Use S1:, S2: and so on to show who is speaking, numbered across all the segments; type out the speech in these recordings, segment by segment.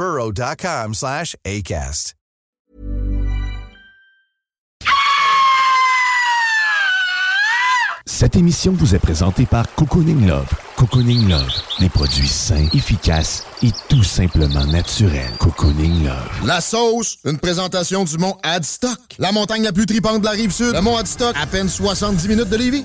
S1: burrow.com slash ACAST.
S2: Cette émission vous est présentée par Cocooning Love. Cocooning Love, des produits sains, efficaces et tout simplement naturels. Cocooning Love.
S3: La sauce, une présentation du mont Adstock. La montagne la plus tripante de la rive sud. Le mont Adstock, à peine 70 minutes de Lévis.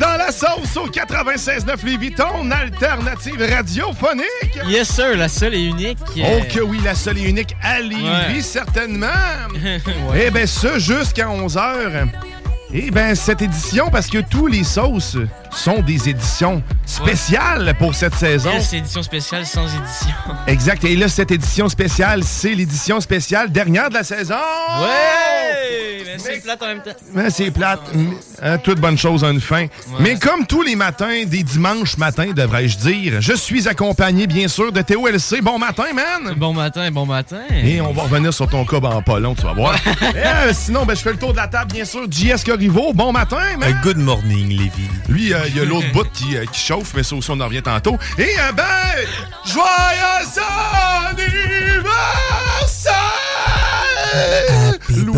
S4: dans la sauce au 96.9 Lévis, ton alternative radiophonique.
S5: Yes, sir, la seule et unique.
S4: Oh que oui, la seule et unique à Lévis,
S5: Ouais.
S4: certainement.
S5: Ouais.
S4: Eh bien, ça jusqu'à 11h. Eh bien, cette édition, parce que tous les sauces sont des éditions spéciales pour cette saison.
S5: Yes, édition spéciale sans édition.
S4: Exact. Et là, cette édition spéciale, c'est l'édition spéciale dernière de la saison.
S5: Ouais! Mais c'est plate en même temps.
S4: Mais c'est plate. Hein, toute bonne chose a une fin. Mais comme tous les matins, des dimanches matins, devrais-je dire, je suis accompagné, bien sûr, de Théo LC. Bon matin, man!
S5: Bon matin, bon matin.
S4: Et on va revenir sur ton cas en pas long, tu vas voir. Euh, sinon, ben, je fais le tour de la table, bien sûr. JS Corriveau, bon matin, man!
S6: good morning, Lévi.
S4: Lui, euh, il y a l'autre bout qui, euh, qui chauffe, mais ça aussi, on en revient tantôt. Et, euh, ben, joyeux anniversaire! Louis.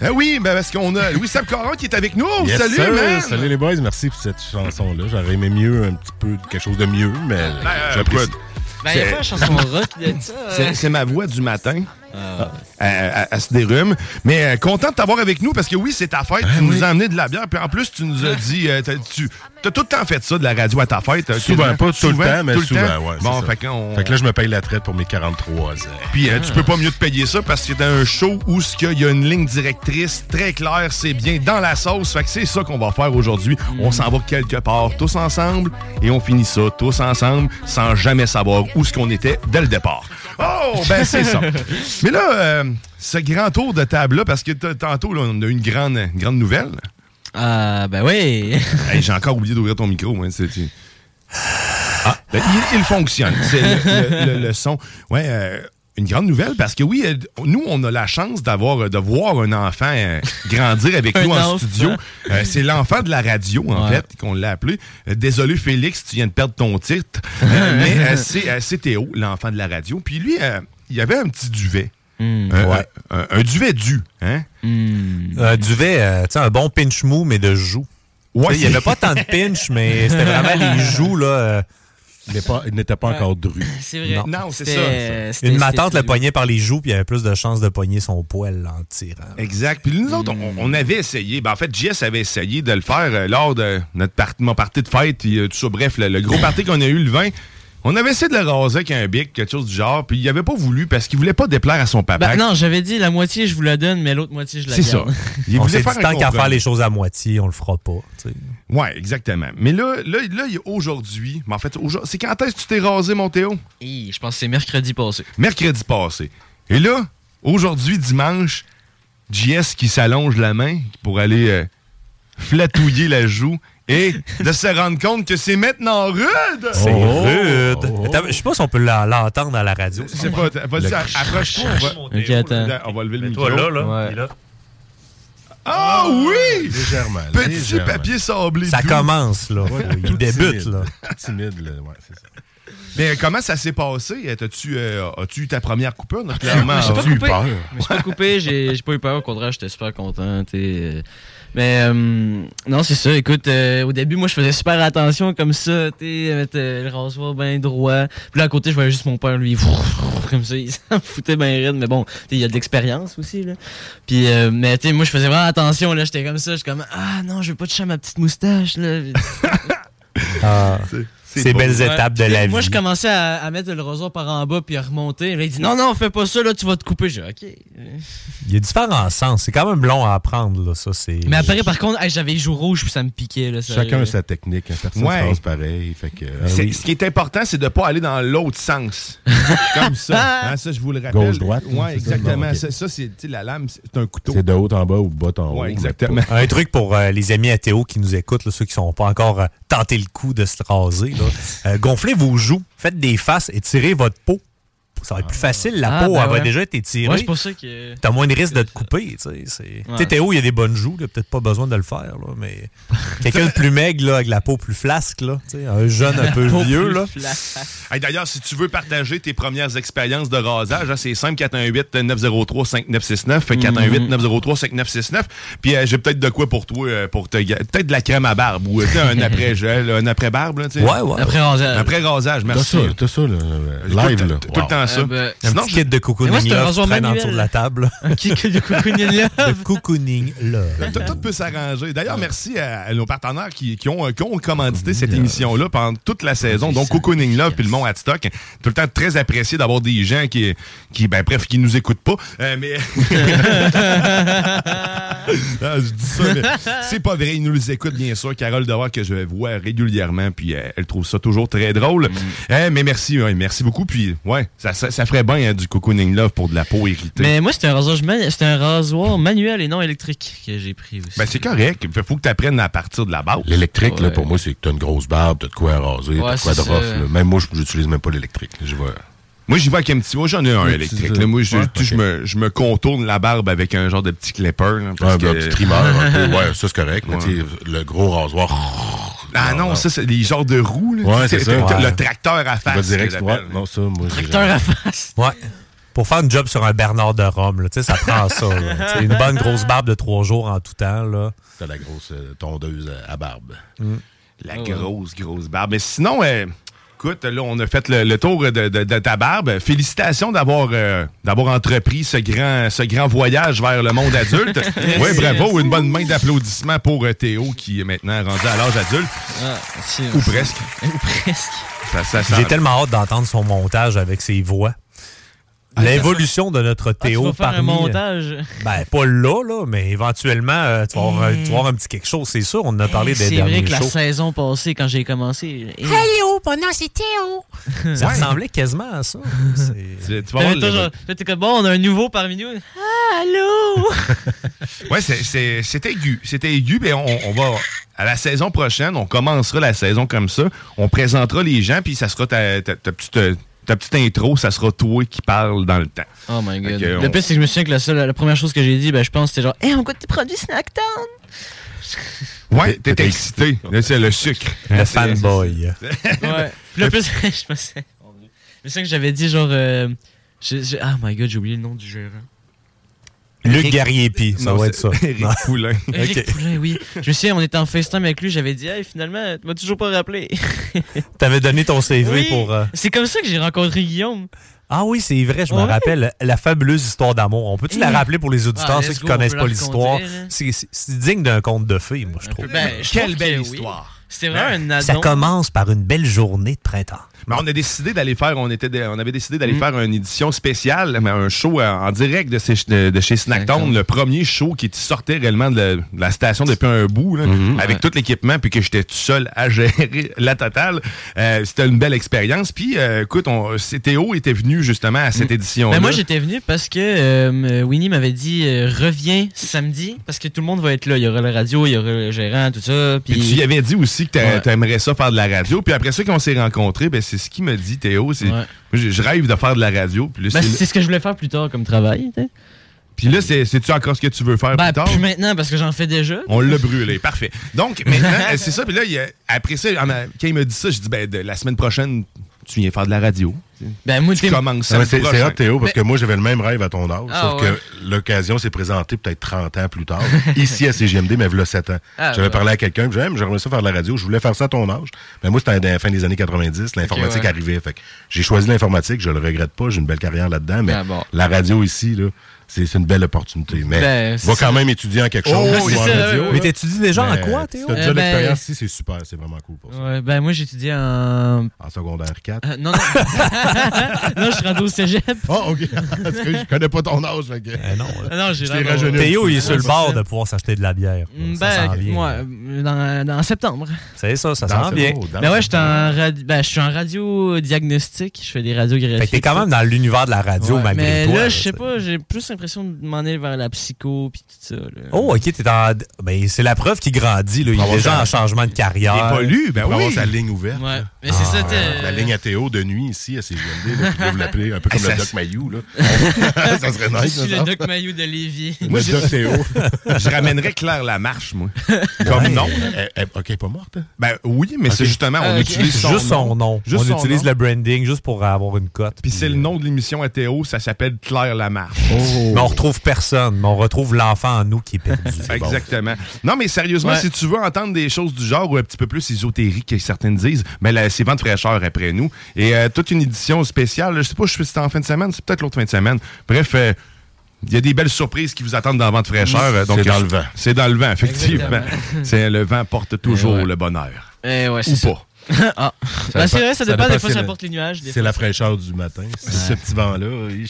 S4: Ah oui, ben parce qu'on a Louis Seb Caron qui est avec nous.
S7: Yes,
S4: Salut,
S7: sir.
S4: man!
S7: Salut les boys, merci pour cette chanson-là. J'aurais aimé mieux, un petit peu, quelque chose de mieux, mais
S4: euh,
S7: j'apprécie.
S4: écoute,
S5: Ben, il y a pas la chanson rock de ça.
S4: C'est- C'est ma voix du matin.
S5: Ah.
S4: Elle, elle- elle se dérume. Mais euh, content de t'avoir avec nous parce que oui, c'est ta fête. tu nous as amené de la bière. Puis en plus, tu nous as dit. euh, tu as tout le temps fait ça, de la radio à ta fête. euh,
S7: Souvent, pas tout
S4: Souvent,
S7: le temps, mais
S4: tout le
S7: souvent,
S4: temps.
S7: ouais.
S4: Bon,
S7: c'est
S4: fait
S7: Fait que là, je me paye la traite pour mes 43 ans.
S4: Puis euh, tu peux pas mieux te payer ça parce que dans un show où qu'il y a une ligne directrice très claire, c'est bien dans la sauce. Fait que c'est ça qu'on va faire aujourd'hui. On s'en va quelque part tous ensemble et on finit ça tous ensemble sans jamais savoir où ce qu'on était dès le départ. Oh, ben c'est ça. Mais là, euh, ce grand tour de table-là, parce que tantôt, là, on a eu une grande, une grande nouvelle.
S5: Ah, ben oui.
S4: Hey, J'ai encore oublié d'ouvrir ton micro. Hein, Ah, ben, il, il fonctionne. C'est le, le- le- le son. Ouais, euh, une grande nouvelle parce que oui, euh, nous, on a la chance d'avoir, de voir un enfant euh, grandir avec nous en
S5: enfant.
S4: studio. Euh, c'est l'enfant de la radio, en
S5: Ouais.
S4: fait, qu'on l'a appelé. Euh, désolé, Félix, tu viens de perdre ton titre. Mais c'est, c'est Théo, l'enfant de la radio. Puis lui, euh, il y avait un petit duvet.
S5: Hmm.
S4: Un-
S6: Ouais.
S4: un, un duvet dû, hein?
S6: Un duvet, euh, tu sais, un bon pinch mou, mais de joues. Tu sais, Il n'y avait pas tant de pinch, mais c'était vraiment les joues, là. euh,
S7: Il n'est pas- il n'était pas encore dru.
S5: C'est vrai.
S6: Non.
S4: Non, c'est
S5: C'était-
S4: ça.
S5: c'était-
S6: Une
S5: c'était-
S6: matante le poignait par les joues, puis il y avait plus de chances de pogner son poil en tirant.
S4: Exact. Puis nous autres, on, on avait essayé. Ben, en fait, JS avait essayé de le faire euh, lors de notre part- mon party de fête. Puis, euh, tout ça, bref, le, le gros party qu'on a eu le 20. On avait essayé de le raser avec un bic, quelque chose du genre. Puis il avait pas voulu parce qu'il voulait pas déplaire à son papa.
S5: Ben non, j'avais dit la moitié, je vous la donne, mais l'autre moitié, je la
S4: C'est ça.
S5: garde.
S4: Il
S6: on
S4: voulait
S6: dit
S4: faire
S6: tant qu'à faire les choses à moitié, on le fera pas.
S4: Ouais, exactement. Mais là, là, là aujourd'hui. Mais en fait, aujourd'hui- c'est quand est-ce que tu t'es rasé, mon Théo?
S5: Hi, je pense que c'est mercredi passé.
S4: Mercredi passé. Et là, aujourd'hui, dimanche, JS qui s'allonge la main pour aller euh, flatouiller la joue et de se rendre compte que c'est maintenant rude.
S6: C'est
S7: Oh!
S6: rude. Je sais pas si on peut l'entendre à la radio.
S4: Je sais pas, vas-y, approche-toi, on va...
S5: Ok, attends.
S4: On va lever le micro.
S6: Toi, là, là.
S5: Ouais.
S4: Ah oui!
S7: Légèrement.
S4: Petit
S7: légèrement.
S4: papier sablé.
S6: Ça
S4: doux.
S6: commence, là.
S7: Ouais,
S6: Il débute,
S7: timide.
S6: là.
S7: Timide, là. Ouais, c'est ça.
S4: Mais comment ça s'est passé? As-tu euh, as-tu eu ta première coupure? Clairement,
S5: j'ai pas
S4: eu peur?
S5: J'ai pas coupé, j'ai pas eu peur. Au contraire, j'étais super content. t'sais, euh. Mais euh, non, c'est ça. Écoute, euh, au début, moi, je faisais super attention comme ça. Tu mettre euh, le rasoir bien droit. Puis là, à côté, je voyais juste mon père, lui, comme ça. Il s'en foutait bien raide. Mais bon, t'sais, il y a de l'expérience aussi. Là. Puis, euh, mais tu sais, moi, je faisais vraiment attention. là J'étais comme ça. Je suis comme, ah non, je veux pas toucher à ma petite moustache. Là.
S6: Ah, Ces
S4: beau.
S6: belles
S5: Ouais.
S6: étapes de
S5: Puis
S6: la
S5: Moi,
S6: vie.
S5: je commençais à, à mettre le rasoir par en bas puis à remonter. Là, il dit non, non, fais pas ça, là, tu vas te couper. Dit, OK.
S6: Il y a différents sens. C'est quand même long à apprendre, là. Ça, c'est.
S5: Mais après, par contre, hey, j'avais les joues rouges puis ça me piquait. Là, ça-
S7: Chacun a sa technique. hein. Personne
S4: Ouais.
S7: se passe pareil. Fait que, euh,
S4: C'est-
S7: oui.
S4: Ce qui est important, c'est de ne pas aller dans l'autre sens. Comme ça. Hein, ça, je vous le rappelle.
S7: Gauche-droite,
S4: Oui, exactement.
S7: Bon.
S4: Ça, ça, c'est tu sais, la lame, c'est un couteau.
S7: C'est de haut en bas ou de bas en haut.
S4: Ouais, exactement.
S6: Un truc pour euh, les amis athées qui nous écoutent, là, ceux qui sont pas encore euh, tenté le coup de se raser. là. Euh, gonflez vos joues, faites des faces et tirez votre peau. Ça va être plus facile. La
S5: Ah,
S6: peau,
S5: ben
S6: elle va
S5: ouais.
S6: déjà être étirée.
S5: Ouais, c'est pour ça que.
S6: T'as moins de risque de te couper, tu sais. c'est-
S5: Ouais.
S6: Théo, il y a des bonnes joues, il a peut-être pas besoin de le faire, là, mais quelqu'un de plus maigre, là, avec la peau plus flasque, là, tu sais, un jeune un peu vieux,
S5: plus
S6: là.
S4: Hey, D'ailleurs, si tu veux partager tes premières expériences de rasage, hein, c'est simple 418-903-5969. Fait 418-903-5969. Puis euh, j'ai peut-être de quoi pour toi, euh, pour te peut-être de la crème à barbe ou euh, un après-gel, un après-barbe. là, tu sais.
S6: Ouais, ouais.
S5: Après rasage.
S4: Après rasage,
S7: T'as
S4: merci.
S7: ça, t'as ça, là,
S4: tout le
S7: live, là.
S4: Tout le temps ça.
S5: Euh, ben,
S6: Un
S4: Sinon,
S6: petit kit de
S5: moi,
S6: cocooning
S5: un
S6: love qui traîne en
S5: manuel.
S6: dessous de la table.
S5: Un kick de cocooning là.
S6: de cocooning love.
S4: Tout, tout peut s'arranger. D'ailleurs, merci à, nos partenaires qui, qui ont, qui ont commandité cette émission-là pendant toute la saison. Donc, Cocooning Love puis le Mont Adstock. Tout le temps très apprécié d'avoir des gens qui, qui, ben, bref, qui nous écoutent pas. Euh, mais. Ah, je dis ça, mais c'est pas vrai. Ils nous les écoutent, bien sûr. Carole Devoir, que je vois régulièrement, puis euh, elle trouve ça toujours très drôle. Euh, mais merci, ouais, merci beaucoup. Puis, ouais, ça, ça, ça ferait bien hein, du Cocooning Love pour de la peau irritée.
S5: Mais moi, c'était un, rasoir un rasoir manuel et non électrique que j'ai pris aussi.
S4: Ben, c'est correct. Il faut que tu apprennes à partir de la base.
S7: L'électrique, là,
S5: Ouais.
S7: pour moi, c'est que t'as une grosse barbe, t'as de quoi raser,
S5: Ouais,
S7: t'as de quoi de
S5: c'est
S7: rough.
S5: ça.
S7: là. Même moi, je- j'utilise même pas l'électrique. Je vois.
S4: Moi, j'y vais avec un petit. Moi, j'en ai un électrique.
S7: tu-
S4: là. Moi, je,
S7: ouais,
S4: tu me, je me contourne la barbe avec un genre de petit clipper. là, parce
S7: Ouais, ben, un petit trimmer, un peu. Ouais, ça, c'est correct. Mais
S4: Ouais.
S7: tu sais, le gros rasoir.
S4: Ah non, ça, c'est les genres de roues. Là,
S7: Ouais, c'est ça. Ouais.
S4: Le tracteur à face.
S7: direct. Ouais, non, ça, moi,
S5: Tracteur à face.
S6: Ouais. Pour faire une job sur un Bernard de Rome, là, tu sais, ça prend ça. là. Une bonne grosse barbe de trois jours en tout temps. Là.
S7: T'as la grosse euh, tondeuse à- barbe.
S4: La
S5: Ah
S4: grosse, grosse barbe. Mais sinon, euh, écoute, là, on a fait le, le tour de, de- de ta barbe. Félicitations d'avoir euh, d'avoir entrepris ce grand, ce grand voyage vers le monde adulte. oui, bravo. Une bonne main d'applaudissements pour euh, Théo qui est maintenant rendu à l'âge adulte.
S5: Ah, merci,
S4: Ou presque.
S5: Ou presque.
S4: Ça, ça, ça-
S6: J'ai tellement hâte d'entendre son montage avec ses voix. L'évolution de notre
S5: Ah, tu
S6: Théo
S5: vas faire un
S6: parmi... euh,
S5: montage.
S6: Ben, pas là, là, mais éventuellement, euh, tu, vas avoir, tu vas avoir un petit quelque chose, c'est sûr. On en a parlé des
S5: C'est vrai
S6: derniers
S5: que la saison passée, quand j'ai commencé. eh,
S8: Hello, mon nom c'est Théo.
S6: Ça ressemblait quasiment à ça.
S4: Tu- tu vas
S5: toujours- comme bon, on a un nouveau parmi nous. Ah, allô?
S4: Ouais, c'est- c'est c'est aigu. C'était aigu, mais on, on va. À la saison prochaine, on commencera la saison comme ça. On présentera les gens, puis ça sera ta, ta- ta petite, ta petite intro, ça sera toi qui parles dans le temps.
S5: Oh my god. Le
S4: on-
S5: pire, c'est que je me souviens que la, seule, la première chose que j'ai dit, ben, je pense, c'était genre, hé, on goûte tes produits Snacktown.
S4: Ouais,
S7: T'es-
S4: t'es excité. Là, C'est le sucre.
S6: Le fanboy.
S5: Ouais. Puis le plus, je pensais. Je sais que j'avais dit genre. euh, je- je- ah my god, j'ai oublié le nom du gérant.
S6: Luc Garriépi, ça
S4: Non,
S6: va être
S4: c'est
S6: ça.
S4: Eric
S6: Non.
S4: Poulain.
S5: Eric
S6: Ok.
S5: Poulain, oui. Je me souviens, on était en FaceTime avec lui, j'avais dit, hey, finalement, tu m'as toujours pas rappelé.
S6: T'avais donné ton CV
S5: Oui.
S6: pour... euh,
S5: C'est comme ça que j'ai rencontré Guillaume.
S6: Ah oui, c'est vrai, je me
S5: Ouais.
S6: rappelle. La fabuleuse histoire d'amour. On peut-tu la
S5: Mmh.
S6: rappeler pour les auditeurs,
S5: Ah,
S6: ceux
S5: let's
S6: qui
S5: go,
S6: connaissent pas l'histoire?
S5: là.
S6: C'est c'est- c'est digne d'un conte de fées, moi, je trouve.
S5: Ben, je
S4: Quelle
S5: trouve
S4: belle
S5: que oui.
S4: histoire.
S5: C'était vraiment un
S6: Ça commence par une belle journée de printemps.
S4: Mais on a décidé d'aller faire, on était, on avait décidé d'aller
S5: Mm.
S4: faire une édition spéciale, mais un show euh, en direct de, ces- de- de chez Snacktown, le premier show qui sortait réellement de la, de la station depuis un bout, là, avec
S5: Ouais.
S4: tout l'équipement, puis que j'étais tout seul à gérer la totale. Euh, C'était une belle expérience. Puis, euh, écoute, on, Théo était venu justement à cette édition.
S5: Ben moi j'étais venu parce que euh, Winnie m'avait dit reviens samedi parce que tout le monde va être là. Il y aura la radio, il y aura le gérant, tout ça.
S4: Puis
S5: Puis
S4: tu y avais dit aussi que
S5: Ouais.
S4: t'aimerais ça faire de la radio. Puis après ça, qu'on s'est rencontrés, ben, c'est ce qu'il me dit, Théo. c'est-
S5: Ouais.
S4: moi, je, je rêve de faire de la radio. Puis
S5: Ben,
S4: c'est-
S5: ce que je voulais faire plus tard comme travail.
S4: puis là, c'est- c'est-tu encore ce que tu veux faire
S5: Ben,
S4: plus tard?
S5: plus maintenant parce que j'en fais déjà.
S4: On l'a brûlé, parfait. Donc, maintenant, c'est ça. Puis là, il y a- après ça, en a- quand il m'a dit ça, j'ai dit, ben, de- la semaine prochaine, tu viens faire de la radio.
S5: Ben, moi,
S4: tu commences samedi
S7: C'est hot, Théo, parce
S5: Mais-
S7: que moi, j'avais le même rêve à ton âge,
S5: Ah,
S7: sauf
S5: ouais.
S7: que l'occasion s'est présentée peut-être 30 ans plus tard, ici à CGMD, mais il 7 ans.
S5: Ah,
S7: j'avais
S5: ouais.
S7: parlé à quelqu'un, j'aime, j'aimerais ça faire de la radio, je voulais faire ça à ton âge. Mais moi, c'était à la fin des années 90, l'informatique
S5: ouais.
S7: arrivait. Fait j'ai choisi l'informatique, je le regrette pas, j'ai une belle carrière là-dedans, mais
S5: Ah, bon.
S7: la radio ici, là, c'est c'est une belle opportunité. Mais
S5: Ben,
S7: va quand
S5: ça.
S7: même étudier en quelque
S4: Oh,
S7: chose.
S5: ça,
S7: radio.
S6: Mais t'étudies déjà en
S7: Mais
S6: quoi,
S7: Si
S6: Théo?
S7: t'as déjà
S5: Euh, ben-
S7: l'expérience ici, c'est super, c'est vraiment cool pour ça.
S5: Ouais, ben, moi, j'étudie en.
S7: En secondaire 4.
S5: Euh, non, non. non, je suis rendu au cégep.
S7: Oh, OK. Parce que je connais pas ton âge. fait que-
S6: Eh non.
S5: Ah Non, j'ai
S6: Théo, il est sur le bord de pouvoir s'acheter de la bière.
S5: Mm,
S6: Ça
S5: Ben, moi, dans, dans septembre.
S6: C'est ça, ça sent bien.
S5: Ben ouais, ben, je suis en radio diagnostic, je fais des radiographies.
S6: Fait que t'es quand même dans l'univers de la radio
S5: Ouais,
S6: malgré
S5: mais
S6: toi.
S5: là,
S6: là,
S5: je sais pas, j'ai plus l'impression de m'en aller vers la psycho puis tout ça. là.
S6: Oh, ok, t'es en. Ben, c'est la preuve qu'il grandit, là. Il est déjà en changement de
S4: Il
S6: carrière.
S4: évolue, ben
S7: Pour avoir
S4: oui.
S7: sa ligne ouverte.
S5: Ouais, mais ça,
S6: Ah,
S7: La ligne à Théo de nuit ici à CGMD, là, vous l'appelez un peu comme
S4: Ça-
S7: le Doc Mayou. Là. ça serait
S5: Je
S7: nice.
S5: suis
S7: ça.
S5: le Doc Maillot de Lévis.
S7: Le Doc Théo.
S4: Je ramènerais Claire Lamarche, moi. Comme nom.
S7: Elle- elle- OK, elle est pas morte. hein?
S4: Ben oui, mais c'est justement, on
S5: Ah, ok.
S4: utilise son
S6: Juste son nom.
S4: Juste
S6: On
S4: son
S6: utilise
S4: nom.
S6: le branding juste pour avoir une cote.
S4: Puis c'est le
S6: euh,
S4: nom de l'émission à Théo, ça s'appelle Claire Lamarche.
S6: Mais on retrouve personne, mais on retrouve l'enfant en nous qui est perdu.
S4: Exactement. Non, mais sérieusement,
S5: Ouais.
S4: si tu veux entendre des choses du genre ou un petit peu plus ésotériques que certaines disent, ben là, c'est Vente fraîcheur après nous. Et euh, toute une édition spéciale, je sais pas, je sais si c'était en fin de semaine, c'est peut-être l'autre fin de semaine. Bref, euh, il y a des belles surprises qui vous attendent dans Vente fraîcheur. euh, donc,
S7: C'est dans le vent.
S4: C'est dans le vent, effectivement. C'est le vent porte toujours
S5: ouais.
S4: le bonheur.
S5: Eh ouais, c'est
S4: Ou
S5: ça. Ah. Ben, c'est vrai, ça
S7: ça
S5: dépend. Des fois,
S7: si
S5: ça porte les nuages.
S7: C'est la fraîcheur du matin. C'est Ce petit vent-là, euh,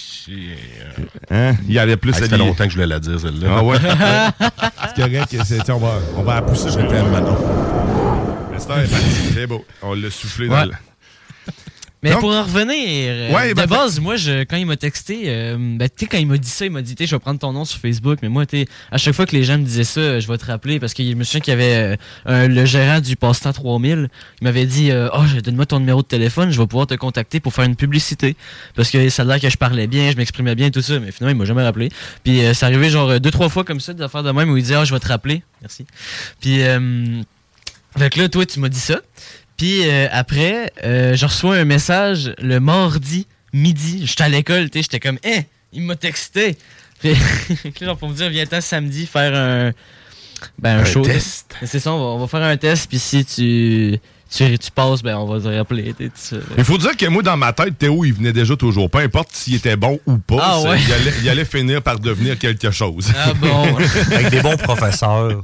S4: Hein? Il y avait plus
S7: ah, ça fait longtemps que je voulais la dire, celle-là.
S4: Ah ouais? c'est correct. c'est- tiens, on, va, on va la pousser.
S7: Je t'aime, Manon.
S4: C'est beau. On l'a soufflé dans
S5: Ouais.
S4: le...
S5: Mais
S4: Donc-
S5: pour en revenir, euh,
S4: Ouais,
S5: de
S4: ben,
S5: base, moi, je, quand il m'a texté, euh, ben, tu sais, quand il m'a dit ça, il m'a dit, je vais prendre ton nom sur Facebook, mais moi, tu sais, à chaque fois que les gens me disaient ça, je vais te rappeler, parce que je me souviens qu'il y avait euh, le gérant du Passe-Temps 3000, il m'avait dit, euh, oh, donne-moi ton numéro de téléphone, je vais pouvoir te contacter pour faire une publicité, parce que ça a l'air que je parlais bien, je m'exprimais bien, tout ça, mais finalement, il m'a jamais rappelé. Puis, c'est arrivé genre deux, trois fois comme ça, des affaires de même, où il disait, oh, je vais te rappeler, merci. Puis, euh, fait que là, toi, tu m'as dit ça. Puis euh, après, euh, je reçois un message le mardi midi. J'étais à l'école, tu sais, j'étais comme, eh, il m'a texté. Puis genre, pour me dire, viens-t'en samedi faire un, ben, un,
S7: Un
S5: show.
S7: test.
S5: C'est ça, on va, on va faire un test, puis si tu, tu, tu passes, ben, on va te rappeler.
S4: Il faut dire que moi, dans ma tête, Théo, il venait déjà toujours. Peu importe s'il était bon ou pas,
S5: Ah ouais.
S4: il, allait, il allait finir par devenir quelque chose.
S5: Ah bon?
S6: Avec des bons professeurs,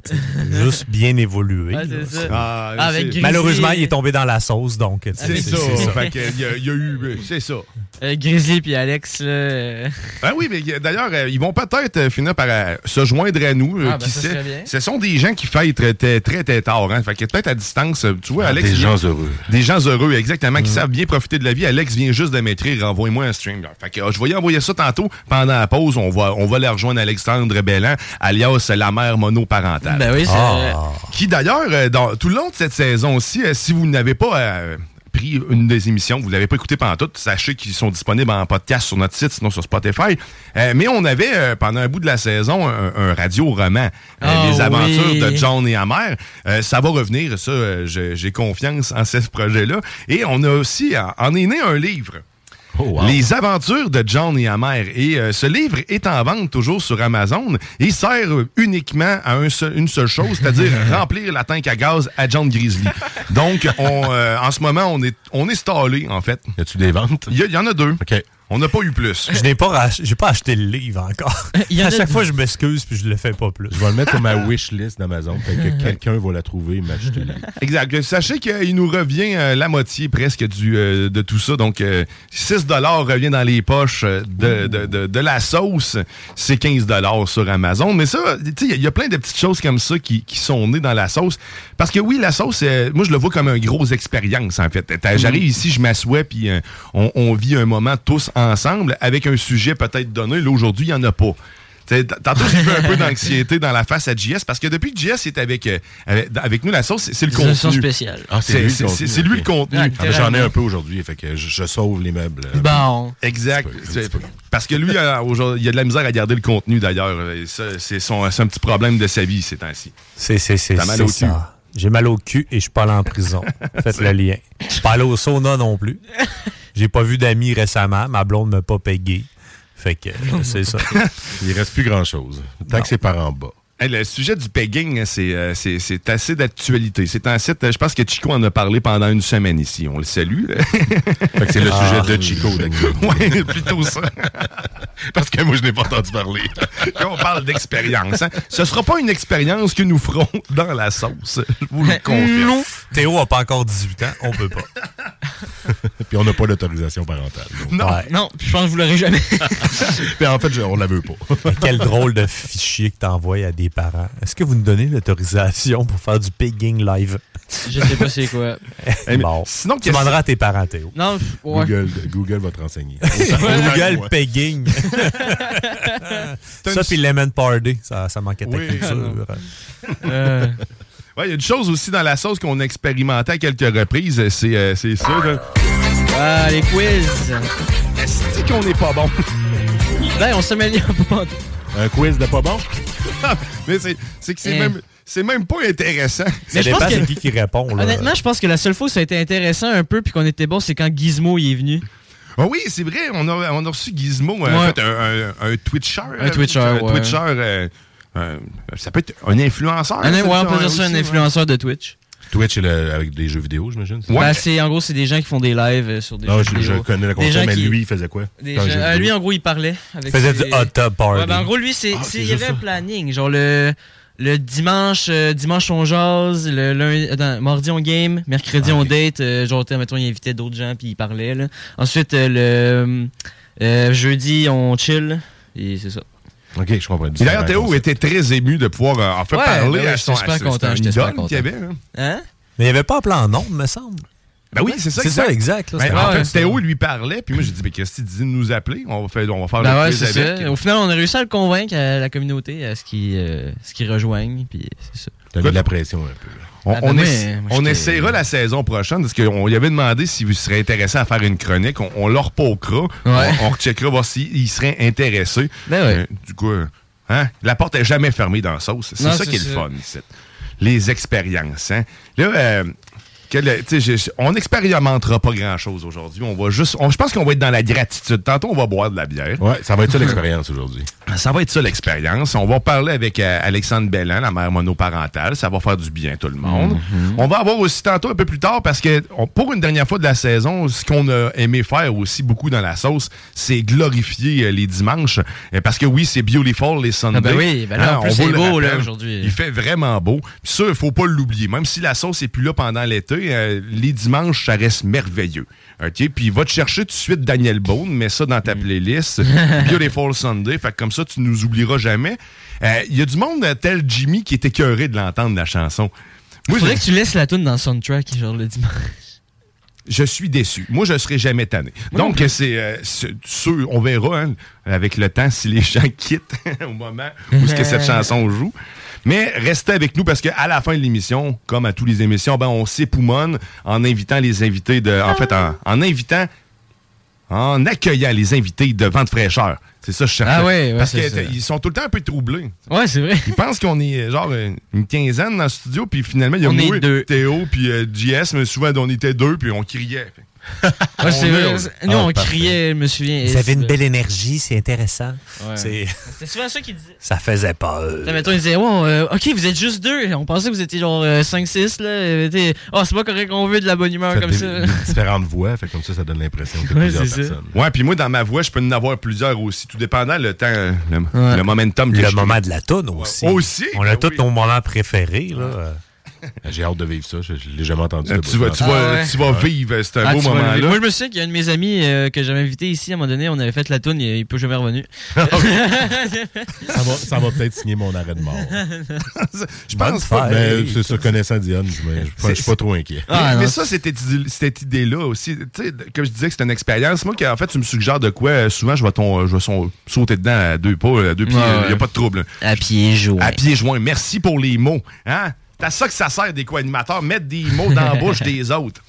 S6: juste bien évolué.
S5: Ouais, c'est ça.
S4: Ah,
S5: avec.
S6: Malheureusement, il est tombé dans la sauce, donc.
S4: C'est ça.
S6: c'est
S4: Fait que, il, y a, il y a eu. C'est ça.
S5: Euh, Grizzly puis Alex, là. euh,
S4: Ah oui, mais euh, d'ailleurs, euh, ils vont peut-être euh, finir par euh, se joindre à nous. euh,
S5: Ah, ben,
S4: qui
S5: ça
S4: sait.
S5: serait bien.
S4: Ce sont des gens qui fêtent très, très, très, très tard. Hein. Fait que peut-être à distance, tu vois,
S7: Ah,
S4: Alex.
S7: des
S4: vient-
S7: gens heureux.
S4: Des gens heureux, exactement, qui savent bien profiter de la vie. Alex vient juste de m'écrire, envoie-moi un stream. Fait que, euh, je voyais envoyer ça tantôt. Pendant la pause, on va, on va aller rejoindre Alexandre Bellan, alias la mère monoparentale.
S5: Ben oui, c'est.
S6: Ah.
S4: Qui d'ailleurs, euh, dans tout le long de cette saison aussi, euh, si vous n'avez pas euh, pris une des émissions, vous ne l'avez pas écouté pendant tout, sachez qu'ils sont disponibles en podcast sur notre site, sinon sur Spotify. Euh, mais on avait, euh, pendant un bout de la saison, un, un radio-roman, euh,
S5: Ah
S4: Les aventures
S5: oui.
S4: de John et Amère. Ça va revenir, ça, j'ai confiance en ce projet-là. Et on a aussi, en, en est né un livre.
S7: Oh, wow.
S4: Les aventures de John et Amère. Et euh, ce livre est en vente toujours sur Amazon et sert uniquement à un seul- une seule chose, c'est-à-dire remplir la tank à gaz à John Grizzly. Donc, on, euh, en ce moment, on est, on est stallé, en fait.
S7: Y a-tu des ventes?
S4: Il y, il y en a deux.
S7: OK.
S4: On n'a pas eu plus.
S6: Je n'ai pas, rach- j'ai pas acheté le livre encore.
S5: Il y en
S6: à chaque fois, je m'excuse puis je le fais pas plus.
S7: Je vais le mettre sur ma wish list d'Amazon. Fait que quelqu'un va la trouver et m'acheter.
S4: Exact. Sachez qu'il nous revient euh, la moitié presque du, euh, de tout ça. Donc, euh, 6 revient dans les poches euh, de, de, de, de la sauce. C'est 15 sur Amazon. Mais ça, tu sais, il y a- il y, a plein de petites choses comme ça qui, qui sont nées dans la sauce. Parce que oui, la sauce, euh, moi, je le vois comme une grosse expérience, en fait. J'arrive ici, je m'assois, puis euh, on, on vit un moment tous ensemble avec un sujet peut-être donné. Là, aujourd'hui, il n'y en a pas. Tantôt, j'ai vu un peu d'anxiété dans la face à JS parce que depuis que JS est avec, euh, avec, avec nous, la sauce, c'est le
S5: C'est
S4: contenu.
S5: une sauce spéciale.
S7: Ah, c'est lui, le
S4: c'est-
S7: contenu,
S4: c'est- c'est lui le contenu.
S5: Ah,
S7: Ah, J'en ai un peu aujourd'hui, fait que je, je sauve les meubles. euh,
S5: Bon.
S4: Exact.
S7: Peu, peu.
S4: Parce que lui, euh, aujourd'hui, il a de la misère à garder le contenu d'ailleurs. C'est son- c'est un petit problème de sa vie ces temps-ci.
S6: C'est c'est- c'est-
S4: T'as mal
S6: c'est
S4: au cul.
S6: ça. J'ai mal au cul et je suis pas allé en prison. Faites le lien. Je suis pas allé au sauna non plus. J'ai pas vu d'amis récemment. Ma blonde m'a pas payé. Fait que c'est ça.
S7: Il reste plus grand-chose. Tant
S6: Non.
S7: que c'est par en bas.
S4: Hey, le sujet du pegging, c'est euh, c'est- assez d'actualité. C'est un site, euh, je pense que Chico en a parlé pendant une semaine ici. On le salue. là.
S7: Fait que c'est le
S6: Ah.
S7: sujet de Chico
S4: ouais, plutôt ça.
S7: Parce que moi, je n'ai pas entendu parler.
S4: Quand on parle d'expérience, hein, ce sera pas une expérience que nous ferons dans la sauce. Je vous le confirme.
S6: Théo a pas encore 18 ans. On peut pas.
S7: Puis on n'a pas d'autorisation parentale. donc.
S4: Non.
S6: Ouais.
S5: Non, je pense que vous l'aurez jamais.
S7: Puis en fait, je- on la veut pas.
S6: Quel drôle de fichier que t'envoies à des parents. Est-ce que vous nous donnez l'autorisation pour faire du pegging live?
S5: Je sais pas c'est quoi.
S4: Hey, mais
S6: Bon.
S4: Sinon,
S6: Tu demanderas à tes parents, Théo.
S5: Non, ouais.
S7: Google, Google va te renseigner.
S6: Google
S7: Ouais.
S6: pegging. ça, puis Lemon Party. Ça, ça manquait de
S4: Oui.
S6: culture.
S5: Euh,
S4: Ouais, il y a une chose aussi dans la sauce qu'on a expérimenté à quelques reprises, c'est euh, ça. là.
S5: ah, les quiz.
S4: Est-ce qu'on n'est pas bon?
S5: Ben, on s'améliore pas.
S7: Un quiz de pas bon?
S4: Mais c'est c'est que c'est
S5: Eh.
S4: même, c'est même pas intéressant.
S6: Ça
S5: Mais je pense que-
S6: qui qui répond. Là.
S5: Honnêtement, je pense que la seule fois où ça a été intéressant un peu puis qu'on était bon, c'est quand Gizmo il est venu.
S4: Ah oui, c'est vrai, on a, on a reçu Gizmo, euh, en
S5: Ouais.
S4: fait, un, un, un Twitcher.
S5: Un Twitcher, ouais.
S4: Twitcher, euh, euh, ça peut être un influenceur.
S5: Un,
S4: c'est
S5: ouais, on peut dire ça, un influenceur de Twitch.
S7: Twitch le- avec des jeux vidéo, j'imagine?
S4: Ouais.
S5: Ben, c'est, en gros, c'est des gens qui font des lives euh, sur des
S7: Non,
S5: jeux
S7: je, je
S5: vidéo.
S7: connais le concept, mais
S5: qui-
S7: lui, il faisait quoi?
S5: Des gens- euh, lui, en gros, il parlait. Avec
S6: faisait
S5: ses-
S6: du hot tub party.
S5: Ouais, ben, en gros, lui, c'est,
S7: Ah,
S5: c'est-
S7: c'est
S5: il y avait un planning. Genre le, le dimanche, euh, dimanche on jase, le lundi, attends, mardi on game, mercredi
S7: Ah,
S5: on
S7: ok.
S5: date. euh, genre, mettons, il invitait d'autres gens puis il parlait. Là. Ensuite, euh, le euh, jeudi on chill. Et c'est ça.
S7: Ok, je comprends.
S4: D'ailleurs, Théo était très ému de pouvoir euh, en fait
S5: Ouais,
S4: parler
S5: ben ouais,
S4: à son
S5: j'étais super content,
S4: un
S5: j'étais super content.
S4: qu'il y avait. hein.
S5: Hein?
S6: Mais il n'y avait pas appelé en nombre, me semble.
S4: Ben oui, c'est ça.
S6: C'est ça, exact. là,
S4: Ben, en fait. Théo il lui parlait, puis moi j'ai dit, mais qu'est-ce qu'il dit de nous appeler? On va faire, on va faire
S5: Ben
S4: le
S5: ouais,
S4: quiz
S5: c'est
S4: avec.
S5: ça. Au final, on a réussi à le convaincre à la communauté à ce qu'ils euh, rejoignent. Puis c'est ça.
S7: T'as mis de la pression un peu.
S4: On,
S5: Ah, ben
S4: on
S5: moi,
S4: essa-
S5: moi,
S4: on
S5: j'étais-
S4: essaiera la saison prochaine parce qu'on lui avait demandé s'il serait intéressé à faire une chronique. On, on leur pokera.
S5: Ouais.
S4: On, on recheckera voir s'il serait intéressé.
S5: Ben ouais.
S4: Euh, du coup, euh, hein, la porte est jamais fermée dans la sauce. C'est ça qui est le fun. ici. Les expériences. Hein. Là, euh, que le- tu sais, je- on n'expérimentera pas grand-chose aujourd'hui. On va juste. je pense qu'on va être dans la gratitude. Tantôt, on va boire de la bière.
S7: Ouais, ça va être ça l'expérience aujourd'hui.
S4: Ça va être ça l'expérience. On va parler avec euh, Alexandre Bellan, la mère monoparentale. Ça va faire du bien à tout le monde. On va avoir aussi tantôt un peu plus tard parce que on- pour une dernière fois de la saison, ce qu'on a aimé faire aussi beaucoup dans la sauce, c'est glorifier euh, les dimanches. Euh, parce que oui, c'est beautiful les Sundays.
S5: Ah ben oui, ben là, en
S4: Hein,
S5: plus,
S4: on
S5: c'est beau, aujourd'hui.
S4: Il fait vraiment beau. Puis ça, il faut pas l'oublier. Même si la sauce est plus là pendant l'été, euh, les dimanches, ça reste merveilleux. OK? Puis va te chercher tout de suite Daniel Bone, mets ça dans ta playlist. Beautiful Sunday. Fait que comme ça, tu nous oublieras jamais. Euh, Il y a du monde euh, tel Jimmy qui était écœuré de l'entendre, la chanson. Moi,
S5: Faudrait
S4: je,
S5: que tu laisses la tune dans le soundtrack, genre le dimanche.
S4: je suis déçu. Moi, je serai jamais tanné. Donc, c'est euh, sûr, on verra hein, avec le temps si les gens quittent au moment où ce que cette chanson joue. Mais restez avec nous parce qu'à la fin de l'émission, comme à toutes les émissions, ben, on s'époumonne en invitant les invités de. En fait, en, en invitant. En accueillant les invités de vente fraîcheur. C'est ça je cherchais.
S5: Ah ouais, ouais,
S4: Parce qu'ils sont tout le temps un peu troublés.
S5: Ouais, c'est vrai.
S4: Ils pensent qu'on est genre une quinzaine dans le studio, puis finalement, il y a
S5: On
S4: moi,
S5: deux.
S4: Théo, puis euh, JS, mais souvent, on était deux, puis on criait.
S5: c'est
S4: On.
S5: Nous,
S6: Ah,
S5: on
S6: parfait.
S5: criait, je me souviens.
S6: Vous avez une belle énergie, c'est intéressant.
S5: Ouais.
S6: C'est-
S5: souvent ça qu'il disait.
S6: Ça faisait peur.
S5: Là, mettons, il disait, ouais, euh, ok, vous êtes juste deux. On pensait que vous étiez genre 5-6, là. Euh, Oh, c'est pas correct qu'on veut de la bonne humeur
S7: Faites
S5: comme
S7: des,
S5: ça.
S7: des différentes voix, fait comme ça, ça donne l'impression que
S5: Ouais,
S7: plusieurs
S5: c'est ça.
S7: personnes.
S4: Ouais, puis moi, dans ma voix, je peux en avoir plusieurs aussi, tout dépendant le temps, euh, le,
S5: Ouais.
S4: le momentum que
S6: Le
S4: je
S6: moment de la toune aussi.
S4: Aussi,
S6: On a
S4: ben
S6: tous
S4: oui.
S6: nos moments préférés. Là.
S7: J'ai hâte de vivre ça. Je, je l'ai jamais entendu.
S4: Euh, tu vas- Ah ouais. tu vas vivre ce
S5: Ah,
S4: beau moment-là.
S5: vivre. Moi, je me souviens qu'il y a un de mes amis euh, que j'avais invité ici à un moment donné. On avait fait la toune, il, il peut jamais revenu.
S7: ça va, ça va peut-être signer mon arrêt de mort.
S4: Je pense pas.
S7: Mais c'est ça, connaissant Diane, je je suis pas trop inquiet.
S4: mais, mais ça, cette, idée- cette idée-là aussi, tu sais, comme je disais que c'est une expérience, moi, en fait, tu me suggères de quoi, euh, souvent, je vais, ton, je vais son- sauter dedans à deux pas, à deux pieds, il
S5: Ouais,
S4: n'y a pas de trouble.
S5: À pieds joints.
S4: À pieds joints. Merci pour les mots. Hein? T'as ça que ça sert des co-animateurs, mettre des mots dans la bouche des autres.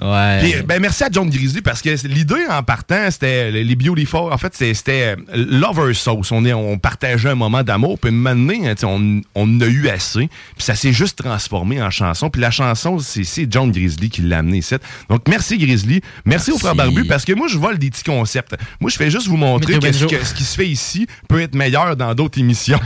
S5: Ouais.
S4: Puis, ben, merci à John Grizzly parce que l'idée en partant, c'était les Beautiful. En fait, c'était euh, Lover Sauce. On, est, on partageait un moment d'amour. Puis maintenant, on, on en a eu assez. Puis ça s'est juste transformé en chanson. Puis la chanson, c'est c'est John Grizzly qui l'a amené ici. Donc merci Grizzly. Merci, au frère Barbu parce que moi, je vole des petits concepts. Moi, je fais juste vous montrer ce, que ce qui se fait ici peut être meilleur dans d'autres émissions.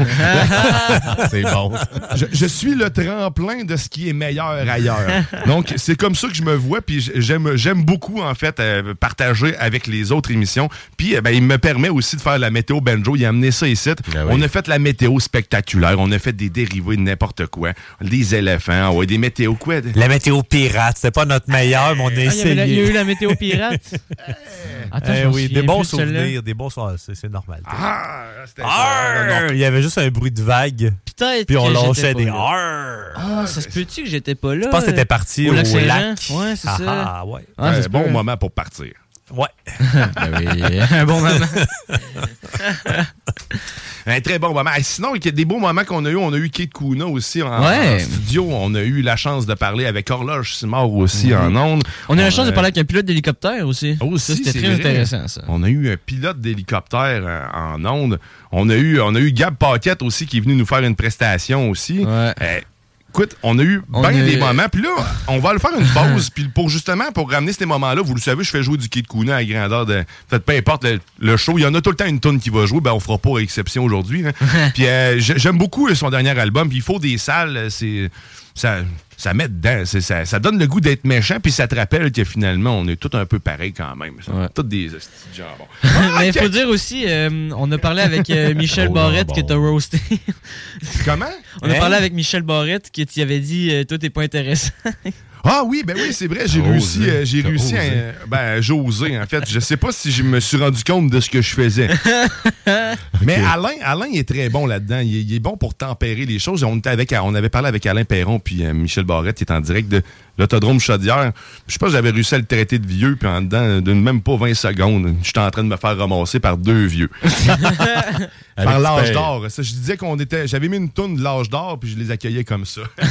S7: c'est bon.
S4: Je, je suis le tremplin de ce qui est meilleur ailleurs. Donc, c'est comme ça que je me vois, puis j'aime, j'aime beaucoup, en fait, euh, partager avec les autres émissions. Puis, euh, ben, il me permet aussi de faire la météo banjo. Il a amené ça ici.
S7: Ah
S4: On a fait la météo spectaculaire. On a fait des dérivés de n'importe quoi. Des éléphants, ouais, des météos quoi?
S6: La météo pirate, c'était pas notre meilleur, mais on a
S5: Ah, il, y avait
S6: essayé.
S5: la- il y a eu la météo pirate. Attends,
S6: Eh oui,
S5: souviens
S6: des bons souvenirs, des bons souvenirs, c'est c'est normal.
S4: Ah,
S6: Arr! Il y avait juste un bruit de vague.
S5: Peut-être
S6: Puis on
S5: pas
S6: des!
S5: Ah, ça se peut-tu que j'étais pas là?
S6: Je pense que t'étais parti au lac.
S5: Ouais, c'est
S6: Ah,
S5: ça.
S6: Ah, ouais.
S5: Ah,
S4: un bon moment pour partir.
S6: Ouais.
S5: Ben oui, un bon moment.
S4: Un très bon moment. Et sinon, il y a des beaux moments qu'on a eu. On a eu Kate Kuna aussi en,
S5: Ouais.
S4: en studio. On a eu la chance de parler avec Horloge Simard aussi en ondes.
S5: On a eu la chance de parler avec un pilote d'hélicoptère aussi.
S4: Aussi,
S5: Ça, c'était très
S4: vrai.
S5: intéressant, ça.
S4: On a eu un pilote d'hélicoptère euh, en onde. On a eu, on a eu Gab Paquette aussi qui est venu nous faire une prestation aussi. Euh, écoute, on a eu bien des moments. Puis là, on va le faire une pause. Puis pour justement, pour ramener ces moments-là, vous le savez, je fais jouer du Kid Kuna à grandeur de. Peut-être peu importe le, le show. Il y en a tout le temps une tonne qui va jouer. Ben, on fera pas exception aujourd'hui. hein. puis euh, j'ai- j'aime beaucoup euh, son dernier album. Puis il faut des salles. euh, C'est. Ça, ça met dedans. Ça, ça donne le goût d'être méchant. Puis ça te rappelle que finalement, on est tous un peu pareils quand même. Tous des de jambon.
S5: Mais il faut dire aussi, euh, on a parlé avec euh, Michel
S4: Oh,
S5: Barrette
S4: non,
S5: qui
S4: bon.
S5: t'a roasté.
S4: Comment?
S5: On a
S4: Hein?
S5: parlé avec Michel Barrette qui t'y avait dit euh, Toi, t'es pas intéressant.
S4: Ah oui, ben oui, c'est vrai, j'ai réussi,
S5: osé.
S4: euh, j'ai réussi,
S5: osé.
S4: à- ben j'ai osé en fait. Je sais pas si je me suis rendu compte de ce que je faisais. Mais Alain, Alain il est très bon là-dedans. Il, est- il est bon pour tempérer les choses. On était avec, on avait parlé avec Alain Perron puis euh, Michel Barrette qui est en direct de l'autodrome Chaudière. Je sais pas, j'avais réussi à le traiter de vieux puis en dedans de même pas 20 secondes, j'étais en train de me faire ramasser par deux vieux. par l'âge d'or. Je disais qu'on était, j'avais mis une toune de l'âge d'or puis je les accueillais comme ça.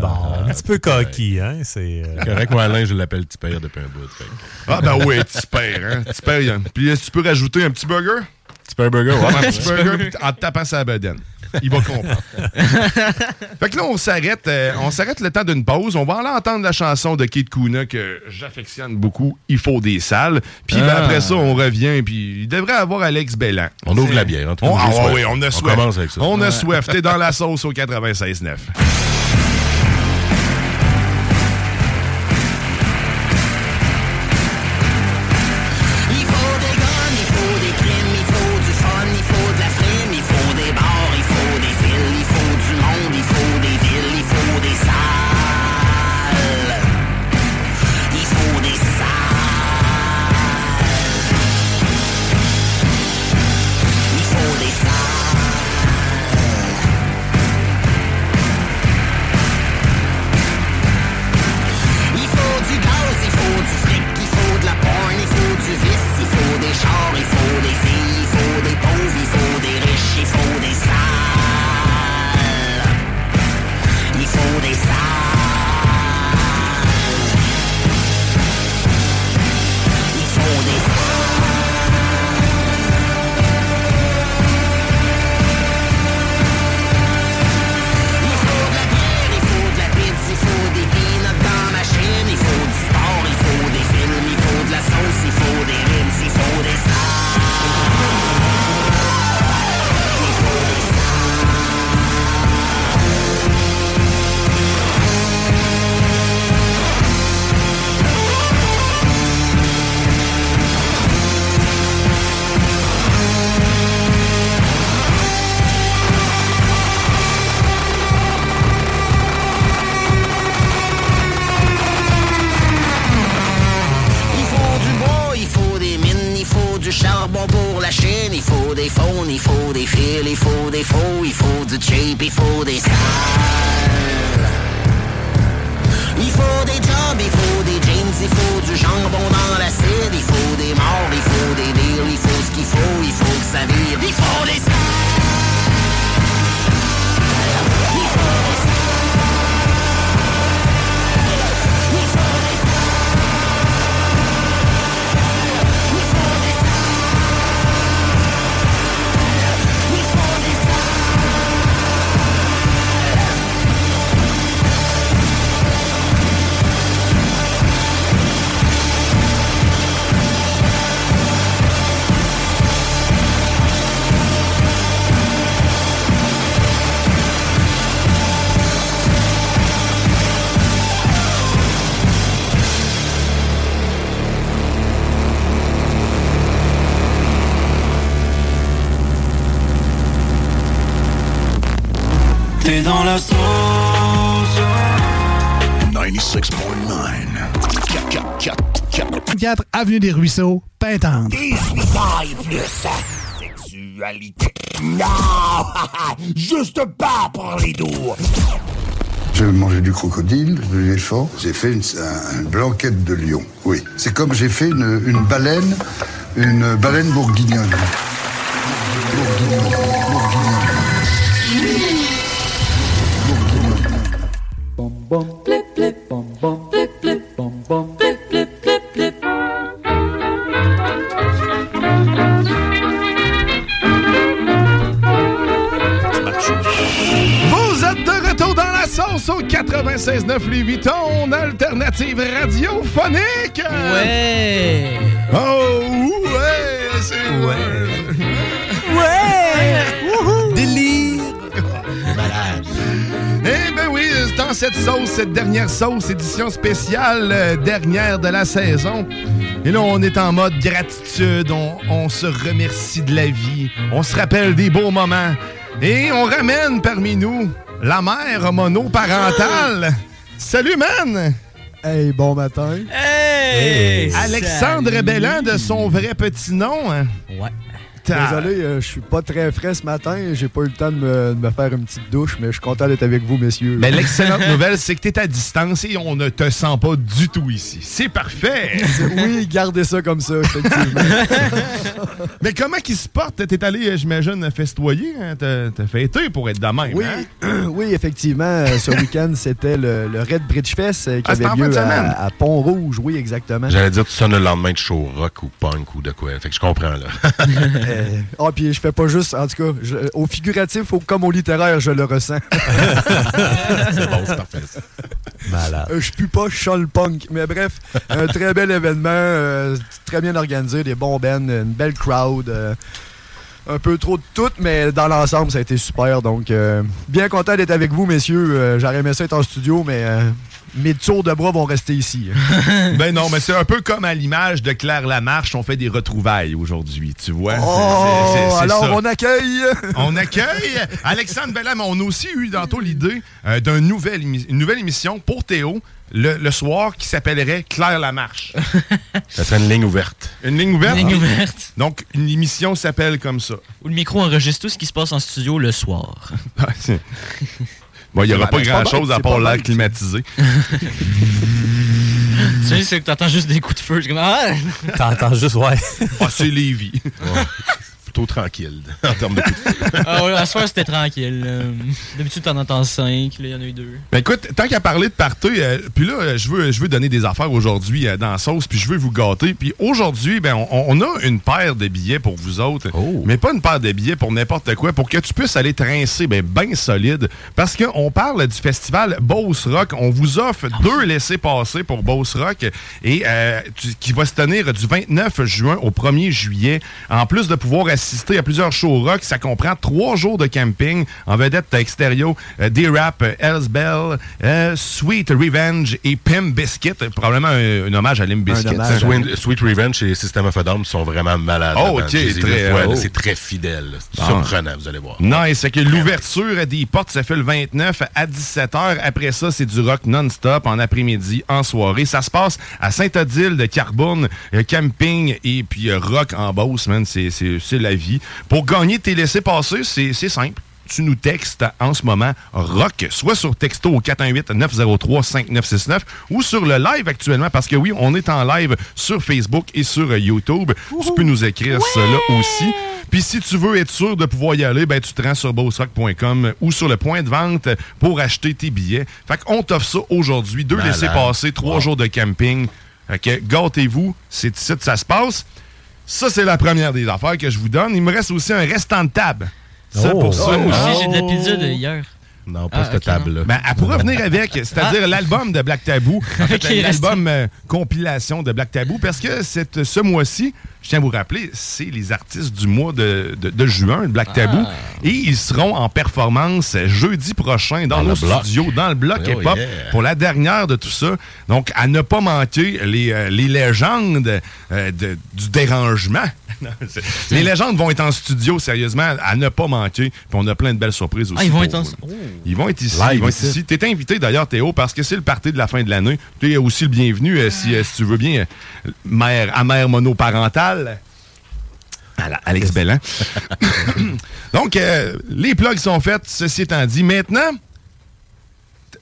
S6: Bon, un petit peu coquille, hein? C'est. euh,
S7: Correct, moi, Alain, je l'appelle petit père depuis un bout. fait que-
S4: Ah ben oui, petit père, hein. A- Puis est-ce que tu peux rajouter un petit burger?
S7: Petit père burger, ouais.
S4: un petit burger en te tapant sa bedaine. Il va comprendre. fait que là, on s'arrête euh, on s'arrête le temps d'une pause. On va aller entendre la chanson de Kate Kuna que j'affectionne beaucoup, Il faut des salles. Puis ben,
S7: Ah.
S4: après ça, on revient, puis il devrait avoir Alex Bellan.
S7: On ouvre la bière, en tout cas,
S4: On,
S7: j'ai
S4: ah, oui, on a
S7: On commence avec ça.
S4: On a
S7: Ouais.
S4: soif. T'es dans la sauce au 96.9.
S9: Avenue des Ruisseaux, Pintante.
S10: 18 ans et plus. Sexualité. Non! Juste pas pour les doux.
S11: J'ai mangé du crocodile, de l'éléphant. J'ai fait une, un- une blanquette de lion. Oui. C'est comme j'ai fait une, une baleine, une baleine. Bourguignonne, bourguignonne.
S4: Sauce au 96.9 Louis Vuitton, alternative radiophonique.
S5: Ouais.
S4: Oh ouais, c'est ouais.
S5: Ouais.
S4: Délire. Malade. Eh ben oui, dans cette sauce, cette dernière sauce, édition spéciale, euh, dernière de la saison. Et là, on est en mode gratitude, on, on se remercie de la vie, on se rappelle des beaux moments. Et on ramène parmi nous la mère monoparentale. Salut, man!
S12: Hey, bon matin.
S5: Hey!
S4: Alexandre
S12: Salut.
S4: Belland de son vrai petit nom. hein?
S5: Ouais.
S12: Désolé, euh, je suis pas très frais ce matin. J'ai pas eu le temps de me, de me faire une petite douche, mais je suis content d'être avec vous, messieurs.
S4: Mais l'excellente nouvelle, c'est que tu es à distance et on ne te sent pas du tout ici. C'est parfait!
S12: oui, gardez ça comme ça, effectivement.
S4: Mais comment qu'il se porte? T'es allé, euh, j'imagine, festoyer, hein? T'as fêté pour être de même,
S12: Oui,
S4: hein?
S12: oui, effectivement, euh, ce week-end, c'était le, le Red Bridge Fest qui
S7: Ah, c'était
S12: avait
S7: en fin de
S12: lieu
S7: semaine?
S12: à, à Pont-Rouge. Oui, exactement.
S7: J'allais dire, tu sonnes le lendemain de show rock ou punk ou de quoi. Fait que je comprends, là.
S12: Euh, Ah, puis je fais pas juste, en tout cas, je- au figuratif ou comme au littéraire, je le ressens.
S7: c'est bon, c'est parfait. ça.
S6: Malade.
S12: Euh, je pue pas, je punk. Mais bref, un très bel événement, euh, très bien organisé, des bons bands, une belle crowd. euh, un peu trop de tout, mais dans l'ensemble, ça a été super. Donc, euh, bien content d'être avec vous, messieurs. Euh, J'aurais aimé ça être en studio, mais euh, mes tours de bras vont rester ici.
S4: ben non, mais c'est un peu comme à l'image de Claire Lamarche, on fait des retrouvailles aujourd'hui, tu vois?
S12: Oh, alors
S4: ça.
S12: on accueille.
S4: On accueille Alexandre Bellam. On a aussi eu tantôt l'idée euh, d'une nouvelle, une nouvelle émission pour Théo le, le soir qui s'appellerait Claire Lamarche.
S7: Ça serait une ligne ouverte.
S4: Une ligne ouverte?
S5: Une ligne ouverte.
S4: Donc, une émission s'appelle comme ça.
S5: Où le micro enregistre tout ce qui se passe en studio le soir.
S4: Bon, il n'y aura pas grand-chose à part l'air climatisé.
S5: tu sais, c'est que t'entends juste des coups de feu. Comme, ah!
S6: T'entends juste, ouais.
S4: Ah, c'est Lévi.
S7: Plutôt tranquille en termes de coups de feu.
S5: ah ouais, à ce soir, c'était tranquille. euh. D'habitude, t'en entends cinq. Là, il y en a eu deux.
S4: Ben écoute, tant qu'à parler de party, euh, puis là, euh, je veux, je veux donner des affaires aujourd'hui euh, dans la sauce, puis je veux vous gâter. Puis aujourd'hui, ben, on, on a une paire de billets pour vous autres, mais pas une paire de billets pour n'importe quoi, pour que tu puisses aller trincer ben, bien solide. Parce qu'on parle du festival Boss Rock. On vous offre deux laissés-passer pour Boss Rock, et euh, tu- qui va se tenir du 29 juin au 1er juillet. En plus de pouvoir assister à plusieurs shows rock. Ça comprend trois jours de camping en vedette extérieur, euh, D-Rap, euh, Hells Bell, euh, Sweet Revenge et Pim Biscuit. Probablement un, un hommage à Limp Biscuit.
S7: Sweet, Sweet Revenge et System of a Down sont vraiment malades.
S4: Oh, ok, très-
S7: ouais,
S4: oh.
S7: C'est très fidèle. C'est
S4: Ah.
S7: surprenant, vous allez voir.
S4: Nice. Fait que l'ouverture des portes, ça fait le 29 à 17h. Après ça, c'est du rock non-stop en après-midi, en soirée. Ça se passe à Saint-Odile de Carbone, euh, camping et puis euh, rock en Beauce, man. C'est- C'est c'est la vie. Pour gagner tes laissés-passer, c'est c'est simple. Tu nous textes en ce moment rock, soit sur texto au 418-903-5969 ou sur le live actuellement, parce que oui, on est en live sur Facebook et sur YouTube. Tu peux nous écrire cela aussi. Puis si tu veux être sûr de pouvoir y aller, ben tu te rends sur bossrock.com ou sur le point de vente pour acheter tes billets. Fait qu'on t'offre ça aujourd'hui. Deux
S7: Malade.
S4: laissés passer, trois jours de camping. Fait que gâtez-vous, c'est ici que ça se passe. Ça, c'est la première des affaires que je vous donne. Il me reste aussi un restant de table. Ça,
S5: Oh.
S4: pour ça.
S5: Oh, moi aussi, j'ai de la pizza de hier.
S7: Non,
S5: pas cette table-là.
S4: Ben, elle pourrait venir avec, c'est-à-dire l'album de Black Tabou. En fait, l'album euh, compilation de Black Tabou, parce que cette, ce mois-ci, je tiens à vous rappeler, c'est les artistes du mois de, de- de juin, Black Tabou.
S5: Ah.
S4: Et ils seront en performance jeudi prochain dans,
S7: Dans
S4: nos studios, dans le bloc
S7: Oh,
S4: hip-hop,
S7: yeah.
S4: pour la dernière de tout ça. Donc, à ne pas manquer les, euh, les légendes euh, de- du dérangement. Non, les légendes vont être en studio, sérieusement, à ne pas manquer. Puis on a plein de belles surprises aussi.
S5: Ah, ils vont
S4: pour
S5: être en-
S4: vous.
S5: Oh.
S4: Ils vont être ici.
S7: Live
S4: ils vont être
S7: ici.
S4: T'es invité d'ailleurs, Théo, parce que c'est le party de la fin de l'année. Tu es aussi le bienvenu euh, si, si tu veux bien. mère, à mère monoparentale. Alex Bellan. Donc, euh, les plugs sont faites, ceci étant dit. Maintenant,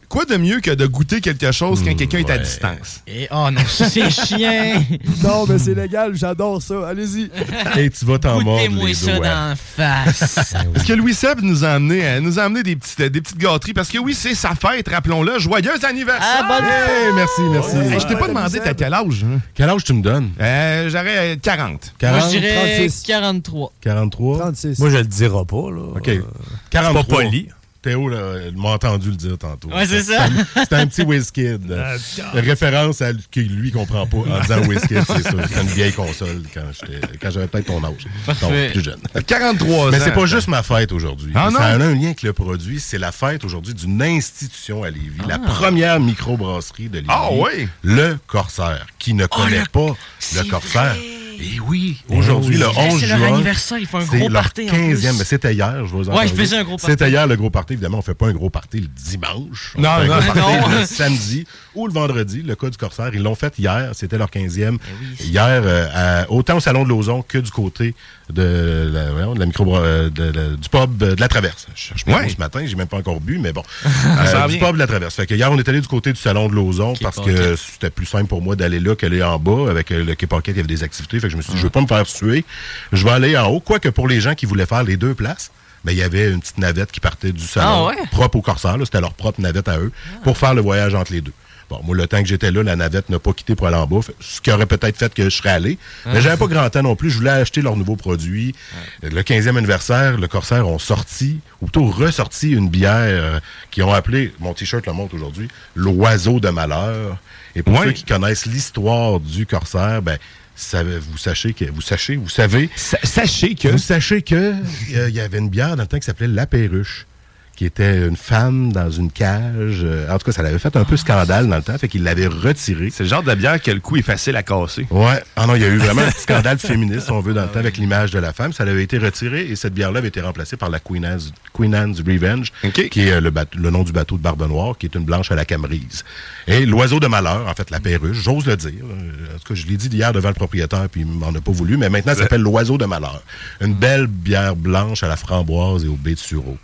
S4: quoi de mieux que de goûter quelque chose quand quelqu'un est à distance?
S5: Et, oh non, c'est chiant.
S12: Non, mais c'est légal, j'adore ça. Allez-y.
S7: Et tu vas t'en mordre
S5: Goûtez-moi
S7: les
S5: ça
S7: doigts.
S5: la face.
S4: Est-ce que Louis Seb nous a amené, euh, nous a amené des, petites, des petites gâteries? Parce que oui, c'est sa fête, rappelons-le. Joyeux anniversaire!
S5: Ah, bonne
S7: Hey, merci, merci.
S4: Hey, je t'ai pas demandé t'as quel âge. hein?
S7: Quel âge tu me donnes?
S4: Euh, J'aurais euh, 40.
S5: Moi,
S7: 40,
S5: je dirais
S12: 36.
S5: 43.
S7: 43?
S12: 36.
S6: Moi, je le dirais pas, là.
S7: OK.
S6: Euh,
S7: 43.
S6: C'est pas poli.
S7: Théo m'a entendu le dire tantôt.
S5: Ouais, c'est ça.
S7: C'était un petit Wizkid. euh, référence à que lui comprend pas en disant Wizkid, c'est ça. C'était une vieille console quand j'avais peut-être ton âge. Donc, plus jeune.
S4: 43
S7: Mais
S4: ans.
S7: c'est pas juste ma fête aujourd'hui.
S4: Ah,
S7: ça a un lien avec le produit. C'est la fête aujourd'hui d'une institution à Lévis. La première microbrasserie de Lévis.
S4: Ah, oui?
S7: Le Corsaire. Qui ne connaît
S5: le-
S7: pas le
S5: c'est
S7: Corsaire.
S5: vrai.
S7: Et oui, aujourd'hui, le
S5: C'est vrai,
S7: 11
S5: c'est
S7: juin.
S5: leur anniversaire, ils font un
S7: c'est
S5: gros party en
S7: 15e,
S5: plus.
S7: mais c'était hier, je vous en
S5: Ouais, je faisais un gros party.
S7: C'était hier le gros party. Évidemment, on fait pas un gros party le dimanche. On
S4: Non,
S7: fait un
S4: non,
S7: party
S5: non.
S7: le samedi ou le vendredi, le cas du Corsaire. Ils l'ont fait hier, c'était leur 15e.
S5: Eh
S7: Hier, euh, à- autant au Salon de Lauson que du côté de la, voyons, de la micro, euh, de- de- du pub de la Traverse. Je cherche
S4: Ouais.
S7: mots ce matin, j'ai même pas encore bu, mais bon. Euh, du pub de la Traverse. Fait que hier, on est allé du côté du Salon de Lauson parce que c'était plus simple pour moi d'aller là qu'aller en bas. Avec euh, le Pocket, il y avait des activités. Fait que je me suis dit, je veux pas me faire suer. Je vais aller en haut. Quoique pour les gens qui voulaient faire les deux places, ben, il y avait une petite navette qui partait du salon,
S5: Ah ouais?
S7: propre au Corsaire. là. C'était leur propre navette à eux, pour faire le voyage entre les deux. Bon, moi, le temps que j'étais là, la navette n'a pas quitté pour aller en bas, ce qui aurait peut-être fait que je serais allé. Mais j'avais pas grand temps non plus. Je voulais acheter leurs nouveaux produits. Le 15e anniversaire, le Corsaire ont sorti, ou plutôt ressorti une bière euh, qu'ils ont appelée, mon T-shirt le montre aujourd'hui, l'oiseau de malheur. Et pour ceux qui connaissent l'histoire du Corsaire, ben, savez- vous sachez que, vous sachez, vous savez,
S4: Sa- Sachez que.
S7: vous sachez que euh, il y avait une bière dans le temps qui s'appelait La Perruche, qui était une femme dans une cage. Euh, en tout cas, ça l'avait fait un peu scandale dans le temps, fait qu'il l'avait retirée.
S4: C'est le genre de bière que le coup est facile à casser.
S7: Ouais. Ah non, il y a eu vraiment un scandale féministe, si on veut, dans le temps, avec l'image de la femme. Ça avait été retiré et cette bière-là avait été remplacée par la Queen Anne's, Queen Anne's Revenge, qui est euh, le, nom du bateau de Barbe Noire, qui est une blanche à la camerise. Et l'oiseau de malheur, en fait, la perruche, j'ose le dire. Euh, En tout cas, je l'ai dit hier devant le propriétaire, puis il m'en a pas voulu, mais maintenant, ça s'appelle l'oiseau de malheur. Une belle bière blanche à la framboise et au baie de sureau.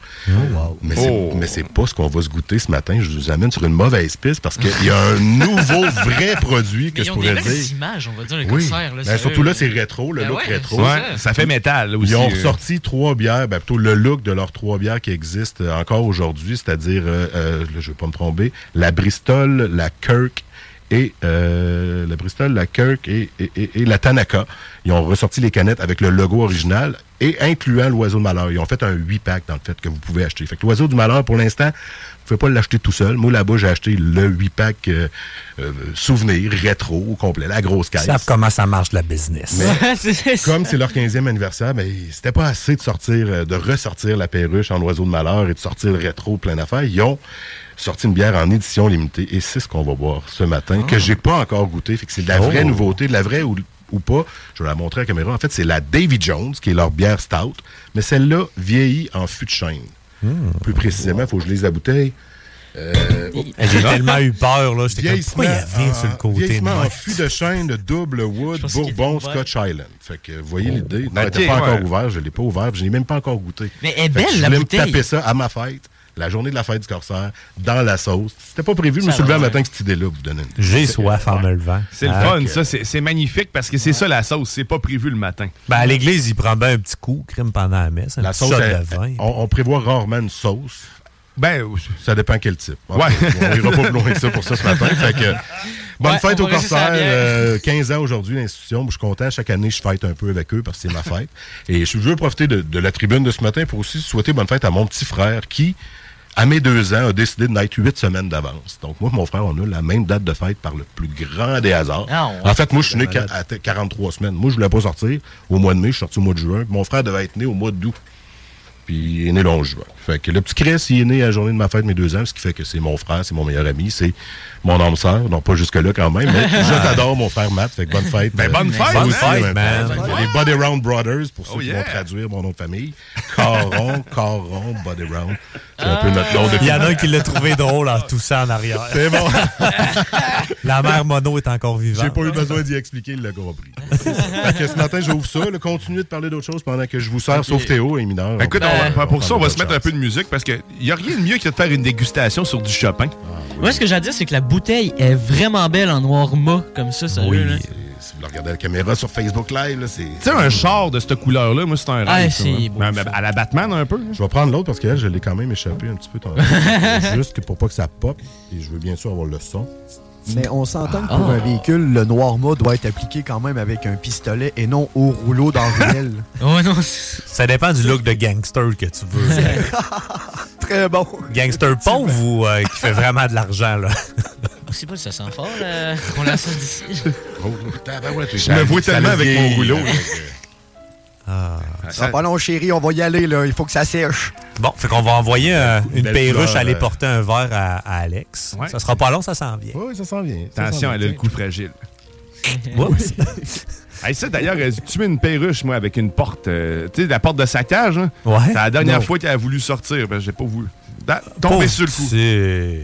S7: Mais c'est
S4: Oh.
S7: mais c'est pas ce qu'on va se goûter ce matin. Je vous amène sur une mauvaise piste parce qu'il y a un nouveau vrai produit que
S5: Mais
S7: je
S5: ils ont des
S7: pourrais
S5: belles
S7: dire.
S5: images, on va dire, le
S7: Oui.
S5: Là,
S7: Ben, surtout là, c'est rétro, le
S5: Ben
S7: look
S5: ouais,
S7: rétro.
S4: Ouais, ça fait métal aussi.
S7: Ils ont
S4: euh.
S7: ressorti trois bières, ben, plutôt le look de leurs trois bières qui existent encore aujourd'hui, c'est-à-dire, euh, euh, je ne vais pas me tromper, la Bristol, la Kirk et euh, la Bristol, la Kirk et, la Tanaka. Ils ont ressorti les canettes avec le logo original et incluant l'oiseau de malheur. Ils ont fait un 8-pack dans le fait que vous pouvez acheter. Fait l'oiseau du malheur, pour l'instant, pouvez pas l'acheter tout seul. Moi, là-bas, j'ai acheté le 8-pack euh, euh, souvenir, rétro, au complet, la grosse
S6: Ils
S7: caisse.
S6: savent comment ça marche la business.
S7: Mais comme c'est leur 15e anniversaire, ben, c'était pas assez de sortir, euh, de ressortir la perruche en oiseau de malheur et de sortir le rétro plein d'affaires. Ils ont sorti une bière en édition limitée et c'est ce qu'on va boire ce matin, que j'ai pas encore goûté. Fait que c'est de la vraie
S6: Oh.
S7: nouveauté, de la vraie ou, ou pas. Je vais la montrer à la caméra. En fait, c'est la Davy Jones, qui est leur bière stout, mais celle-là vieillit en fût de chêne. Plus précisément, il faut que je lise la bouteille. Euh, oh.
S6: J'ai tellement eu peur, là. J'étais comme, pourquoi il y a
S7: Vieillissement
S6: vin sur le
S7: en-
S6: côté?
S7: Vieillissement
S6: de
S7: en fût de chêne de double wood, Bourbon. Scotch Island. Fait que vous voyez l'idée. Non,
S4: Ben,
S7: elle n'était pas encore ouverte. Je ne l'ai pas ouverte. Je n'ai même pas encore goûté.
S5: Mais elle est
S7: Fait que
S5: belle,
S7: je
S5: la
S7: voulais
S5: bouteille.
S7: me taper ça à ma fête, la journée de la fête du corsaire, dans la sauce. C'était pas prévu. Je me suis levé un matin avec cette idée-là, vous donner une
S6: J'ai soif en me levant.
S4: C'est le
S6: Ah,
S4: fun,
S6: ok.
S4: ça. C'est magnifique parce que c'est ça la sauce. C'est pas prévu le matin.
S6: Ben, à l'église, il prend bien un petit coup, crime pendant la messe. Un
S7: La
S6: petit
S7: sauce,
S6: shot
S7: elle-
S6: de vin.
S7: on, on prévoit rarement une sauce.
S4: Ben,
S7: ça dépend quel type.
S4: Ouais.
S7: On ira pas plus loin que ça pour ça ce matin. Fait que, bonne
S4: Ouais,
S7: fête au Corsaire.
S4: bière.
S7: euh, 15 ans aujourd'hui, l'institution. Je suis content. Chaque année, je fête un peu avec eux parce que c'est ma fête. Et je veux profiter de, de la tribune de ce matin pour aussi souhaiter bonne fête à mon petit frère qui, à mes deux ans, a décidé de naître huit semaines d'avance. Donc, moi et mon frère, on a la même date de fête par le plus grand des hasards.
S5: Ah.
S7: En fait, moi, je suis né à 43 semaines. Moi, je voulais pas sortir au mois de mai. Je suis sorti au mois de juin. Mon frère devait être né au mois d'août. Puis il est né le 11 juin. Fait que le petit Chris, il est né à la journée de ma fête, mes deux ans, ce qui fait que c'est mon frère, c'est mon meilleur ami, c'est mon âme sœur. Non, pas jusque-là quand même, mais je t'adore, mon frère Matt. Fait que bonne fête.
S4: Ben, bonne fête,
S7: Bonne
S4: man.
S7: fête,
S4: man.
S7: Fait que Les Body Round Brothers, pour ceux
S4: Oh,
S7: qui
S4: yeah.
S7: vont traduire mon nom de famille. Caron, Caron, Body Round. C'est un peu notre nom de
S6: Il y en a un qui l'a trouvé drôle en toussant en arrière.
S7: C'est bon.
S6: La mère Mono est encore vivante.
S7: J'ai pas eu besoin d'y expliquer, il l'a compris. fait que ce matin, j'ouvre ça. Continuez de parler d'autres choses pendant que je vous sers, sauf Théo et Mineur.
S4: Ben, écoute, on pour ça, on va se mettre un
S7: peu
S4: de musique parce qu'il n'y a rien de mieux que de faire une dégustation sur du Chopin.
S5: Moi, ce que j'ai à dire, c'est que la bouteille est vraiment belle en noir mat, comme ça, sérieux. là.
S7: Si vous le regardez à la caméra sur Facebook Live, là, c'est.
S4: Tu sais, un char de cette couleur-là, moi, c'est un rêve.
S5: Ah,
S4: ça,
S5: c'est
S4: hein.
S5: beau,
S4: à la Batman, un peu.
S7: Je vais prendre l'autre parce que elle, je l'ai quand même échappé un petit peu. tantôt. Juste pour pas que ça pop. Et je veux bien sûr avoir le son.
S12: Mais on s'entend que pour
S7: Ah.
S12: un véhicule, le noir mât doit être appliqué quand même avec un pistolet et non au rouleau dans ruelle.
S5: Oh non,
S6: Ça dépend du look de gangster que tu veux.
S12: Très bon.
S6: Gangster pauvre ou euh, qui fait vraiment de l'argent, là?
S5: On sait pas si ça sent fort, là. On la sent d'ici.
S7: Oh, tabarouette,
S4: Je me vois
S7: ça
S4: tellement avec mon rouleau.
S6: Ah.
S12: Ça va pas long, chérie, on va y aller, là. Il faut que ça sèche.
S6: Bon, fait qu'on va envoyer euh, une
S7: Belle
S6: perruche
S7: fleur,
S6: aller
S7: euh.
S6: porter un verre à, à Alex.
S4: Ouais.
S6: Ça sera pas long, ça s'en vient.
S7: Oui, ça s'en vient. ça
S4: Attention, elle a le coup fragile.
S6: Oups.
S4: Hey, ça, d'ailleurs, euh, tu mets une perruche, moi, avec une porte. euh, tu sais, la porte de saccage. Hein?
S6: Ouais.
S4: C'est la dernière
S6: Non.
S4: fois qu'elle a voulu sortir. Ben, j'ai pas voulu. Da- Tomber sur le coup.
S6: C'est...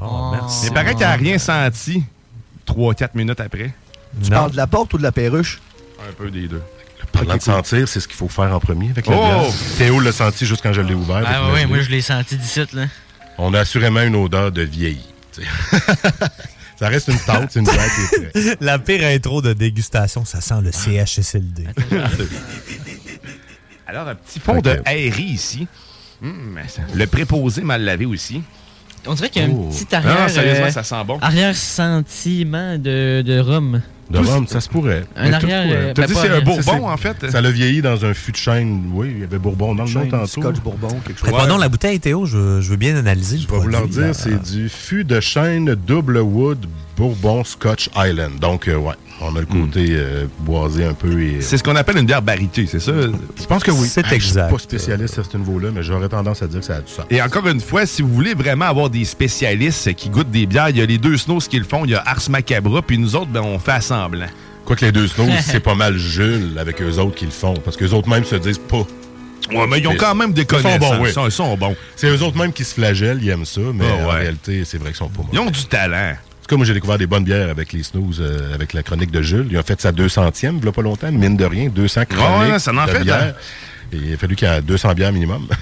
S6: Oh, merci.
S4: Mais paraît qu'elle a rien senti 3-4 minutes après.
S12: Tu
S6: Non.
S12: parles de la porte ou de la perruche?
S4: Un peu des deux.
S7: Parlant de sentir, c'est ce qu'il faut faire en premier avec la
S4: Oh!
S7: bière. Théo l'a senti juste quand je l'ai ouvert.
S5: Ah ouais,
S7: imaginez.
S5: moi, je l'ai senti d'ici, là.
S7: On a assurément une odeur de vieilli. ça reste une stout, c'est une bière qui est très-
S6: La pire intro de dégustation, ça sent le CHSLD.
S4: Alors, un petit fond de aérie ici. Hum, ça- le préposé mal lavé aussi.
S5: On dirait qu'il y a
S7: Oh.
S5: un petit
S4: Non,
S5: arrière.
S4: non, sérieusement,
S5: euh,
S4: ça sent bon.
S5: Arrière sentiment de, de rhum.
S7: De rhum, ça se pourrait.
S5: Un arrière,
S7: pourrait.
S5: euh,
S4: T'as
S5: ben,
S4: dit c'est un bourbon, en fait?
S7: Ça l'a vieilli dans un fût de chêne. Oui, il y avait Bourbon dans le nom tantôt.
S12: Scotch Bourbon, quelque chose.
S6: Donc la bouteille, Théo. Je, veux- je veux bien analyser le
S7: Je vais vous leur dire, c'est du fût de chêne double wood Bourbon Scotch Island. Donc, euh, ouais, on a le côté euh, boisé un peu. Et,
S4: C'est ce qu'on appelle une bière baritée, c'est ça?
S7: je pense que oui.
S6: C'est
S7: Ah, Je
S6: exact.
S7: suis pas spécialiste à ce niveau-là, mais j'aurais tendance à dire que ça a du sens.
S4: Et encore une fois, si vous voulez vraiment avoir des spécialistes qui goûtent des bières, il y a les deux snows qui le font. Il y a Ars Macabra, puis nous autres, ben, on fait semblant.
S7: Quoique les deux snows, c'est pas mal Jules avec eux autres qui le font. Parce qu'eux autres même se disent pas.
S4: Ouais, mais ils ont quand même des
S7: Ils sont
S4: connaissances.
S7: bons, oui.
S4: Ils sont- ils sont bons.
S7: C'est eux autres même qui se flagellent, ils aiment ça, mais
S4: Ah,
S7: en réalité, c'est vrai qu'ils sont pas
S4: Ils
S7: mauvais.
S4: ont du talent.
S7: En tout cas, moi, j'ai découvert des bonnes bières avec les snooze, euh, avec la chronique de Jules. Ils ont fait sa 200e, il y a pas longtemps, mine de rien, 200 chroniques
S4: ouais, ça en
S7: de
S4: fait,
S7: bières. Et il a fallu qu'il y ait 200 bières minimum.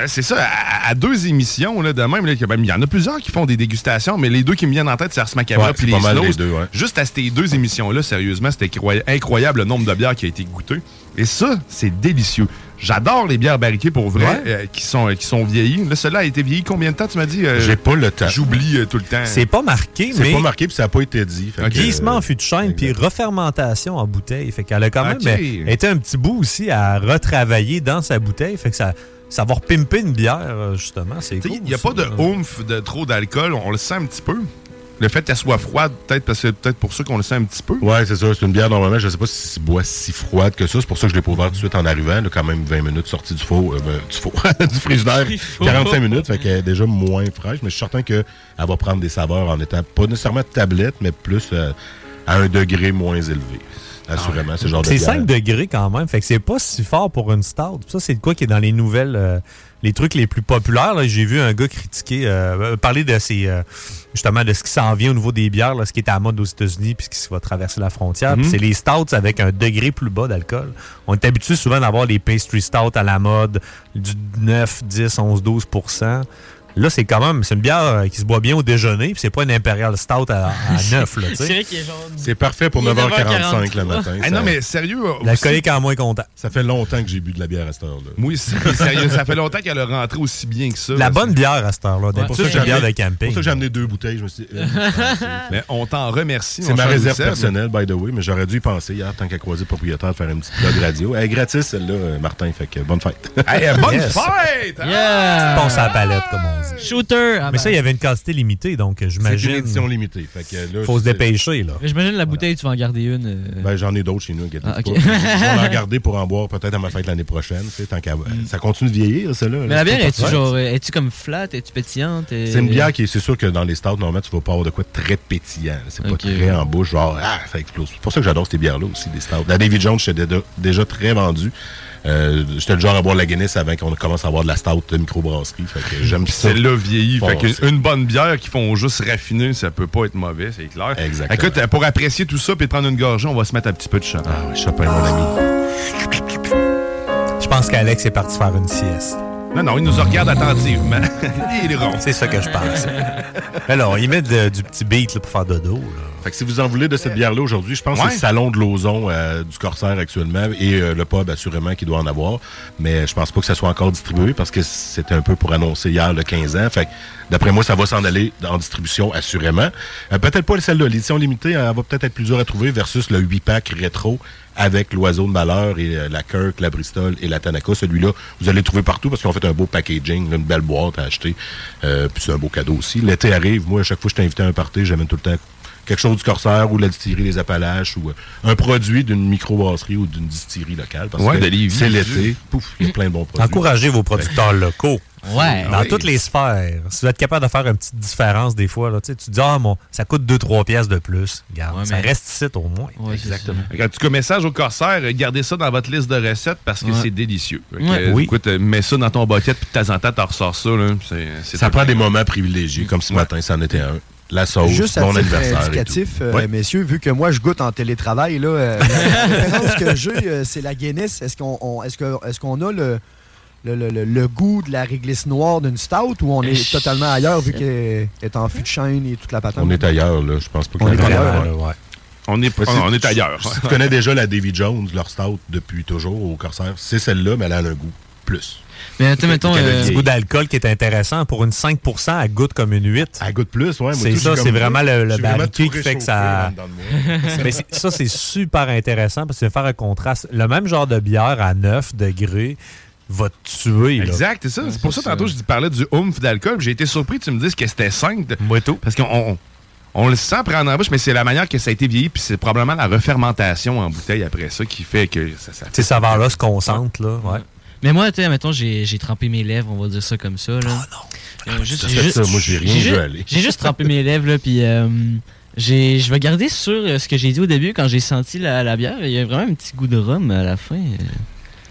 S4: Euh, C'est ça, à, à deux émissions, là, de même, ben, il y en a plusieurs qui font des dégustations, mais les deux qui me viennent en tête, c'est Ars Macabra
S7: Ouais,
S4: puis les
S7: pas mal
S4: Snows.
S7: les deux, ouais.
S4: Juste à ces deux émissions-là, sérieusement, c'était incroy- incroyable le nombre de bières qui a été goûté. Et ça, c'est délicieux. J'adore les bières barriquées pour vrai,
S6: Ouais.
S4: euh, qui, sont, qui sont vieillies. Là, celle-là a été vieillie combien de temps, tu m'as dit? Euh,
S7: J'ai pas le temps.
S4: J'oublie euh, tout le temps.
S6: C'est pas marqué,
S7: C'est
S6: mais.
S7: pas marqué, puis ça n'a pas été dit.
S6: Glissement en
S7: euh,
S6: fût de chêne, puis refermentation en bouteille. Fait qu'elle a quand même euh, été un petit bout aussi à retravailler dans sa bouteille. Fait que ça, va repimper une bière, euh, justement. C'est cool.
S4: Il n'y a pas de oomph de trop d'alcool. On le sent un petit peu. Le fait qu'elle soit froide, peut-être parce que c'est peut-être pour ça qu'on le sent un petit peu.
S7: Ouais, c'est ça. C'est une bière, normalement, je sais pas si c'est bois si froide que ça. C'est pour ça que je l'ai pas ouvert tout de suite en arrivant. Là, quand même 20 minutes sortie du four, euh, ben, du four, du frigidaire. 45 minutes, fait qu'elle est déjà moins fraîche. Mais je suis certain qu'elle va prendre des saveurs en étant pas nécessairement de tablette, mais plus euh, à un degré moins élevé. Assurément, c'est le genre de
S6: C'est
S7: bière.
S6: 5 degrés quand même. Fait que c'est pas si fort pour une stout. Ça, c'est de quoi qui est dans les nouvelles. euh, les trucs les plus populaires. là. J'ai vu un gars critiquer, euh, parler de ces, euh, justement de ce qui s'en vient au niveau des bières, là, ce qui est à la mode aux États-Unis puis ce qui va traverser la frontière.
S4: Mhm.
S6: C'est les stouts avec un degré plus bas d'alcool. On est habitué souvent d'avoir les pastry stouts à la mode du 9, 10, 11, 12 Là, c'est quand même c'est une bière euh, qui se boit bien au déjeuner, puis c'est pas une Imperial Stout à, à 9. Là, tu sais.
S5: C'est vrai qu'il est genre.
S7: C'est parfait pour
S5: Il est
S7: 9h45 le matin.
S4: Ah
S7: ça-
S4: non, mais sérieux. euh,
S6: L'alcoolique en moins content.
S7: Ça fait longtemps que j'ai bu de la bière à cette heure-là.
S4: Oui, c'est- sérieux, ça fait longtemps qu'elle a rentré aussi bien que ça.
S6: La
S4: là.
S6: bonne bière à cette heure-là.
S7: C'est pour ça j'ai
S6: bière de
S7: amené-
S6: camping.
S7: pour ça que j'ai amené deux bouteilles. Je me suis dit, euh,
S4: Mais on t'en remercie.
S7: C'est ma réserve personnelle, by the way, mais j'aurais dû y penser hier, tant qu'à croiser le propriétaire, de faire une petite plug radio. Elle est gratis, celle-là, Martin, fait que bonne fête.
S4: Hey, bonne
S6: Yes.
S4: fête!
S5: Yeah!
S6: Passe à la palette, comme on dit.
S5: Shooter! Ah
S6: Mais ça,
S5: ben.
S6: il y avait une quantité limitée, donc euh,
S7: C'est
S6: j'imagine.
S7: une édition limitée. Fait que là,
S6: Faut se
S7: c'est-
S6: dépêcher, là.
S5: J'imagine la bouteille, tu vas en garder une. euh.
S7: Ben, j'en ai d'autres chez nous, inquiétez-vous
S5: Ah, ok.
S7: pas. Je vais en garder pour en boire peut-être à ma fête l'année prochaine. tu sais, Tant qu'à- Ça continue de vieillir, celle-là.
S5: Mais la
S7: c'est
S5: bière, es-tu genre. Es-tu comme flat? Es-tu pétillante?
S7: C'est une bière qui est, c'est sûr que dans les stouts, normalement, tu vas pas avoir de quoi de très pétillant. C'est pas très en bouche, genre, ah, ça explose. C'est pour ça que j'adore ces bières-là aussi, des stouts. La David Jones, j'étais déjà, déjà très vendu. Euh, j'étais le genre à boire la Guinness avant qu'on commence à avoir de la stout de microbrasserie. Fait que j'aime ça.
S4: Celle-là vieillit. Fait
S7: Foncé.
S4: qu'une bonne bière qui font juste raffiner, ça peut pas être mauvais, c'est clair.
S7: Exactement.
S4: Écoute, euh, pour apprécier tout ça puis prendre une gorgée, on va se mettre un petit peu de chat.
S7: Ah oui, Chopin, mon ami.
S6: Je pense qu'Alex est parti faire une sieste.
S4: Non, non, il nous regarde attentivement. il est rond.
S6: C'est ça que je pense. Alors, il met de- du petit beat là, pour faire dodo. Là.
S7: Fait que si vous en voulez de cette bière-là aujourd'hui, je pense que c'est le salon de l'ozon euh, du Corsaire actuellement et euh, le pub assurément qui doit en avoir. Mais je pense pas que ça soit encore distribué parce que c'était un peu pour annoncer hier le 15 ans. Fait que d'après moi, ça va s'en aller en distribution assurément. Euh, peut-être pas celle-là. L'édition limitée, elle va peut-être être plus dure à trouver versus le 8-pack rétro avec l'oiseau de malheur et euh, la Kirk, la Bristol et la Tanaka. Celui-là, vous allez le trouver partout parce qu'ils ont fait un beau packaging, là, une belle boîte à acheter. Euh, puis c'est un beau cadeau aussi. L'été arrive. Moi, à chaque fois que je suis invité à un party, j'amène tout le temps quelque chose du Corsaire ou de la distillerie des Appalaches ou euh, un produit d'une microbrasserie ou d'une distillerie locale. Parce
S4: Ouais,
S7: que c'est l'été. Pouf, il y a plein de bons produits.
S6: Encouragez vos producteurs locaux.
S5: Ouais.
S6: Dans
S4: Oui.
S6: toutes les sphères. Si vous êtes capable de faire une petite différence des fois, là, tu sais, tu te dis, ah, mon, ça coûte 2-3 pièces de plus. Regarde,
S5: Ouais,
S6: ça
S5: mais-
S6: reste ici au moins.
S5: Ouais,
S6: Exactement.
S4: En tout cas, message au corsaire, gardez ça dans votre liste de recettes parce que
S5: Ouais.
S4: c'est délicieux. Que,
S6: Oui.
S4: Écoute, euh, mets ça dans ton bucket puis de temps en temps, tu ressors ça. Là,
S7: Ça prend des moments privilégiés, comme ce matin, ça en était un. La sauce,
S12: Juste
S7: mon anniversaire. et
S12: indicatif,
S7: tout.
S12: euh,
S7: Ouais.
S12: messieurs, vu que moi je goûte en télétravail, là, euh, la référence que j'ai, euh, c'est la Guinness. Est-ce qu'on on- est-ce que- est-ce qu'on a le, le, le- le- le goût de la réglisse noire d'une stout ou on est totalement ailleurs vu qu'elle est en fût de chêne et toute la patente?
S7: On est ailleurs, là. Je pense pas
S12: On
S7: qu'on
S12: est ailleurs,
S6: là, ouais.
S4: On est,
S7: Ouais,
S4: on, est ailleurs.
S7: Si tu connais déjà la Davy Jones, leur stout depuis toujours au Corsaire, c'est celle-là, mais elle a un goût plus.
S5: Mais attends, mettons. Euh,
S6: Un petit goût d'alcool qui est intéressant. Pour une 5 elle goûte comme une 8.
S7: Elle goûte plus, ouais. moi,
S6: C'est ça, c'est vraiment le, le qui fait que ça. Mais ça, c'est super intéressant parce que ça va faire un contraste. Le même genre de bière à 9 degrés va te tuer. là.
S4: Exact, c'est ça. c'est pour ça, tantôt, je parlais du oomph d'alcool. J'ai été surpris que tu me dises que c'était 5.
S6: Moi tout.
S4: Parce qu'on on, on le sent prendre en bouche, mais c'est la manière que ça a été vieilli, puis c'est probablement la refermentation en bouteille après ça qui fait que ça. ça
S6: Ces saveurs-là se concentrent. Là, ouais.
S5: Mais moi, tu sais, mettons, j'ai j'ai trempé mes lèvres, on va dire ça comme ça. Là.
S6: Oh
S5: Euh, juste-
S7: t'as
S5: j'ai
S7: fait
S5: juste-
S7: ça, moi, j'ai rien
S5: j'ai
S7: vu
S5: ju-
S7: aller.
S5: J'ai juste trempé mes lèvres, là, puis euh, j'ai- je vais garder sur euh, ce que j'ai dit au début quand j'ai senti la, la bière. Il y a vraiment un petit goût de rhum à la fin euh,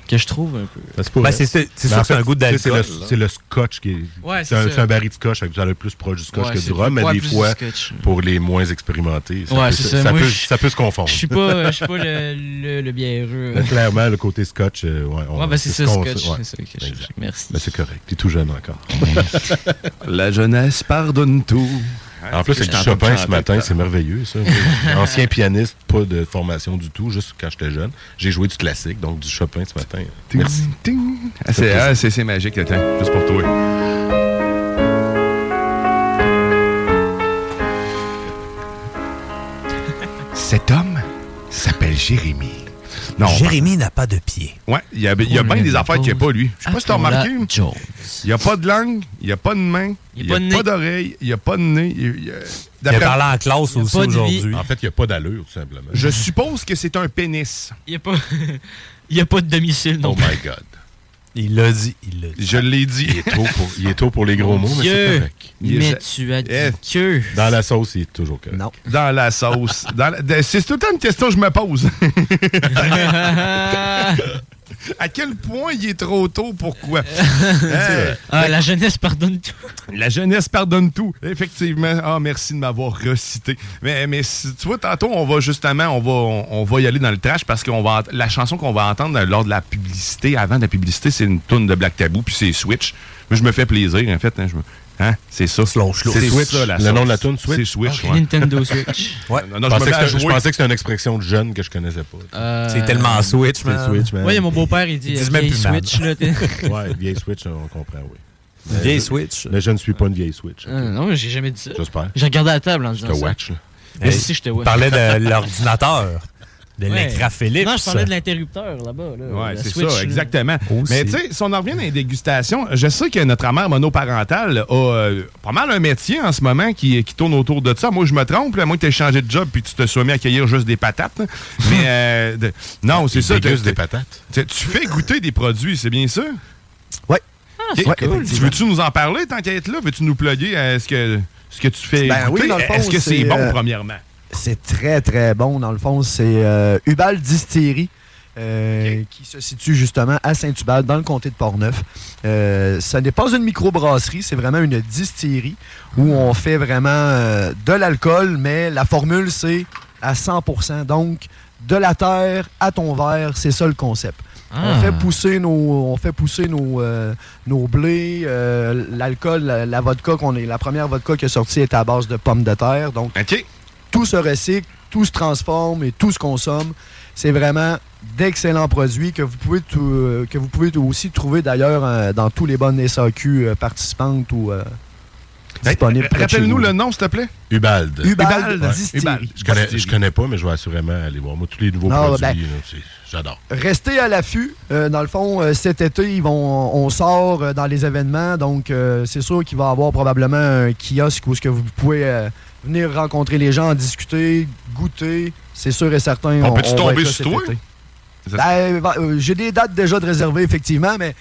S5: que je trouve un peu.
S7: Ça se pourrait.
S6: Ben, c'est c'est- c'est
S7: en
S6: un goût d'alcool.
S7: C'est le,
S6: là.
S7: c'est le scotch qui est.
S5: Ouais,
S7: c'est
S5: c'est
S7: un,
S5: ça.
S7: c'est un baril de scotch, ça le plus proche du scotch
S5: Ouais,
S7: que du rhum, mais des fois, pour les moins expérimentés, ça,
S5: Ouais,
S7: peut,
S5: c'est
S7: ça,
S5: ça.
S7: ça
S5: Moi,
S7: peut,
S5: je-
S7: ça peut se confondre.
S5: Je suis pas, je suis pas le, le, le biéreux.
S7: Clairement, le côté scotch, euh, ouais, on-
S5: ben c'est
S7: ce
S5: ça,
S7: qu'on-
S5: scotch. ça. Merci.
S7: C'est correct. T'es tout jeune encore.
S4: La jeunesse pardonne tout.
S7: En plus, avec
S4: Je
S7: du Chopin ce matin, c'est merveilleux, ça. Ancien pianiste, pas de formation du tout, juste quand j'étais jeune. J'ai joué du classique, donc du Chopin ce matin. Merci.
S4: Ah, c'est c'est- c'est magique, attends, juste pour toi. Cet homme s'appelle Jérémy. Non,
S6: Jérémy n'a pas de pied.
S4: Ouais, il y a, il y a bien des affaires qu'il n'y a pas, lui. Je sais pas si t'as remarqué. Il n'y a pas de langue, il n'y a pas de main, il n'y a, pas d'oreille, il n'y a pas de nez. il il a-
S6: parlé en classe
S5: Il y a
S6: aussi aujourd'hui.
S7: En fait, il n'y a pas d'allure, tout simplement.
S4: Je suppose que c'est un pénis.
S5: Il n'y a, pas... il y a pas de domicile non
S7: Oh my God.
S6: Il l'a dit, il l'a dit.
S4: Je l'ai dit.
S7: Il est tôt pour, il est tôt pour les gros mots, mais c'est
S5: Dieu.
S7: correct.
S4: Il est-
S5: Mais tu as dit
S4: Eh.
S5: que.
S7: Dans la sauce, il est toujours correct.
S6: Non.
S4: Dans la sauce. Dans la- de- C'est tout le temps une question que je me pose. à quel point il est trop tôt? Pourquoi?
S5: Ah, la jeunesse pardonne tout.
S4: La jeunesse pardonne tout, effectivement. Ah, merci de m'avoir recité. Mais, mais si- tu vois, tantôt, on va justement, on va, on, on va y aller dans le trash parce que la chanson qu'on va entendre lors de la publicité, avant de la publicité, c'est une tune de Black Tabou, puis c'est Switch. Mais je me fais plaisir, en fait. Hein, je me- hein, c'est ça.
S6: Slow, slow.
S4: C'est
S7: C'est
S4: Switch, ça, la
S7: Le nom de la tune, Switch?
S4: C'est Switch,
S5: Ok,
S4: ouais.
S5: Nintendo Switch.
S6: Ouais.
S4: Non, non,
S7: Je pensais, que c'était- je
S4: jouer.
S7: pensais que c'était une expression de jeune que je connaissais pas.
S5: Euh,
S6: C'est tellement Switch,
S7: C'est
S6: man.
S7: Switch, man.
S5: Il a mon beau-père, il dit
S6: Ils
S5: euh, vieille. Switch. Là,
S7: Ouais, vieille Switch, on comprend, oui.
S6: Une vieille Switch.
S7: Mais je ne suis pas une vieille Switch.
S5: Ah, non, j'ai jamais dit ça.
S7: J'espère.
S5: J'ai regardé à la table en
S7: Je te watch, là.
S5: Mais
S6: Hey,
S5: si, je te
S6: Il
S5: watch.
S6: parlait de l'ordinateur, de
S5: Ouais.
S6: l'écran Philips.
S5: Non, je parlais de l'interrupteur là-bas. Là,
S4: Ouais,
S5: la
S4: c'est ça, exactement.
S6: Aussi.
S4: Mais tu sais, si on en revient dans les dégustations, je sais que notre mère monoparentale a euh, pas mal un métier en ce moment qui, qui tourne autour de ça. Moi, je me trompe, là, moi, tu as changé de job puis tu te sois mis à cueillir juste des patates. là. Mais euh, de- non, c'est ça. t'as-
S7: des patates.
S4: Tu fais goûter des produits, c'est bien ça?
S12: Ouais.
S5: Ah, c'est
S4: Ok.
S5: cool.
S4: Tu veux-tu nous en parler tant qu'à être là? Veux-tu nous plugger à ce que, ce que tu fais
S12: Ben
S4: goûter?
S12: oui, dans le fond,
S4: Est-ce que c'est
S12: c'est,
S4: bon,
S12: euh,
S4: premièrement?
S12: C'est très, très bon. Dans le fond, c'est euh, Ubal Distillery. euh, qui se situe justement à Saint-Hubal, dans le comté de Portneuf. Euh, ce n'est pas une microbrasserie, c'est vraiment une distillerie où on fait vraiment euh, de l'alcool, mais la formule, c'est à 100%. Donc, de la terre à ton verre, c'est ça le concept.
S5: Ah.
S12: On fait pousser nos, on fait pousser nos, euh, nos blés, euh, l'alcool, la, la vodka qu'on est, la première vodka qui est sortie est à base de pommes de terre. Donc. Tout se recycle, tout se transforme et tout se consomme. C'est vraiment d'excellents produits que vous pouvez tout- euh, que vous pouvez aussi trouver d'ailleurs euh, dans tous les bonnes SAQ euh, participantes ou euh, disponibles. près de chez
S4: Rappelle-nous le nom, s'il te plaît.
S7: Ubald.
S12: Ubald
S4: Ouais. Ubald.
S7: Je connais, je connais pas, mais je vais assurément aller voir. Moi, tous les nouveaux
S12: Non,
S7: produits,
S12: ben-
S7: j'adore.
S12: Restez à l'affût. Euh, dans le fond, euh, cet été, ils vont, on sort euh, dans les événements. Donc, euh, c'est sûr qu'il va y avoir probablement un kiosque où ce que vous pouvez euh, venir rencontrer les gens, en discuter, goûter. C'est sûr et certain.
S4: On peut-tu tomber sur toi?
S12: Ben, va- euh, J'ai des dates déjà de réservées, effectivement, mais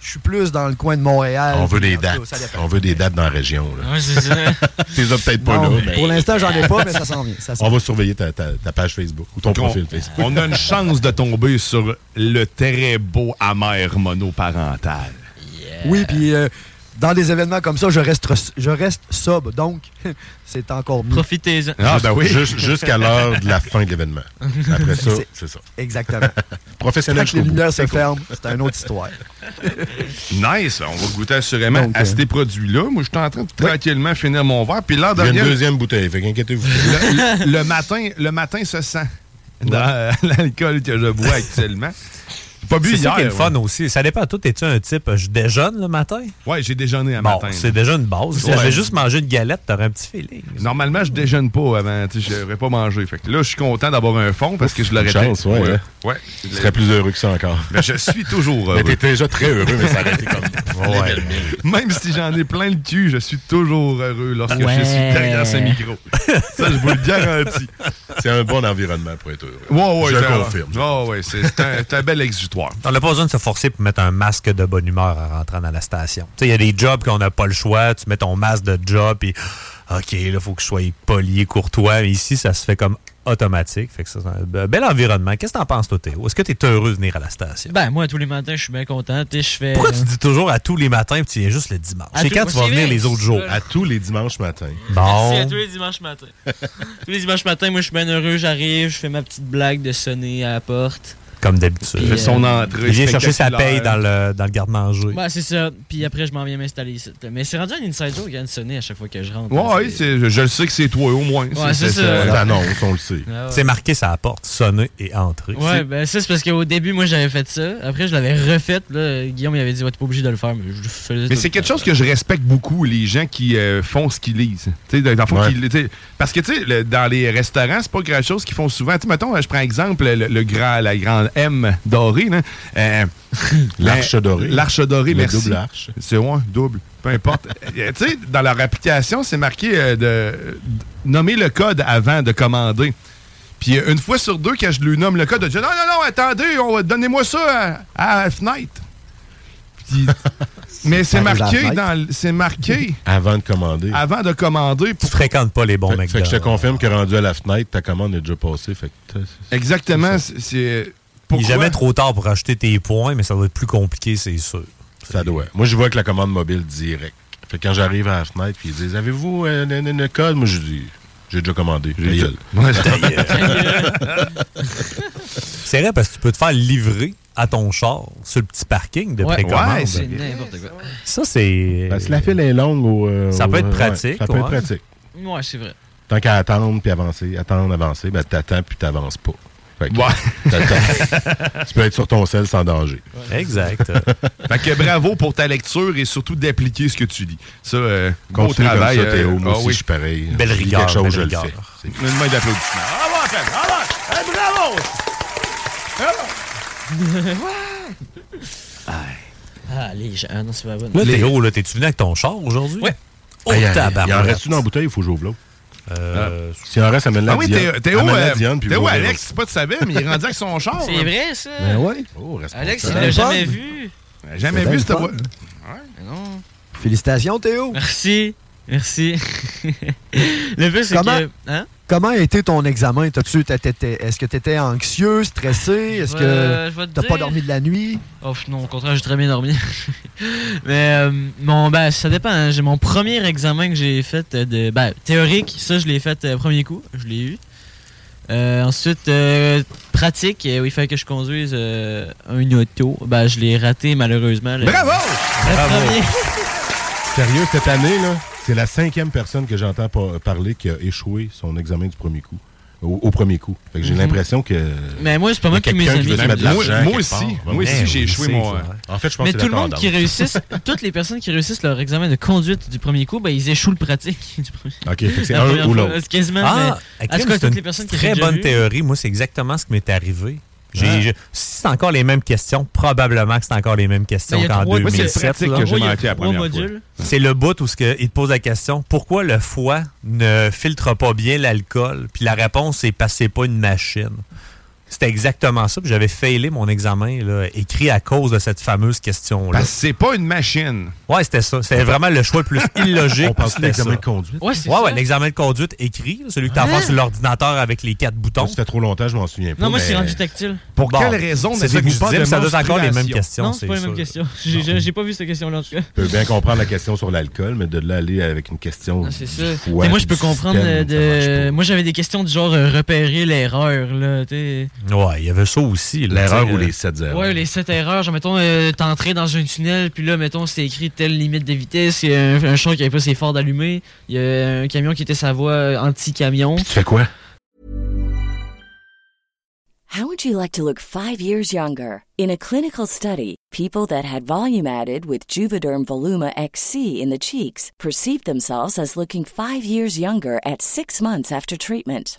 S12: je suis plus dans le coin de Montréal.
S7: On veut des
S12: cas,
S7: dates. On veut des dates dans la région.
S5: Ouais, c'est ça.
S7: Tu les as peut-être pas
S12: Non,
S7: là, mais
S12: Pour l'instant, j'en ai pas, mais ça s'en vient. ça
S7: on va surveiller ta, ta- ta page Facebook ou ton
S4: On,
S7: profil Facebook.
S4: on a une chance de tomber sur le très beau amer monoparental.
S12: Oui, puis euh, dans des événements comme ça, je reste, je reste sobre, donc c'est encore mieux.
S5: Profitez-en.
S4: Ah, ben oui.
S7: Jusqu'à l'heure de la fin de l'événement. Après ça,
S12: C'est-
S7: ça.
S12: Exactement.
S7: Professionnel
S12: Quand les lumières se ferment, c'est une autre histoire.
S4: Nice, on va goûter assurément
S12: Donc,
S4: à
S12: euh,
S4: ces produits-là. Moi, je suis en train de tranquillement finir mon verre. Puis
S7: y a une
S4: dernière,
S7: deuxième bouteille, fait qu'inquiétez-vous.
S4: le, le matin, le matin se sent dans euh, l'alcool que je bois actuellement. Pas bu
S6: C'est ça qui est le
S4: ouais.
S6: fun aussi. Ça dépend. Toi, es-tu un type, je déjeune le matin?
S4: Ouais, j'ai déjeuné à
S6: Bon,
S4: matin.
S6: c'est déjà une base. Si
S4: Ouais.
S6: j'avais juste mangé une galette, t'aurais un petit feeling.
S4: Normalement, je déjeune pas avant. Sais, j'aurais pas mangé. Fait que là, je suis content d'avoir un fond parce que je l'aurais
S7: chance, ouais, hein.
S4: Ouais.
S7: Tu serais plus heureux que ça encore.
S4: Mais je suis toujours heureux.
S7: Mais t'es déjà très heureux, mais ça aurait été comme.
S6: Ouais.
S4: Même si j'en ai plein le cul, je suis toujours heureux lorsque
S5: Ouais.
S4: je suis derrière ce micro. Ça, je vous le garantis.
S7: C'est un bon environnement pour être heureux.
S4: Ouais, ouais,
S7: Je
S4: c'est un-
S7: confirme.
S4: Ouais, ouais, un, c'est un bel exutoire.
S6: On n'a pas besoin de se forcer pour mettre un masque de bonne humeur en rentrant dans la station. Tu sais, il y a des jobs qu'on n'a pas le choix. Tu mets ton masque de job et OK, là, il faut que je sois poli et courtois. Mais ici, ça se fait comme automatique. Fait que c'est un bel environnement. Qu'est-ce que t'en penses, toi, Théo? Est-ce que t'es heureux de venir à la station?
S5: Ben, moi, tous les matins, je suis bien content. Je fais.
S6: Pourquoi tu dis toujours à tous les matins et tu viens juste le dimanche? C'est quand tu vas venir les autres jours?
S7: À tous les dimanches matins.
S5: Merci à
S6: Bon.
S5: tous les dimanches matin. tous les dimanches matin, moi, je suis bien heureux. J'arrive, je fais ma petite blague de sonner à la porte.
S6: Comme d'habitude.
S5: Il fait son
S4: entrée
S6: Il vient chercher sa paye dans le, dans le garde-manger.
S5: Ouais, c'est ça. Puis après, je m'en viens m'installer ici. Mais c'est rendu un inside joke, Yann sonner à chaque fois que je rentre.
S4: Ouais, c'est- je, je le sais que c'est toi, au moins.
S5: Ouais, c'est ça.
S7: T'annonces, on le sait.
S5: Ah ouais.
S6: C'est marqué sur la porte, sonner et entrer.
S5: Ouais, ben ça, c'est parce qu'au début, moi, j'avais fait ça. Après, je l'avais refait. Là, Guillaume, il avait dit, ouais, t'es pas obligé de le faire. Mais je le faisais.
S4: Mais c'est quelque chose que je respecte beaucoup, les gens qui euh, font ce qu'ils lisent. Tu sais, dans le fond,
S7: Ouais.
S4: qu'ils- tu sais, parce que, tu sais, le- dans les restaurants, c'est pas quelque chose qu'ils font souvent. Tu sais, mettons, je prends exemple, le, le grand, la grande M dorée, là. Euh,
S7: L'arche dorée.
S4: L'arche dorée,
S7: Le
S4: merci.
S7: double arche.
S4: C'est ouais, double. Peu importe. Euh, tu sais, dans leur application, c'est marqué euh, de, de nommer le code avant de commander. Puis euh, une fois sur deux, quand je lui nomme le code, je dis non, non, non, attendez, on va- donnez-moi ça à, à la fenêtre. Puis- mais c'est marqué dans c'est marqué
S7: Avant de commander.
S4: avant de commander.
S6: Tu fréquentes pas les bons
S7: Fait, fait que je te confirme que rendu à la fenêtre, ta commande est déjà passée. Fait que
S4: Exactement, c'est- c'est
S6: Il n'est jamais trop tard pour acheter tes points, mais ça va être plus compliqué, c'est sûr.
S7: Ça doit. Moi, je vois avec la commande mobile direct. Fait que quand j'arrive à la fenêtre, puis ils disent Avez-vous un, un- un- un code? Moi, je dis J'ai déjà commandé.
S4: J'ai. Ouais,
S6: C'est vrai parce que tu peux te faire livrer à ton char sur le petit parking de
S4: Ouais,
S6: précommande.
S4: ouais, c'est
S5: n'importe quoi.
S6: Ça, c'est.
S7: Parce que la file est longue. Au, euh,
S6: Ça peut être
S7: ouais,
S6: pratique,
S7: ça peut être
S6: ouais.
S7: pratique.
S5: Ouais, c'est vrai.
S7: Tant qu'à attendre puis avancer, attendre, avancer, ben t'attends puis t'avances pas. Fait que
S4: Ouais.
S7: t'attends. tu peux être sur ton sel sans danger.
S6: Exact.
S4: Fait que bravo pour ta lecture et surtout d'appliquer ce que tu lis. Ça, euh, beau
S7: Continue comme
S4: travail.
S7: ça, Théo.
S4: euh,
S7: Moi
S4: ah
S7: aussi,
S4: oui.
S7: je suis pareil.
S6: Belle rigueur,
S7: quelque chose,
S6: belle
S7: je le
S6: rigueur.
S7: fais.
S4: Une main d'applaudissement. Bravo, Appel. Bravo. Hey, bravo.
S5: Ah, les gens. Ah, non, c'est pas bon.
S6: Là, Théo, là, t'es-tu venu avec ton char aujourd'hui?
S5: Ouais.
S6: Oh,
S7: Hey, il en reste-tu dans la bouteille, il faut que j'ouvre l'autre?
S6: Euh,
S7: S'il en reste, amène la
S4: Ah oui, Théo, Théo, euh,
S7: Diane,
S4: Théo,
S7: vous
S4: Alex, c'est pas de savais, mais il est rendu avec son char.
S5: C'est vrai, ça?
S12: Ben ouais.
S7: Oh.
S5: Alex, il l'a jamais vu.
S4: Jamais vu cette voix.
S5: Mais non.
S12: Félicitations, Théo.
S5: Merci. Merci. le plus, c'est
S12: Comment-
S5: que. Hein?
S12: Comment a été ton examen? T'as-tu- t'as- t'étais- Est-ce que tu étais anxieux, stressé? Est-ce
S5: Euh,
S12: que
S5: te
S12: t'as pas dormi de la nuit?
S5: Oh non, au contraire, j'ai très bien dormi. Mais euh, mon, ben, ça dépend. hein. J'ai mon premier examen que j'ai fait euh, de ben, théorique, ça je l'ai fait euh, premier coup, je l'ai eu. Euh, ensuite, euh, pratique, euh, où il fallait que je conduise euh, un auto. Ben, je l'ai raté malheureusement. le-
S4: Bravo!
S5: le
S7: Bravo!
S5: premier.
S7: Sérieux, cette année, là, c'est la cinquième personne que j'entends par- parler qui a échoué son examen du premier coup. Au, au premier coup. Fait que j'ai
S5: Mhm.
S7: l'impression que.
S5: Mais moi, c'est pas moi qui mes amis.
S4: Moi- moi aussi.
S7: part.
S4: Moi aussi, j'ai échoué euh,
S7: En fait, je pense
S5: Mais
S7: que
S5: tout le monde qui réussissent, toutes les personnes qui réussissent leur examen de conduite du premier coup, ben ils échouent le pratique du premier.
S7: OK, c'est un ou l'autre.
S5: Quasiment.
S6: Ah, c'est
S5: toutes
S6: une
S5: les personnes qui
S6: très bonne théorie. Moi, c'est exactement ce qui m'est arrivé. Je- si c'est encore les mêmes questions, probablement que c'est encore les mêmes questions qu'en
S5: trois- moi, c'est le
S6: 2007.
S4: pratique
S6: là.
S4: que j'ai
S5: Ouais, il y a
S4: manqué la
S5: trois
S4: première fois.
S5: modules.
S6: C'est le bout où ce que- il te pose la question pourquoi le foie ne filtre pas bien l'alcool? Puis la réponse c'est parce que c'est pas une machine. C'était exactement ça. J'avais failé mon examen là, écrit à cause de cette fameuse question-là.
S4: Parce que c'est pas une machine.
S6: Ouais, c'était ça. C'était vraiment le choix le plus illogique.
S7: On parle de
S6: c'était
S7: l'examen de conduite.
S5: Ouais,
S6: Ouais, l'examen de conduite écrit, celui que tu as
S5: Hein?
S6: sur l'ordinateur avec les quatre boutons.
S7: Ça fait trop longtemps, je m'en souviens pas.
S5: Non, moi,
S7: mais-
S5: c'est rendu tactile.
S4: Pour
S6: Bon,
S4: quelle raison
S6: c'est ça que
S4: n'avez-vous
S6: je
S4: pas de
S6: mais ça doit être encore les mêmes questions.
S5: Non, c'est pas la même
S6: sûr.
S5: question. J'ai pas vu cette question-là, en tout cas.
S7: Je peux bien comprendre la question sur l'alcool, mais de là aller avec une question.
S5: C'est ça. moi, je peux comprendre euh. Moi, j'avais des questions du genre euh, repérer l'erreur, là.
S6: Ouais, il y avait ça aussi.
S7: L'erreur ou
S6: euh,
S7: les 7 zéros.
S5: Ouais, les 7 erreurs. Genre, mettons, euh, t'entrais dans un tunnel, puis là, mettons, c'est écrit telle limite de vitesse. Il y a un, un char qui avait pas ses phares d'allumé. Il y a un camion qui était sa voie euh, anti-camion.
S7: Tu fais quoi?
S13: How would you like to look five years younger? In a clinical study, people that had volume added with Juvederm Voluma XC in the cheeks perceived themselves as looking five years younger at six months after treatment.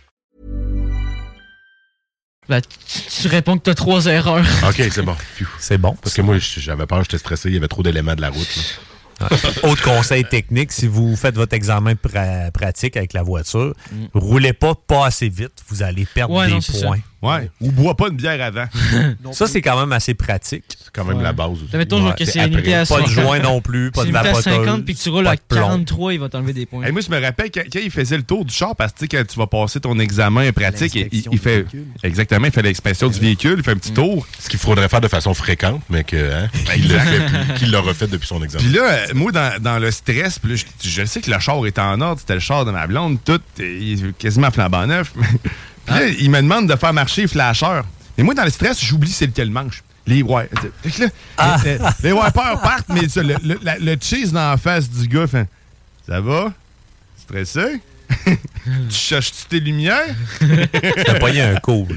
S5: Ben, tu, tu réponds que t'as trois erreurs.
S7: OK, c'est bon.
S6: C'est bon.
S7: Parce que moi, j'avais peur, j'étais stressé, il y avait trop d'éléments de la route. là.
S6: Autre conseil technique, si vous faites votre examen pra- pratique avec la voiture,
S7: Mm.
S6: roulez pas pas assez vite, vous allez perdre
S4: Ouais,
S6: des
S4: non,
S6: points.
S4: Ouais. Ou bois pas une bière avant.
S6: ça, c'est quand même assez pratique. C'est
S7: quand même la base aussi.
S5: Ça fait toujours que c'est limité à
S6: Pas de
S5: 60.
S6: joint non plus, pas
S5: Si
S6: de
S5: limité à
S6: vapoteuse.
S5: 50 puis que tu roules à
S6: de plomb.
S5: 43, il va t'enlever des points.
S4: Hey, moi, je me rappelle quand, quand il faisait le tour du char, parce que tu quand tu vas passer ton examen pratique, il, fait. Exactement, il fait l'expression du véhicule, il fait un petit tour.
S7: Ce qu'il faudrait faire de façon fréquente, mais que, hein, qu'il le fait plus- qu'il l'a refait depuis son examen.
S4: Puis là, moi, dans, dans le stress, puis là, je, je sais que le char est en ordre, c'était le char de ma blonde, tout, il est quasiment flambant neuf. Puis là, il me demande de faire marcher flasheur. Mais moi, dans le stress, j'oublie c'est lequel manche. Les ouais. Là, euh, euh, les wipers partent, mais ça, le, le- la- le cheese dans la face du gars fait Ça va? Stressé? tu cherches-tu tes lumières?
S6: T'as pogné un coup,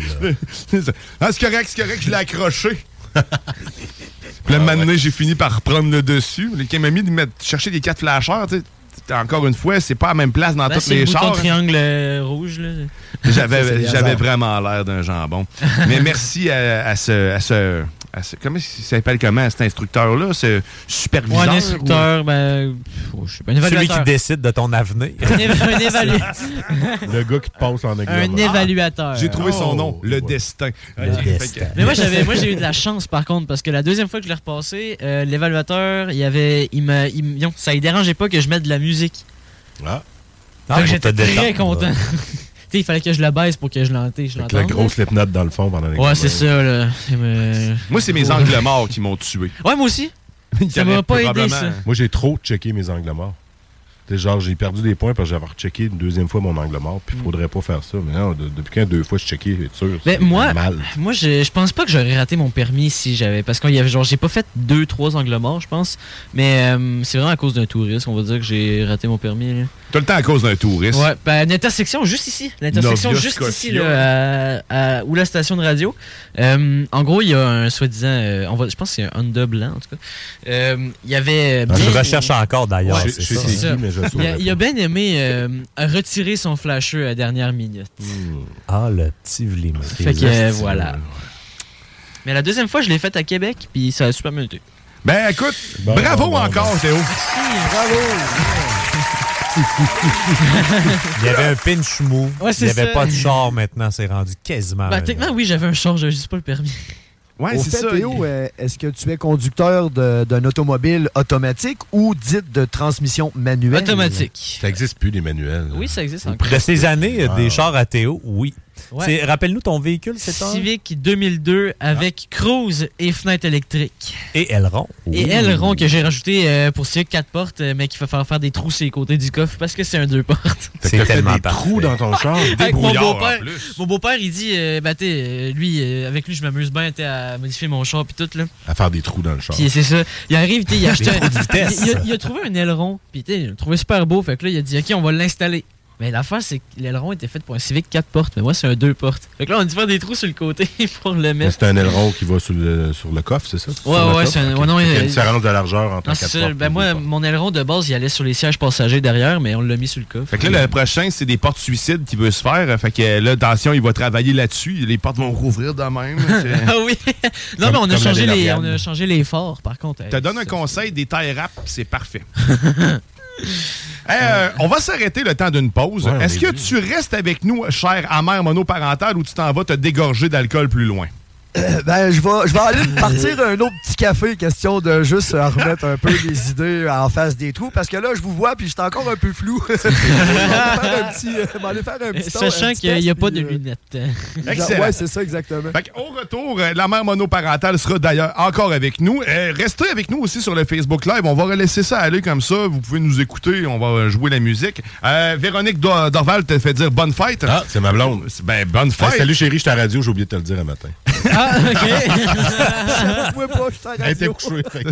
S4: C'est ça. Ah, c'est correct, c'est correct, je l'ai accroché. Puis là, maintenant, j'ai fini par reprendre le dessus. Qui m'a mis de chercher les quatre flasheurs, tu sais. Encore une fois, c'est pas à la même place dans
S5: Ben, le
S4: les
S5: bouton
S4: chars.
S5: triangle euh, rouge, là.
S4: J'avais, j'avais vraiment l'air d'un jambon. Mais merci à, à ce, à ce, à ce- Comment il s'appelle comment, cet instructeur-là? Ce superviseur?
S5: Ouais, un instructeur, ben. oh, je sais pas, un
S6: Celui
S5: évaluateur.
S6: qui décide de ton avenir.
S5: Un, éva- un évalu-
S7: Le gars qui te passe en examen.
S5: un évaluateur.
S4: J'ai trouvé son
S7: Oh,
S4: nom, le destin.
S6: Le destin.
S5: Mais moi, j'avais, moi, j'ai eu de la chance, par contre, parce que la deuxième fois que je l'ai repassé, euh, l'évaluateur, il avait, il me, il me- non, ça ne dérangeait pas que je mette de la musique.
S7: Ah.
S6: Pour
S5: j'étais très
S6: détendre.
S5: content. sais, il fallait que je le baisse pour que je l'entende.
S7: La grosse slipknot dans le fond pendant l'examen.
S5: Ouais, c'est ça, là. Me-
S4: Moi, c'est mes angles morts qui m'ont tué.
S5: Ouais, moi aussi. Ça m'a pas aidé, ça.
S7: Moi, j'ai trop checké mes angles morts. Genre, j'ai perdu des points parce que j'avais rechecké une deuxième fois mon angle mort, puis il faudrait pas faire ça. Mais non, de- depuis quand deux fois je checké, être sûr,
S5: Mais
S7: c'est
S5: moi,
S7: mal.
S5: moi je, je pense pas que j'aurais raté mon permis si j'avais. Parce qu'il y avait genre, j'ai pas fait deux, trois angles morts, je pense. Mais euh, c'est vraiment à cause d'un touriste, on va dire que j'ai raté mon permis. là.
S4: Tout le temps à cause d'un touriste.
S5: Ouais, ben, une intersection juste ici. L'intersection juste ici, là, à, à- où la station de radio. Euh, en gros, il y a un soi-disant, euh, on va, je pense que c'est un Honda blanc, en tout cas. Euh, Il y avait.
S6: Ah, je recherche encore, d'ailleurs,
S5: Ouais,
S7: Je
S5: Il a,
S7: saurais
S5: il a bien aimé euh, retirer son flasheux à la dernière minute.
S6: Ah, le petit Vlimé.
S5: Fait que euh, voilà. Mais la deuxième fois, je l'ai faite à Québec, puis ça a super bien été.
S4: Ben écoute,
S7: Bon,
S4: bravo
S7: bon, bon,
S4: encore, Théo.
S6: Il y avait un pinch mou.
S5: Ouais,
S6: Il n'y avait
S5: ça.
S6: pas de char maintenant, c'est rendu quasiment.
S5: Ben, techniquement, oui, j'avais un char, j'avais juste pas le permis.
S4: Ouais,
S12: Au
S4: c'est
S12: fait,
S4: ça.
S12: Théo, euh, est-ce que tu es conducteur d'un automobile automatique ou dite de transmission manuelle?
S5: Automatique.
S7: Ça existe plus, les manuels.
S5: Oui, ça existe encore.
S6: De ces années,
S7: Ah.
S6: des chars à Théo, oui.
S5: Ouais.
S6: Rappelle-nous ton véhicule, c'est ça?
S5: Civic 2002 avec cruise et fenêtre électrique.
S6: Et aileron.
S5: Et aileron que j'ai rajouté euh, pour Civic 4 portes, euh, mais qu'il va falloir faire des trous sur les côtés du coffre parce que c'est un deux portes.
S7: Fait que
S6: C'est tellement
S7: des
S6: parfait.
S7: trous dans ton char?
S5: Avec mon beau-père,
S4: plus.
S5: mon beau-père, il dit, euh, bah, t'sais, lui, euh, avec lui, je m'amuse bien à modifier mon char puis tout là.
S7: À faire des trous dans le char.
S5: Puis c'est ça. Il arrive, t'sais, il a acheté. il, il a, il a trouvé un aileron, puis t'sais, il l'a trouvé super beau. Fait que là, il a dit, ok, on va l'installer. Mais l'affaire, c'est que l'aileron était fait pour un Civic 4 portes, mais moi, c'est un 2 portes. Fait que là, on a dû faire des trous sur le côté pour le mettre.
S7: C'est un aileron qui va sur le, sur le coffre, c'est ça?
S5: Ouais, ouais, c'est un- ouais, non,
S7: qu'il y a
S5: il-
S7: une différence de largeur entre
S5: Non,
S7: un
S5: c'est
S7: 4
S5: ça.
S7: portes
S5: Ben moi, mon aileron de base, il allait sur les sièges passagers derrière, mais on l'a mis sur le coffre.
S4: Fait que là, le prochain, c'est des portes suicides qui veut se faire. Fait que là, attention, il va travailler là-dessus. Les portes vont rouvrir de même.
S5: Ah oui! non,
S7: Comme-
S5: mais on a, changé les, on a changé les phares, par contre.
S4: te donne un conseil, des tailles rap, c'est parfait. Hey, euh, on va s'arrêter le temps d'une pause.
S7: Ouais,
S4: Est-ce
S7: est
S4: que tu restes avec nous, cher amère monoparental, ou tu t'en vas te dégorger d'alcool plus loin?
S12: Ben, je vais, je vais aller me partir un autre petit café, question de juste euh, remettre un peu les idées en face des trous, parce que là, je vous vois, puis j'étais encore un peu flou. Je vais aller faire un petit, euh, je vais aller faire un petit tour, un
S5: Sachant qu'il n'y a pas de
S12: euh,
S5: lunettes.
S4: Excellent.
S12: Ouais, c'est ça, exactement.
S4: Fait au retour, euh, la mère monoparentale sera d'ailleurs encore avec nous. Euh, restez avec nous aussi sur le Facebook Live. On va relaisser ça aller comme ça. Vous pouvez nous écouter. On va euh, jouer la musique. Euh, Véronique Dor- Dorval te fait dire bonne fête.
S7: Ah, c'est ma blonde.
S4: Ben, bonne fête.
S7: salut chérie, je suis à la radio, j'ai oublié de te le dire un matin.
S5: Ah,
S12: Moi, pas, je
S7: Elle était
S12: radio.
S7: couchée. fait que-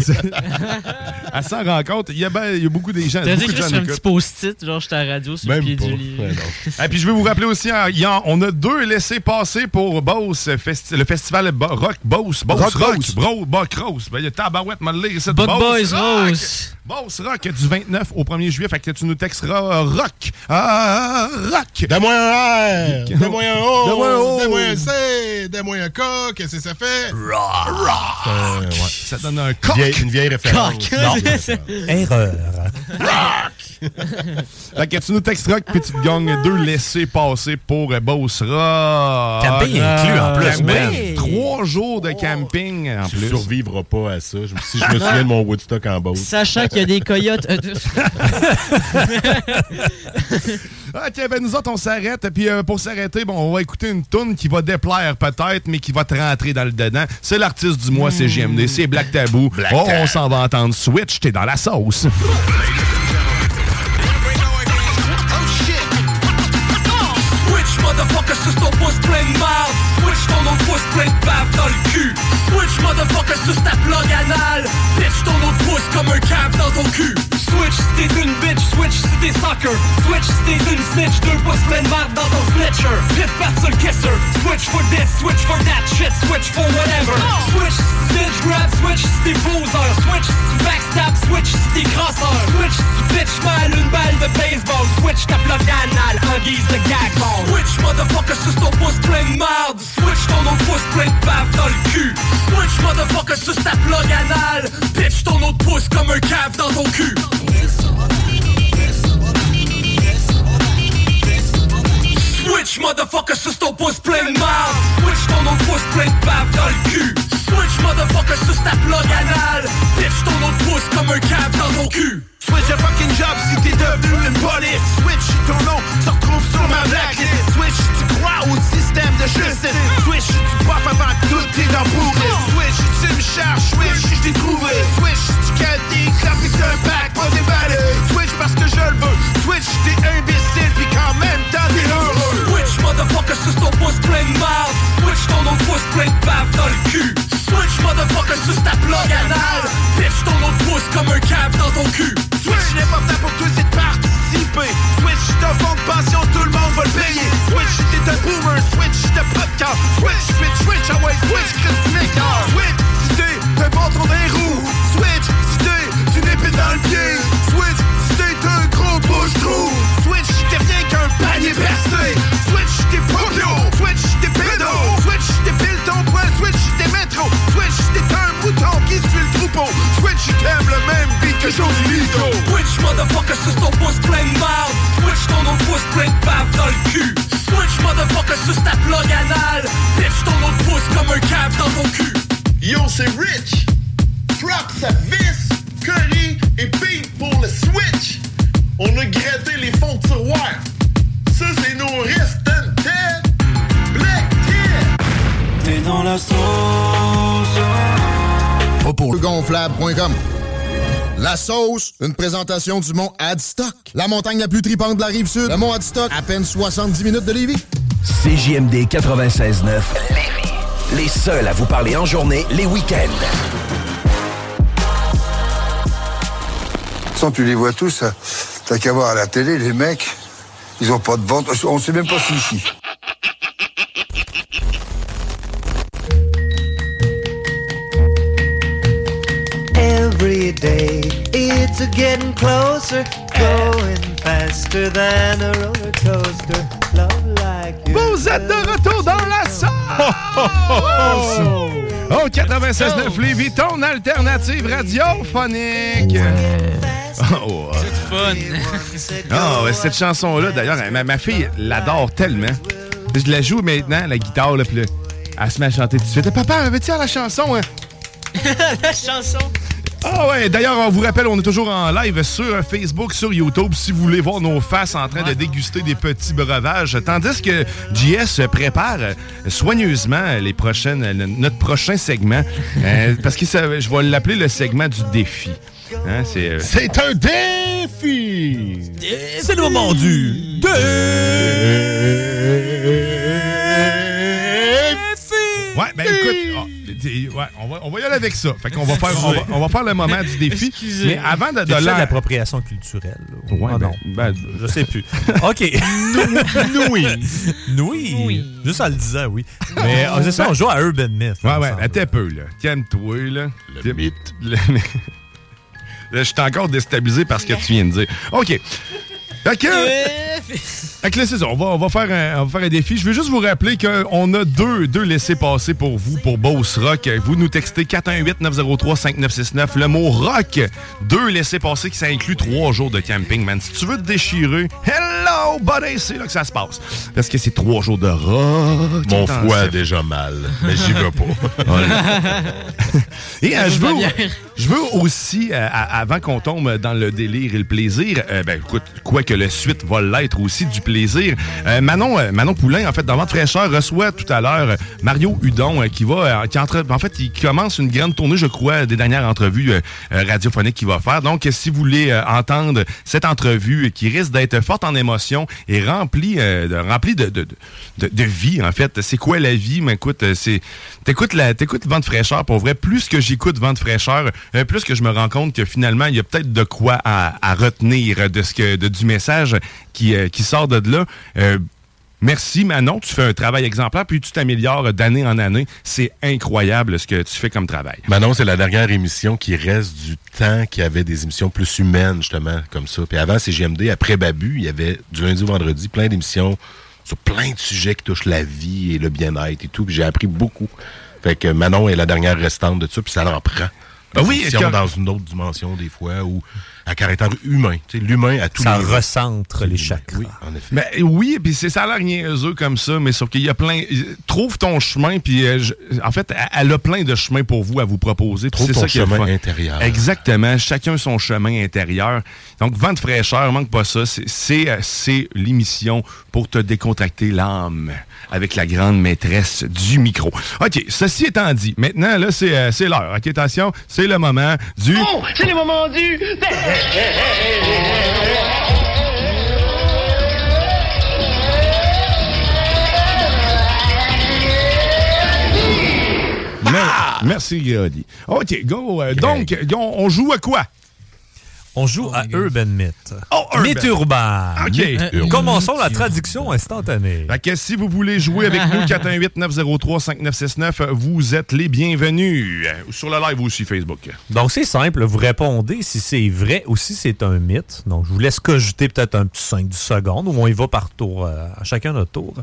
S4: Elle s'en rend compte. Il y a, ben, il y a beaucoup des gens.
S5: T'as dit
S4: beaucoup
S5: que
S4: de gens
S5: sur un petit
S4: écoutent.
S5: post-it, genre j'étais à la radio sur le
S7: Même
S5: pied
S7: pas.
S5: du lit.
S7: Ouais, non.
S4: Et puis je vais vous rappeler aussi, hein, il y en- on a deux laissés-passer pour Beauce, festi- le festival Bo- Rock Beauce. Beauce
S12: Rock
S4: Rock.
S12: Beauce.
S4: Bro, Buck Rose. Ben, il y a Tabarouette, m'a le lire ici.
S5: Buck Boys. Rose.
S4: Beauce Rock du 29 au 1er juillet. Fait que tu nous texteras euh, Rock. Ah, rock.
S7: Donne-moi un R, donne-moi un O,
S12: Donne-moi un O.
S7: donne-moi un C, donne-moi un K, qu'est-ce que ça fait? Rock! ouais.
S4: Ça donne un coq.
S7: Vieille- une vieille référence.
S6: Erreur.
S4: Fait que tu nous texteras que tu te gagnes deux laissés-passer pour euh, Beauce Rock.
S6: Camping inclus en plus,
S4: Camping. Trois jours de camping en
S7: Tu
S4: plus.
S7: survivras pas à ça. Si je me souviens de mon Woodstock en Beauce.
S5: Sachant qu'il y a des coyotes. euh,
S4: Ok, ben nous autres, on s'arrête. Puis euh, pour s'arrêter, bon, on va écouter une tune qui va déplaire peut-être, mais qui va te rentrer dans le dedans. C'est l'artiste du mois, c'est JMD, c'est Black Tabou. oh, on s'en va entendre Switch, t'es dans la sauce.
S14: Switch, marde Switch ton autre pouce plein de bave dans le cul. Switch, motherfucker, sur ta plug anal. Bitch ton autre pouce comme un cave dans ton cul. Switch si t'es une bitch, switch si t'es soccer Switch si t'es une snitch, deux pouces plein de marde dans ton snitcher Pif paf sur le kisser. Switch for this, switch for that shit, switch for whatever. Switch bitch grab, switch si t'es Switch si backstab, switch si t'es Switch si bitch mal une balle de baseball. Switch ta plug anal en guise de gag ball. Switch motherfucker sur ton pouce plein de marde Switch ton autre pouce plein de bave dans le cul. Switch motherfucker sur ta plug anal. Bitch ton autre pouce comme un cave dans ton cul. Switch motherfucker sur ton pouce plein de marde. Switch ton autre pouce plein de bave dans le cul. Switch motherfucker sur ta plug anal. Bitch ton autre pouce comme un cave dans ton cul
S15: Switch a fucking job si t'es devenu une police. Switch ton nom se retrouve sur ma blacklist. Switch tu crois au système de justice. Switch tu avant que tout t'es dans Switch tu me cherches, switch je t'ai trouvé. Switch tu cales des clopes et t'as un bac pas déballé Switch parce que je le veux. Switch t'es imbécile puis qu'en même temps t'es heureux
S14: Switch motherfucker sur ton pouce plein de marde Switch ton autre pouce plein de bave dans le cul. Switch motherfucker sur ta plug anal Bitch ton autre pouce comme un cave dans ton cul.
S15: Switch l'important pour toi c'est de participer Switch fond de passion tout le monde va le payer. Switch t'es un boomer, switch pas de cœur Switch, switch, switch, ah ouais, switch, Christine Switch si t'es un bon tronc des roues. Switch si t'es une épée dans le pied. Switch si t'es un gros bouche-trou. Switch si t'es rien qu'un panier percé. Switch t'es Switch t'es pédo Switch t'es pile ton poil Switch t'es métro Switch t'es un mouton qui suit le troupeau. Switch t'aimes le même beat que Josie Lito.
S14: Switch motherfucker sur ton pouce plein de marde Switch ton autre pouce plein de bave dans le cul. Switch motherfucker sur ta plug anal Bitch ton autre pouce comme un cave dans ton cul.
S15: Yo, c'est Rich. Drop sa vis, curry et beat pour le switch. On a gratté les fonds de tiroir. Ça, c'est nos restes
S14: T'es dans la sauce
S3: Gonflable.com La sauce, une présentation du mont Adstock. La montagne la plus tripante de la rive sud. Le mont Adstock, à peine 70 minutes de Lévis.
S10: CJMD 96.9 Les seuls à vous parler en journée, les week-ends.
S11: Sans tu les vois tous, hein. t'as qu'à voir à la télé, les mecs, ils ont pas de ventre. On sait même pas si ici.
S16: Every day it's a getting closer, going faster than a roller coaster. Love like you.
S4: Vous êtes de retour dans la sauce! Oh, 96.9 Lévis, ton alternative radiophonique! Oh, ouais.
S5: Fun.
S4: Ouais, cette chanson-là, d'ailleurs, ma, ma fille l'adore tellement. Je la joue maintenant, la guitare, là, puis là, Elle se met à chanter tout de suite. Papa, veux-tu la chanson? Hein?
S5: la chanson.
S4: Ah ouais, d'ailleurs, on vous rappelle, on est toujours en live sur Facebook, sur YouTube, si vous voulez voir nos faces en train de déguster des petits breuvages. Tandis que JS prépare soigneusement les prochaines, le- notre prochain segment, euh, parce que ça- je vais l'appeler le segment du défi. Hein, c'est euh,
S7: C'est un défi!
S6: C'est le moment du
S4: Ouais, ouais, on, va, on va y aller avec ça. Fait qu'on va faire, on va, on va faire le moment du défi.
S6: Excusez.
S4: Mais avant de, de
S6: l'appropriation culturelle. là?
S4: Ouais,
S6: Ah
S4: ben-
S6: non.
S4: ben-
S6: je sais plus. OK.
S4: Oui.
S6: Oui. Juste en le disant, oui. Mais ah, c'est ça, on joue à Urban Myth.
S4: Ouais, ouais, attends un peu, là. Calme-toi, là. Le mythe. Là, je suis encore déstabilisé par ce que tu viens de dire. OK. Fait que, fait là, c'est ça. On va, on, va faire un, on va faire un défi. Je veux juste vous rappeler qu'on a deux, deux laissés-passer pour vous, pour Boss Rock. Vous nous textez 418-903-5969. Le mot rock, deux laissés-passer qui ça inclut trois jours de camping, man. Si tu veux te déchirer, hello, buddy, c'est là que ça se passe. Parce que c'est trois jours de rock.
S7: Mon foie a déjà mal, mais j'y vais pas.
S4: Et euh, je, veux, je veux aussi, euh, avant qu'on tombe dans le délire et le plaisir, euh, ben écoute, quoi que le suite va l'être aussi du plaisir. Euh, Manon, euh, Manon Poulain, en fait, dans Vente fraîcheur, reçoit tout à l'heure euh, Mario Hudon qui va, qui en fait, il commence une grande tournée, je crois, des dernières entrevues radiophoniques qu'il va faire. Donc, si vous voulez entendre cette entrevue qui risque d'être forte en émotion et remplie, de, remplie de, de, de, vie, en fait. C'est quoi la vie? Mais écoute, c'est. T'écoutes la, t'écoutes Vente fraîcheur, pour vrai. Plus que j'écoute Vente fraîcheur, plus que je me rends compte que finalement, il y a peut-être de quoi à, à retenir de ce que, de, du message qui, qui sort de Euh, Merci Manon, tu fais un travail exemplaire, puis tu t'améliores d'année en année. C'est incroyable ce que tu fais comme travail.
S7: Manon, c'est la dernière émission qui reste du temps qu'il y avait des émissions plus humaines, justement, comme ça. Puis avant CGMD, après Babu, il y avait du lundi au vendredi plein d'émissions sur plein de sujets qui touchent la vie et le bien-être et tout. Puis j'ai appris beaucoup. Fait que Manon est la dernière restante de ça, puis ça en prend.
S4: Ben oui, quand-
S7: dans une autre dimension, des fois, ou à caractère humain. L'humain à tous
S6: Ça
S7: les
S6: recentre les chakras.
S7: Oui, en effet.
S4: Ben, oui, puis c'est ça a l'air niaiseux comme ça, mais sauf qu'il y a plein. Trouve ton chemin, puis euh, je- en fait, elle- a plein de chemins pour vous à vous proposer.
S7: Trouve
S4: c'est
S7: ton
S4: ça
S7: chemin intérieur.
S4: Exactement, chacun son chemin intérieur. Donc, vent de fraîcheur, manque pas ça. Euh, c'est l'émission pour te décontracter l'âme avec la grande maîtresse du micro. OK, ceci étant dit, maintenant, là, c'est euh, c'est l'heure. OK, attention, c'est le moment du...
S15: Oh, c'est le moment du...
S4: Mer- Merci, Grody. OK, go. euh, donc, on, on joue à quoi?
S6: On joue à Urban Myth.
S4: Oh, Urban.
S6: Mythe urbain.
S4: OK.
S6: Urbain. Commençons la traduction instantanée.
S4: Fait que si vous voulez jouer avec nous, 418-903-5969, vous êtes les bienvenus. Euh, Sur le live aussi, Facebook.
S6: Donc, c'est simple. Vous répondez si c'est vrai ou si c'est un mythe. Donc, je vous laisse cogiter peut-être un petit 5-10 secondes où on y va par tour, euh, à chacun notre tour.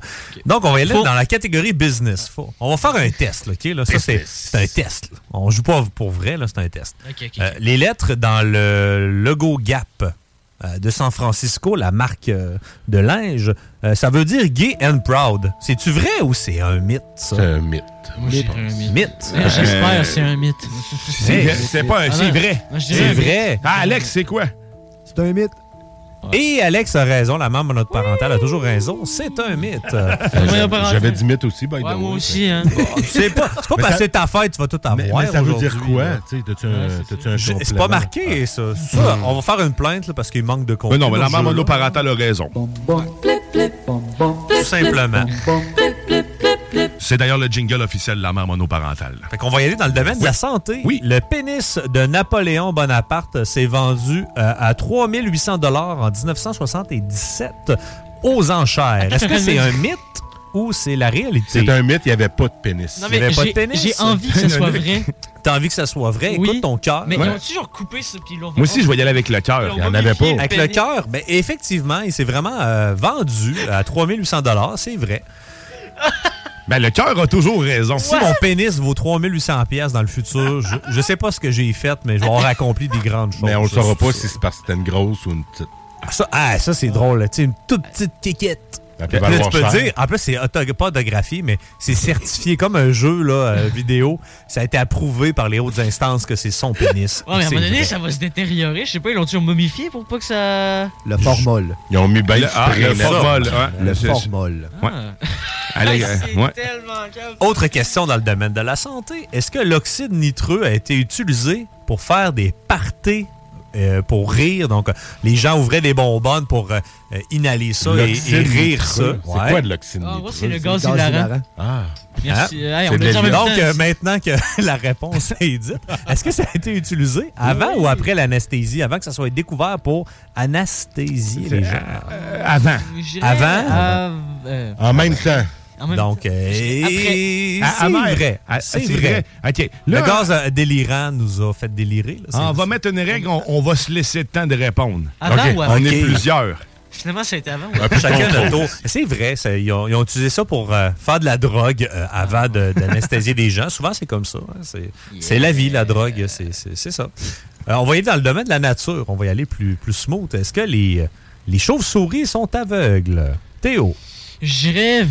S6: Donc, on va aller
S5: Faut-
S6: dans la catégorie business. Faut- On va faire un test. OK? Là, ça, c'est un test. là. On joue pas pour vrai, là, c'est un test.
S5: Ok, ok,
S6: Euh, les lettres dans le logo Gap euh, de San Francisco, la marque euh, de linge, euh, ça veut dire gay and proud. C'est-tu vrai ou c'est un mythe, ça?
S7: C'est un mythe.
S5: Moi, je dirais un mythe.
S6: Mythe?
S5: Ouais, J'espère que c'est un mythe.
S4: C'est
S6: Hey,
S4: vrai, c'est pas un-
S5: Ah
S4: c'est vrai.
S6: C'est
S5: mythe.
S6: vrai.
S4: Ah, Alex, c'est quoi?
S12: C'est un mythe.
S6: Et Alex a raison, la de notre parental a toujours raison. C'est un mythe.
S7: Euh, j'a- J'avais 10 mythes aussi, by the
S5: Ouais, moi aussi, hein.
S6: C'est pas,
S7: Mais
S6: parce
S7: ça-
S6: que c'est ta fête, tu vas tout avoir.
S7: Mais, mais ça veut dire quoi? T'as-tu un,
S6: C'est pas marqué, ça. Ça, on va faire une plainte là, parce qu'il manque de
S4: Mais
S6: contenu.
S4: non, mais la mère monoparentale a raison.
S6: Tout simplement.
S4: C'est d'ailleurs le jingle officiel de la mère monoparentale.
S6: Fait qu'on va y aller dans le domaine de la santé. Oui. Le pénis de Napoléon Bonaparte s'est vendu euh, à 3800 dollars en 1977 aux enchères. Est-ce que c'est un mythe ou c'est la réalité?
S7: C'est un mythe, il n'y avait pas de pénis.
S5: Non,
S6: Il avait pas de
S5: j'ai-
S6: pénis.
S5: j'ai envie que ce soit vrai.
S6: T'as envie que ça soit vrai?
S5: Oui.
S6: Écoute ton cœur.
S5: Mais
S6: Ouais.
S5: ils ont-tu genre coupé ça puis
S4: Moi aussi, je vais y aller avec le cœur.
S5: Il y en avait pas.
S6: Avec le cœur, ben, effectivement, il s'est vraiment euh, vendu à 3800 dollars, c'est vrai.
S4: Ben, le cœur a toujours raison.
S6: Si mon pénis vaut 3800 pièces dans le futur, je, je sais pas ce que j'ai fait, mais je vais avoir accompli des grandes choses.
S7: Mais on ne saura pas si c'est parce que c'était une grosse ou une petite.
S6: Ah, ça, ah, ça c'est drôle. là. Une toute petite kékette. Là, tu peux
S7: cher.
S6: dire, en plus, c'est auto- pas autographié, mais c'est certifié comme un jeu là, euh, vidéo. Ça a été approuvé par les hautes instances que c'est son pénis.
S5: Ouais, mais à un moment donné,
S6: vrai.
S5: ça va se détériorer. Je sais pas, ils l'ont-tu momifié pour pas que ça.
S12: Le formol.
S7: Ils ont mis bien
S4: Le- ah, le formol, ouais.
S12: Le formol.
S4: Ouais.
S5: Ah.
S4: Allez, euh, ouais.
S6: Autre question dans le domaine de la santé. Est-ce que l'oxyde nitreux a été utilisé pour faire des parties euh, pour rire? Donc, euh, les gens ouvraient des bonbonnes pour euh, inhaler ça et, rire ça.
S7: C'est quoi de l'oxyde
S5: Ah, c'est le gaz hilarant.
S7: Ah.
S5: Merci. Hey,
S7: C'est
S5: on
S6: Donc, euh, maintenant que la réponse est dite, est-ce que ça a été utilisé avant ou après l'anesthésie, avant que ça soit découvert pour anesthésier les gens?
S4: Euh, avant.
S6: Avant?
S5: av- euh,
S7: En même temps.
S6: Donc, euh,
S5: Après.
S4: À-
S6: c'est vrai. C'est vrai.
S4: OK.
S6: Le gaz euh, délirant nous a fait délirer. là.
S4: Ah, on va mettre une règle, on, on va se laisser le temps de répondre.
S5: Avant
S4: OK.
S5: ou après?
S4: On est plusieurs.
S5: Finalement, ça a été avant. ou
S7: Un
S5: après?
S7: peu de
S6: Chacun notre tour. C'est vrai, ça, ils, ont, ils ont utilisé ça pour euh, faire de la drogue euh, avant d'anesthésier des gens. Souvent, c'est comme ça. hein. C'est la vie, la drogue. C'est ça. Euh, on va y aller dans le domaine de la nature. On va y aller plus, plus smooth. Est-ce que les, les chauves-souris sont aveugles? Théo.
S5: Je dirais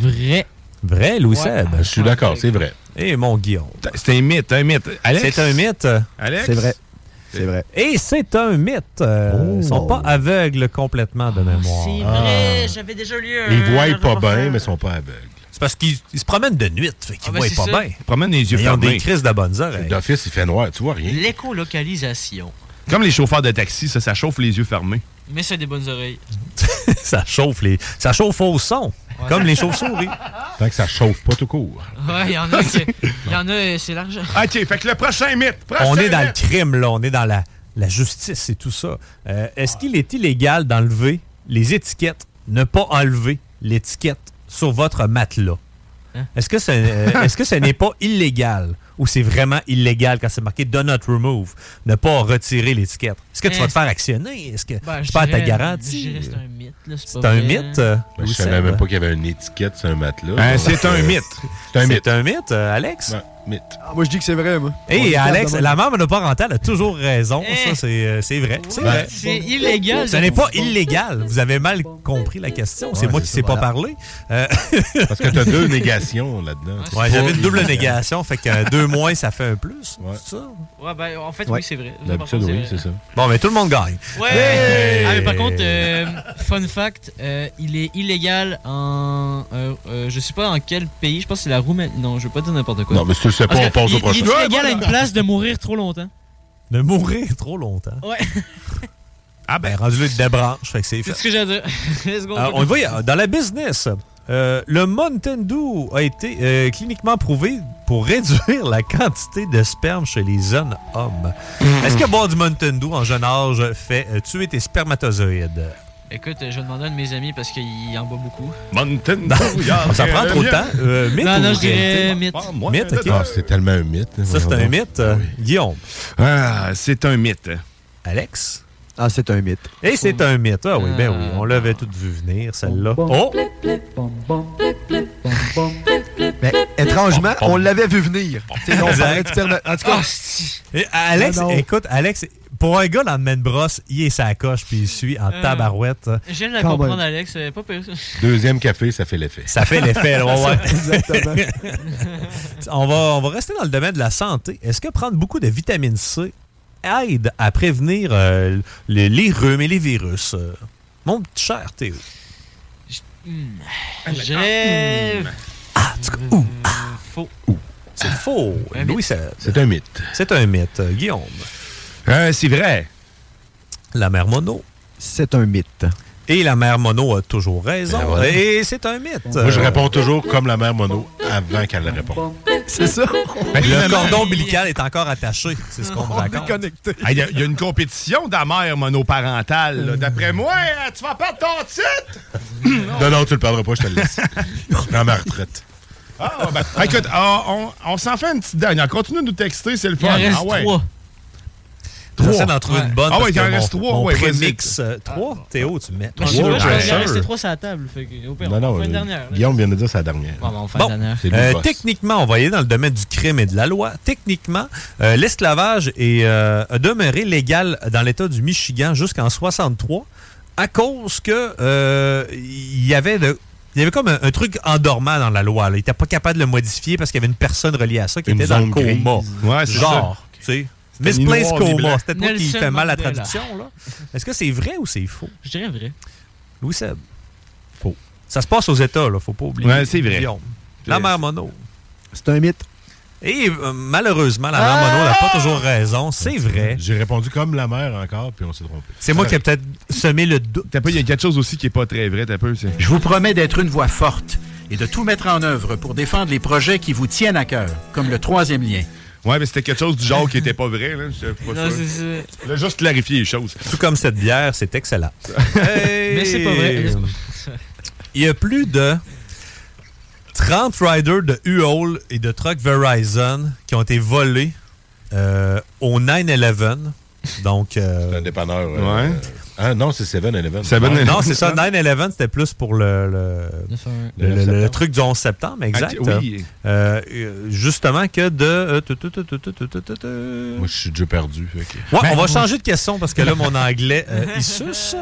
S5: vrai.
S6: Vrai, Louis
S5: Ouais.
S6: Seb?
S7: Je suis d'accord, c'est vrai.
S6: Et mon Guillaume.
S4: C'est un mythe, un mythe. Alex?
S6: C'est un mythe.
S4: Alex?
S12: C'est vrai. C'est vrai.
S6: Et c'est un mythe. Euh, Ils sont pas aveugles complètement de mémoire.
S5: C'est
S7: Ah.
S5: vrai, j'avais déjà lu un.
S7: Ils voient pas bien, mais ils sont pas aveugles.
S6: C'est parce qu'ils ils se promènent de nuit. Fait qu'ils
S5: Ah, ben,
S6: voient pas
S5: ça.
S6: bien.
S4: Ils promènent les yeux
S6: Ils ont des
S4: fermés.
S6: crises de bonnes oreilles.
S7: D'office, il fait noir, tu vois rien.
S5: L'écolocalisation.
S4: Comme les chauffeurs de taxi, ça, ça chauffe les yeux fermés.
S5: Mais c'est des bonnes oreilles.
S6: ça chauffe les, ça chauffe au son. Comme les chauves-souris.
S7: Tant que ça chauffe pas tout court.
S5: Ouais, il y en a, c'est- il y en a, c'est l'argent.
S4: OK, fait que le prochain mythe. prochain
S6: On est dans le
S4: mythe.
S6: crime là, on est dans la, la justice et tout ça. Euh, Est-ce qu'il est illégal d'enlever les étiquettes, ne pas enlever l'étiquette sur votre matelas?
S5: Hein?
S6: Est-ce que, ce- euh, est-ce que ce n'est pas illégal? Ou c'est vraiment illégal quand c'est marqué Do not remove, ne pas retirer l'étiquette? Est-ce que tu
S5: Eh.
S6: vas te faire actionner? Est-ce que
S5: Ben,
S6: tu
S5: je
S6: perds ta garantie?
S5: c'est un mythe, là.
S6: C'est un mythe?
S7: Ben, je savais même pas qu'il y avait une étiquette sur un matelas.
S4: Hein, c'est un
S7: euh,
S4: mythe.
S7: C'est un mythe.
S6: C'est un mythe, euh, Alex?
S7: Mythe.
S12: Ah, moi, je dis que c'est vrai, moi. On
S6: Et
S12: est
S6: Alex, la membre de parental a toujours raison.
S5: Eh.
S6: Ça, c'est euh, c'est vrai. C'est vrai.
S5: C'est illégal.
S6: Ce n'est pas illégal. Vous avez mal compris la question. C'est
S7: Ouais,
S6: moi qui ne sais pas parler. Euh,
S7: Parce que t'as deux négations là-dedans.
S6: Ouais, j'avais une double négation. Fait que euh, deux moins, ça fait un plus.
S7: Ouais.
S6: C'est ça?
S5: Ouais, ben, en fait,
S7: Ouais.
S5: oui, c'est vrai.
S7: D'habitude,
S5: Par contre,
S7: oui,
S5: vrai.
S7: c'est ça.
S6: Bon, mais tout le monde gagne.
S5: Ouais!
S6: Hey!
S5: Ah, mais par contre, euh, fun fact, euh, il est illégal en. euh, euh, je sais pas en quel pays, je pense que c'est la Roumanie. Non, je veux pas dire n'importe quoi.
S7: Non, mais si tu le sais pas,
S5: Parce
S7: on passe au
S5: il-
S7: prochain.
S5: Il est illégal à une place de mourir trop longtemps.
S6: De mourir trop longtemps.
S5: Ouais.
S6: Ah ben, rendu il débranche. Fait que c'est
S5: C'est
S6: fait.
S5: ce que j'ai à dire. Let's go.
S6: Alors, on y va, dans la business, euh, le Mountain Dew a été euh, cliniquement prouvé pour réduire la quantité de sperme chez les jeunes hommes. Est-ce que boire du Mountain Dew en jeune âge fait euh, tuer tes spermatozoïdes?
S5: Écoute, je vais demander à un de mes amis parce qu'il en boit beaucoup.
S4: Mountain
S6: Non, ça prend trop de temps. Euh, mythe
S5: Non, non,
S6: ou
S5: je dirais
S6: réalité?
S5: mythe.
S4: Ah, moi,
S6: Mythe, ok.
S7: Ah, c'est tellement un mythe.
S6: Ça, c'est un mythe. Guillaume.
S4: Ah, c'est un mythe.
S6: Alex?
S12: Ah, c'est un mythe.
S6: Et c'est un mythe. Ah oui, ben oui. On l'avait tout vu venir, celle-là. Oh!
S12: Mais étrangement, on l'avait vu venir. On En tout cas,
S6: Et Alex,
S12: Non, non.
S6: écoute, Alex, pour un gars dans le main brosse, il est sa coche puis il suit en
S5: Euh,
S6: tabarouette.
S5: Je viens de la
S12: Quand
S5: comprendre,
S12: même.
S5: Alex. c'est Pas pire. ça.
S7: Deuxième café, ça fait l'effet.
S6: Ça fait l'effet, là, ouais.
S12: Exactement.
S6: on, va, on va rester dans le domaine de la santé. Est-ce que prendre beaucoup de vitamine C aide à prévenir euh, les, les rhumes et les virus? Euh, Mon petit cher Théo.
S5: Hmm. Je dirais.
S6: Ah, en tout cas, ouh,
S5: euh, Faux.
S6: c'est faux.
S5: Un
S6: Louis.
S7: C'est un mythe.
S6: C'est un mythe. Euh, Guillaume.
S4: Euh, c'est vrai.
S6: La mère mono.
S12: c'est un mythe.
S6: Et la mère mono a toujours raison.
S7: Ben voilà.
S6: Et c'est un mythe.
S7: Moi, je réponds toujours comme la mère mono avant qu'elle le réponde.
S12: C'est ça.
S6: Le cordon ombilical est encore attaché. C'est ce qu'on me raconte.
S4: Il y, a- il y a une compétition d'amère monoparentale. là. D'après moi, tu vas perdre ton titre.
S7: Non, non, tu le perdras pas, je te le laisse. je prends ma retraite.
S4: Ah, ben, écoute, ah, on, on s'en fait une petite dernière. Continue de nous texter, c'est le
S5: Il
S4: fun.
S5: en reste
S4: ah, ouais.
S5: trois.
S6: J'essaie d'en trouver
S5: Ouais.
S6: une bonne.
S4: Ah ouais, il en reste trois, ouais,
S6: prémix. euh, Trois? Théo, tu mets. Trois
S5: qu'il en restait trois sur la table. Fait que, au pire,
S7: Non,
S5: on
S7: non,
S5: fait une
S7: euh,
S5: dernière.
S7: Guillaume vient de dire c'est la dernière.
S5: Bon, ben,
S6: Euh, techniquement, on va aller dans le domaine du crime et de la loi. Techniquement, euh, l'esclavage est, euh, a demeuré légal dans l'État du Michigan jusqu'en 63. à cause que euh, il y avait de- il y avait comme un, un truc endormant dans la loi. là. Il n'était pas capable de le modifier parce qu'il y avait une personne reliée à ça qui
S7: Une
S6: était dans le coma.
S7: Ouais, c'est
S6: Genre, tu sais.
S7: C'était
S6: Misplaced coma. peut-être moi qui fait mal la
S5: Mandela.
S6: traduction. là. Est-ce que c'est vrai ou c'est faux?
S5: Je dirais vrai.
S6: Louis Seb. Faux. Ça se passe aux États, là. Faut pas oublier.
S4: Ouais, c'est vrai.
S6: La mère Mono.
S12: C'est un mythe.
S6: Et euh, malheureusement, la mère Mono n'a pas toujours raison. C'est vrai.
S7: J'ai répondu comme la mère encore, puis on s'est trompé.
S6: C'est moi qui ai peut-être semé le doute.
S4: T'as pas, il y a quelque chose aussi qui est pas très vrai, t'as peu.
S17: Je vous promets d'être une voix forte et de tout mettre en œuvre pour défendre les projets qui vous tiennent à cœur, comme le troisième lien.
S4: Ouais, mais c'était quelque chose du genre qui était pas vrai, là. Pas
S5: Non, c'est ça.
S4: Juste clarifier les choses.
S6: Tout comme cette bière, c'est excellent. Hey!
S5: Mais c'est pas vrai.
S6: Il y a plus de 30 riders de U-Haul et de truck Verizon qui ont été volés euh, au 9-11. Donc. euh,
S7: Un dépanneur. euh, ah non, c'est 7-Eleven.
S6: Ah, non, c'est ça. Ah. 9-11, c'était plus pour le, le,
S7: le,
S6: le, truc du 11 septembre,
S7: ah, exact. Oui.
S6: Euh, euh, justement que de...
S7: Moi, je suis déjà perdu. Okay.
S6: Ouais,
S5: ben,
S6: on va moi, changer de question parce que là, mon anglais, euh, il suce.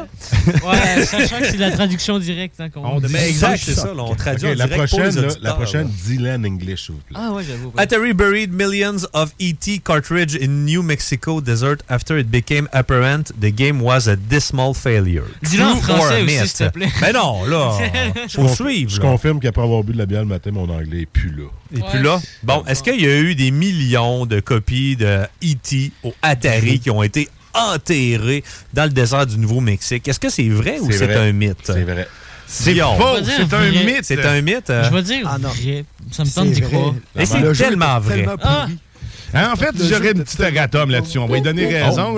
S5: Ouais, sachant que c'est la traduction directe. Hein, on,
S6: on dit exact, c'est ça. Là, on traduit okay,
S7: la prochaine, la prochaine, Dylan English, s'il vous plaît.
S5: Ah ouais, j'avoue.
S6: Atari buried millions of ET cartridge in New Mexico desert after it became apparent the game was a disaster dismal failure.
S5: Dis-le en français aussi, s'il te plaît.
S6: Mais non, là,
S7: Je
S6: faut suivre.
S7: Je
S6: là.
S7: confirme qu'après avoir bu de la bière le matin, mon anglais est plus là.
S6: Et puis là, bon, est-ce qu'il y a eu des millions de copies de E.T. au Atari qui ont été enterrées dans le désert du Nouveau-Mexique? Est-ce que c'est vrai ou
S7: C'est
S6: c'est un mythe?
S7: C'est vrai.
S6: C'est
S4: faux, c'est un
S5: vrai.
S4: mythe.
S6: C'est un mythe?
S5: Je vais dire
S12: Ah non.
S5: vrai. Ça me
S12: C'est
S5: tente d'y croire.
S6: Et c'est
S12: Le jeu
S6: tellement vrai.
S12: tellement
S5: Ah!
S4: Hein, en fait,
S12: Le
S4: j'aurais une petite erratum là-dessus. On va lui donner raison.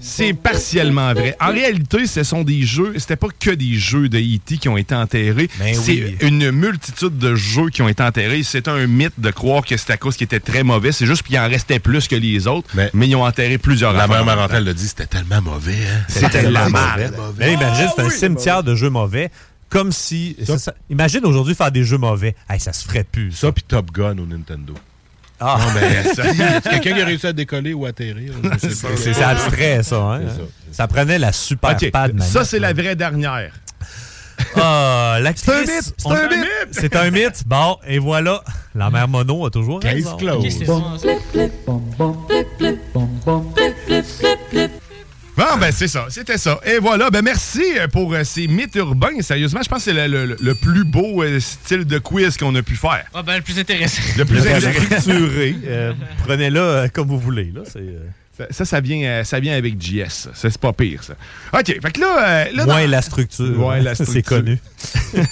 S4: C'est partiellement vrai. En réalité, ce sont des jeux, c'était pas que des jeux de E.T. qui ont été enterrés.
S6: Ben
S4: c'est
S6: oui.
S4: une multitude de jeux qui ont été enterrés. C'est un mythe de croire que c'était à cause qui était très mauvais. C'est juste qu'il en restait plus que les autres, mais,
S7: Mais-
S4: ils ont enterré plusieurs
S7: La mère. Marentel l'a dit, c'était tellement mauvais. Hein?
S4: C'était la merde.
S6: Mais imagine, c'est un cimetière de jeux mauvais. Comme si. ça. Imagine aujourd'hui faire des jeux mauvais. Hey, ça se ferait plus.
S7: Ça, puis Top Gun au Nintendo.
S6: Ah,
S7: a quelqu'un qui a réussi à décoller ou atterrir?
S6: C'est abstrait, ça. Hein?
S7: Ça,
S6: Ça prenait la super pad manette,
S4: ça, c'est la vraie dernière.
S6: Ah.
S12: C'est un mythe, c'est un mythe.
S6: C'est un mythe. Bon, et voilà. La mère Mono a toujours
S7: Case
S6: raison.
S5: Bon,
S4: ben c'est ça, c'était ça. Et voilà, ben merci euh, pour euh, ces mythes urbains. Sérieusement, je pense que c'est le, le- le plus beau euh, style de quiz qu'on a pu faire.
S5: Ah ben, le plus intéressant.
S4: Le plus
S6: structuré. euh, Prenez-le euh, comme vous voulez. Là, c'est, euh,
S4: Ça, ça, ça vient, euh, ça vient avec JS. ça. C'est pas pire, ça. OK, fait que là... euh, là
S6: moins
S4: dans-
S6: la structure.
S4: Ouais, la
S6: c'est
S4: structure.
S6: connu.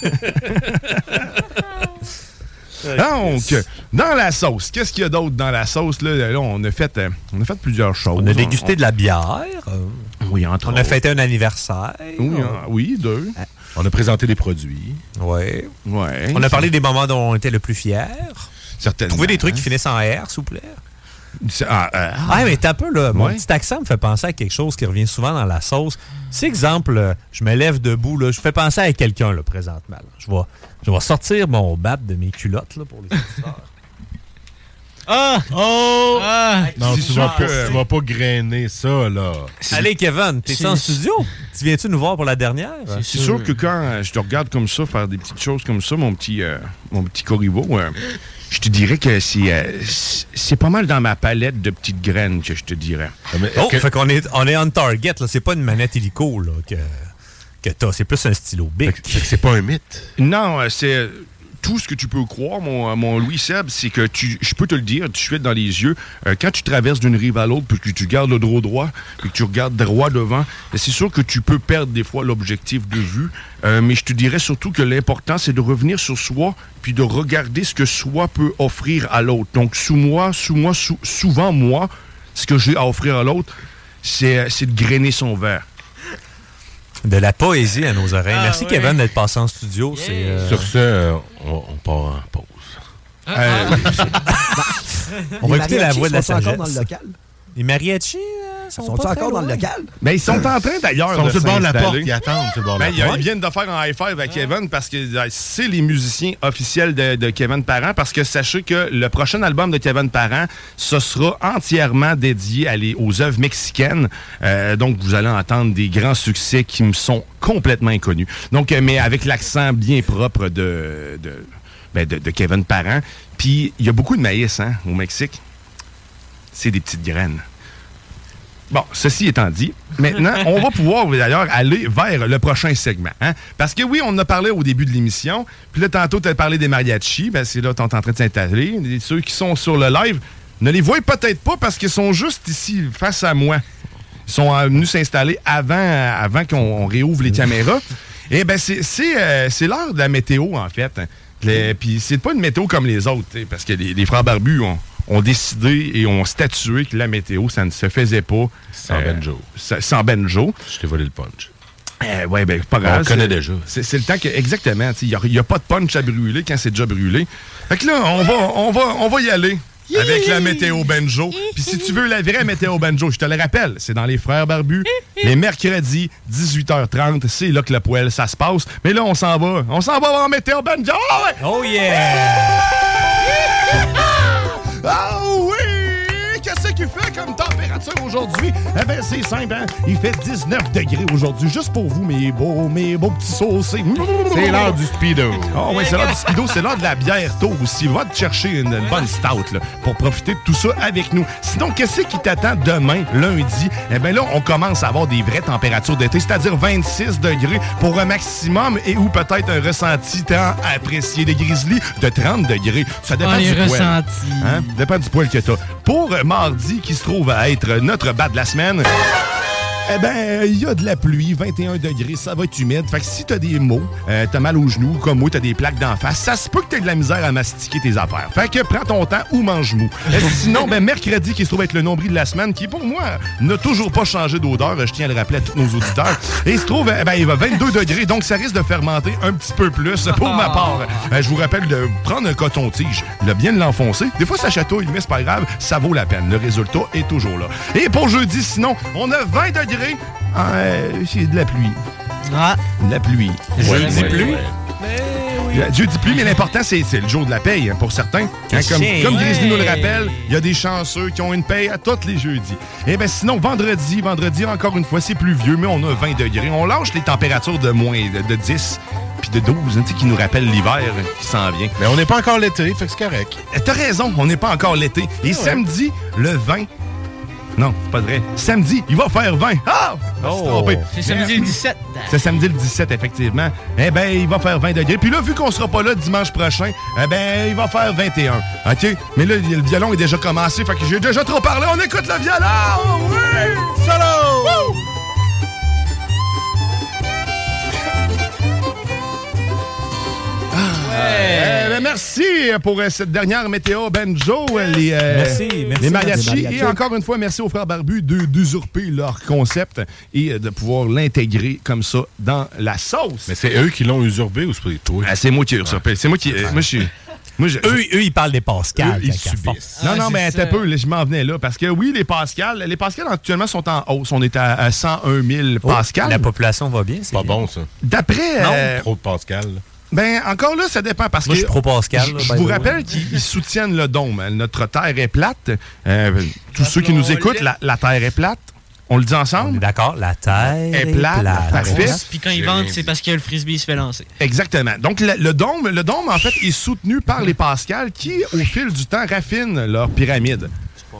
S4: Donc, dans la sauce, qu'est-ce qu'il y a d'autre dans la sauce? Là, Là, on, a fait, euh, on a fait plusieurs choses.
S6: On a dégusté de la bière. Euh,
S4: Oui, entre
S6: On a
S4: autres.
S6: fêté un anniversaire.
S4: Oui, oui, deux.
S7: On a présenté des produits.
S6: Ouais. On a parlé des moments dont on était le plus fiers.
S4: Certainement.
S6: Trouvez des trucs qui finissent en R, s'il vous plaît.
S4: Ah, euh,
S6: Ah, mais t'as un peu, là. Mon
S4: Ouais.
S6: petit accent me fait penser à quelque chose qui revient souvent dans la sauce. C'est exemple, euh, je me lève debout, là. Je fais penser à quelqu'un, là, présentement. là. Je vais, je vais sortir mon bat de mes culottes, là, pour les auditeurs.
S5: Ah! Oh! Ah!
S7: Non,
S4: C'est
S7: tu vas, pas, tu vas pas grainer ça, là.
S6: Allez, Kevin, t'es en studio? Tu viens-tu nous voir pour la dernière?
S4: C'est sûr que quand euh, je te regarde comme ça, faire des petites choses comme ça, mon petit, euh, mon petit Corriveau, euh, je te dirais que c'est euh, c'est- pas mal dans ma palette de petites graines que je te dirais.
S7: Ah,
S6: Oh,
S7: que-
S6: fait qu'on est, on est on target, là. C'est pas une manette hélico, là, que, que t'as. C'est plus un stylo
S7: fait
S6: bic.
S7: c'est pas un mythe?
S4: Non, c'est euh, tout ce que tu peux croire, mon, Louis Seb, c'est que tu, je peux te le dire, tu suite dans les yeux, euh, quand tu traverses d'une rive à l'autre, puis que tu gardes le droit droit, puis que tu regardes droit devant, ben, c'est sûr que tu peux perdre des fois l'objectif de vue, euh, mais je te dirais surtout que l'important, c'est de revenir sur soi, puis de regarder ce que soi peut offrir à l'autre. Donc, sous moi, sous moi, souvent moi, ce que j'ai à offrir à l'autre, c'est de grainer son verre.
S6: De la poésie à nos oreilles.
S5: Ah,
S6: Merci. Kevin, d'être passé en studio. Euh,
S7: Sur ce, euh, on, on part en pause.
S4: Euh,
S6: on va écouter la voix de la
S12: encore
S6: sagesse.
S12: dans le local.
S6: Les mariachis, euh, Sont
S12: Sont-ils encore dans le local?
S4: Ben, ils sont en train d'ailleurs
S7: Ils sont
S4: de
S7: sur le bord de la porte, ils attendent sur le bord de la
S4: Ben,
S7: porte.
S4: Ils viennent de faire un high five à Kevin parce que euh, c'est les musiciens officiels de, de Kevin Parent. Parce que sachez que le prochain album de Kevin Parent, ce sera entièrement dédié à les- aux œuvres mexicaines. Euh, donc, vous allez entendre des grands succès qui me sont complètement inconnus. Donc, euh, mais avec l'accent bien propre de, de, ben, de- de Kevin Parent. Puis, il y a beaucoup de maïs hein, au Mexique. C'est des petites graines. Bon, ceci étant dit, maintenant, on va pouvoir d'ailleurs aller vers le prochain segment. hein? Parce que oui, on en a parlé au début de l'émission. Puis là, tantôt, tu as parlé des mariachis. Ben, c'est là, tu es en train de s'installer. Ceux qui sont sur le live ne les voient peut-être pas parce qu'ils sont juste ici, face à moi. Ils sont euh, venus s'installer avant, avant qu'on on réouvre les caméras. Et c'est c'est, euh, c'est l'heure de la météo, en fait. Puis c'est pas une météo comme les autres, parce que les, les frères barbus ont, ont décidé et ont statué que la météo, ça ne se faisait pas.
S7: Sans banjo.
S4: ça- Sans banjo.
S7: Je t'ai volé le punch.
S4: Euh, ouais, ben, pas
S7: On
S4: grave.
S7: le connaît déjà.
S4: C'est le temps que, exactement, il n'y a, pas de punch à brûler quand c'est déjà brûlé. Fait que là, on va, on va, on va y aller. Avec la météo banjo. Puis si tu veux la vraie météo banjo, je te le rappelle, c'est dans les Frères Barbus, les mercredis, 18h30, c'est là que le poêle, ça se passe. Mais là, on s'en va. On s'en va voir météo banjo. Ah!
S6: Oh yeah!
S4: Ah oui! Qu'est-ce qu'il fait comme température aujourd'hui? Eh bien, c'est simple, hein? Il fait 19 degrés aujourd'hui, juste pour vous, mes beaux, mes beaux petits saucés.
S7: C'est l'heure du speedo.
S4: Ah oui, c'est l'heure du speedo, c'est l'heure de la bière tôt aussi. Va te chercher une, une bonne stout là, pour profiter de tout ça avec nous. Sinon, qu'est-ce qui t'attend demain, lundi? Eh bien là, on commence à avoir des vraies températures d'été, c'est-à-dire 26 degrés pour un maximum et ou peut-être un ressenti tant apprécié des grizzlies de 30 degrés. Ça dépend
S5: Ah,
S4: du poil. Hein? dépend du poil que t'as. Pour mardi, qui se trouve à être notre bas de la semaine, eh ben, il y a de la pluie, 21 degrés, ça va être humide. Fait que si t'as des maux, euh, t'as mal aux genoux, comme moi, t'as des plaques d'en face, ça se peut que t'aies de la misère à mastiquer tes affaires. Fait que prends ton temps ou mange mou. Euh, sinon, ben, mercredi, qui se trouve être le nombril de la semaine, qui, pour moi, n'a toujours pas changé d'odeur, je tiens à le rappeler à tous nos auditeurs. Et il se trouve, eh ben, il va 22 degrés, donc ça risque de fermenter un petit peu plus pour ma part. Euh, je vous rappelle de prendre un coton-tige, de bien l'enfoncer. Des fois, ça chatouille, mais c'est pas grave, ça vaut la peine. Le résultat est toujours là. Et pour jeudi, sinon, on a 20 degrés. Euh, c'est de la pluie.
S5: Ah.
S4: De la pluie.
S6: Jeudi pluie?
S4: Je- Dieu dit pluie, mais l'important, c'est c'est le jour de la paye hein, pour certains. Hein, comme, comme Grizzly nous le
S6: Ouais.
S4: rappelle, il y a des chanceux qui ont une paye à tous les jeudis. Et bien sinon, vendredi, vendredi, encore une fois, c'est plus vieux, mais on a 20 degrés. On lâche les températures de moins de, de 10 puis de 12, hein, tu sais, qui nous rappellent l'hiver qui s'en vient.
S7: Mais on n'est pas encore l'été, fait que c'est correct.
S4: Euh, T'as raison, on n'est pas encore l'été. Et samedi, le 20... Non, c'est pas vrai. Samedi, il va faire 20. Ah! Trompé.
S5: C'est samedi le 17.
S4: C'est samedi le 17, effectivement. Eh ben, il va faire 20 degrés. Puis là, vu qu'on sera pas là dimanche prochain, eh ben, il va faire 21. OK? Mais là, le violon est déjà commencé, fait que j'ai déjà trop parlé. On écoute le violon! Oui! Solo! Wouh! Eh ben, merci pour euh, cette dernière météo banjo, euh, les, euh,
S6: Merci, merci,
S4: les mariachis. Et encore une fois, merci aux frères barbus de- d'usurper leur concept et euh, de pouvoir l'intégrer comme ça dans la sauce.
S7: Mais c'est eux qui l'ont usurpé ou c'est toi?
S4: Ah, c'est moi qui ai usurpé. C'est moi qui. euh, moi, je suis. Moi, je-
S6: Eux, eux, ils parlent des Pascal.
S4: eux, ils subissent. Non, non,
S5: c'est
S4: mais un peu, je m'en venais là. Parce que oui, les Pascal, les Pascal actuellement sont en hausse. On est à, à 101 000
S6: Oh,
S4: Pascal.
S6: La population va bien, c'est
S7: Pas
S6: bien.
S7: bon, ça.
S4: D'après. euh,
S7: Trop de Pascal.
S4: Ben, encore là, ça dépend parce
S6: Moi,
S4: que.
S6: je suis pro-Pascal,
S4: Je
S6: là,
S4: je vous rappelle qu'ils ils soutiennent le dôme. hein. Notre terre est plate. Euh, tous ceux qui nous écoutent, la, la terre est plate. On le dit ensemble?
S6: d'accord, la terre
S4: Est plate,
S6: plate.
S4: parfait.
S5: Puis quand ils vendent, c'est parce que le frisbee se fait lancer.
S4: Exactement. Donc, le, le dôme, le dôme, en fait, est soutenu par les Pascal qui, au fil du temps, raffinent leur pyramide.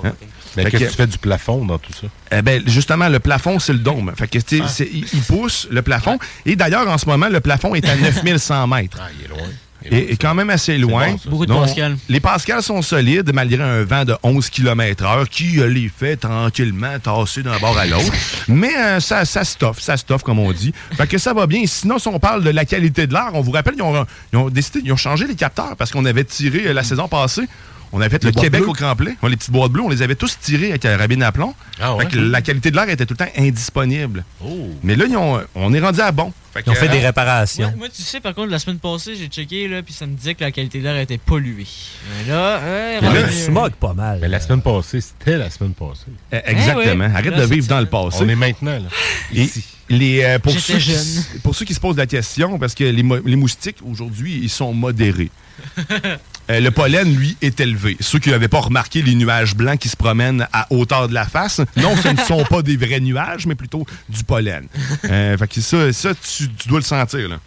S4: Hein?
S7: Mais qu'est-ce
S4: que-
S7: que tu fais du plafond dans tout ça?
S4: Eh ben, justement, le plafond, c'est le dôme. Fait que, c'est- il, il pousse le plafond. Et d'ailleurs, en ce moment, le plafond est à 9100 mètres.
S7: Ah, il est loin.
S4: Et, et quand même assez loin.
S7: bon.
S5: Beaucoup de
S4: Donc,
S5: Pascal.
S4: Les Pascal sont solides malgré un vent de 11 km heure qui les fait tranquillement tasser d'un bord à l'autre. Mais euh, ça, ça stoffe, ça stoffe comme on dit. Fait que ça va bien. Sinon, si on parle de la qualité de l'air, on vous rappelle, ils ont, ils ont décidé, ils ont changé les capteurs parce qu'on avait tiré euh, la saison passée. On avait fait
S7: Les
S4: le Québec
S7: bleues?
S4: au complet. Ouais, les petites boîtes bleues, on les avait tous tirées avec carabine à plomb.
S7: Ah ouais?
S4: Fait que la qualité de l'air était tout le temps indisponible.
S7: Oh.
S4: Mais là, ils ont- on est rendu à bon. Fait
S6: Ils ont fait des
S4: euh,
S6: réparations.
S5: Moi, moi, tu sais, par contre, la semaine passée, j'ai checké, là, puis ça me disait que la qualité de l'air était polluée. Mais là, ouais,
S6: Mais là, tu pas mal.
S7: Mais la semaine passée, c'était la semaine passée.
S4: Euh, Exactement.
S5: Eh oui.
S4: Arrête
S5: Là,
S4: de vivre dans le passé.
S7: On est maintenant, là.
S4: Et les, euh, pour, ceux qui,
S5: jeune.
S4: pour ceux qui se posent la question, parce que les moustiques, aujourd'hui, ils sont modérés. Euh, le pollen, lui, est élevé. Ceux qui n'avaient pas remarqué les nuages blancs qui se promènent à hauteur de la face, non, ce ne sont pas des vrais nuages, mais plutôt du pollen. Euh, fait que ça, ça tu, tu dois le sentir. Là.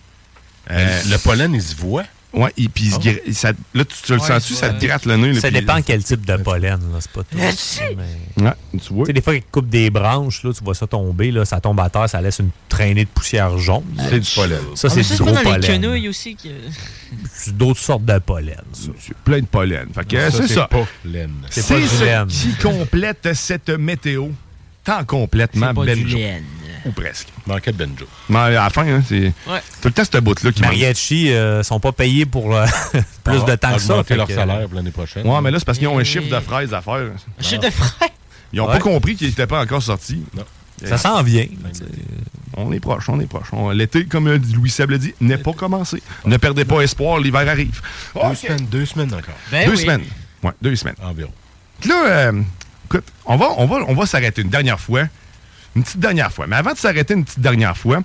S4: Euh,
S7: le pollen, il se voit?
S4: Ouais, et puis
S7: Ah.
S4: ça- là, tu, tu le
S6: Ouais,
S4: sens-tu, ça te gratte le nez. là,
S6: Ça dépend quel type de pollen, là. C'est pas tout. Mais-
S4: Ouais, tu vois.
S6: Des fois, ils coupent des branches, là, tu vois ça tomber, là, ça tombe à terre, ça laisse une traînée de poussière jaune.
S7: C'est du pollen.
S6: Ça,
S5: Ah,
S6: c'est du
S5: c'est
S6: gros pollen.
S5: quenouilles aussi. Que...
S6: C'est d'autres sortes de pollen, ça.
S4: C'est plein de pollen. Fait que,
S7: Ça,
S4: c'est
S7: c'est
S4: ça.
S6: C'est
S4: C'est
S6: pas du
S4: ce
S6: laine.
S4: qui complète cette météo. Tant complètement
S5: C'est
S4: Ou presque.
S7: Manquait de benjo.
S4: Mais à la fin, hein, c'est
S5: Ouais.
S4: tout le temps cette bout-là qui manque.
S6: Mariachi euh, sont pas payés pour euh, plus de temps que ça.
S7: Augmenter
S6: fait
S7: leur
S6: que-
S7: salaire pour l'année prochaine.
S4: Ouais, mais là, c'est parce qu'ils ont un chiffre de fraises à faire.
S5: Un chiffre de frère.
S4: Ils n'ont
S6: Ouais.
S4: pas compris qu'il n'était pas encore sorti.
S7: Non.
S6: Ça s'en vient.
S4: On est proche, on est proche. On- L'été, comme Louis Seb l'a dit, n'est pas commencé. Ne perdez pas espoir, l'hiver arrive.
S7: Deux semaines, deux semaines encore.
S5: Ben
S4: deux
S5: oui.
S4: semaines. Ouais, deux semaines.
S7: Environ.
S4: Là, euh, écoute, on va, on va, on va s'arrêter une dernière fois. Une petite dernière fois. Mais avant de s'arrêter une petite dernière fois,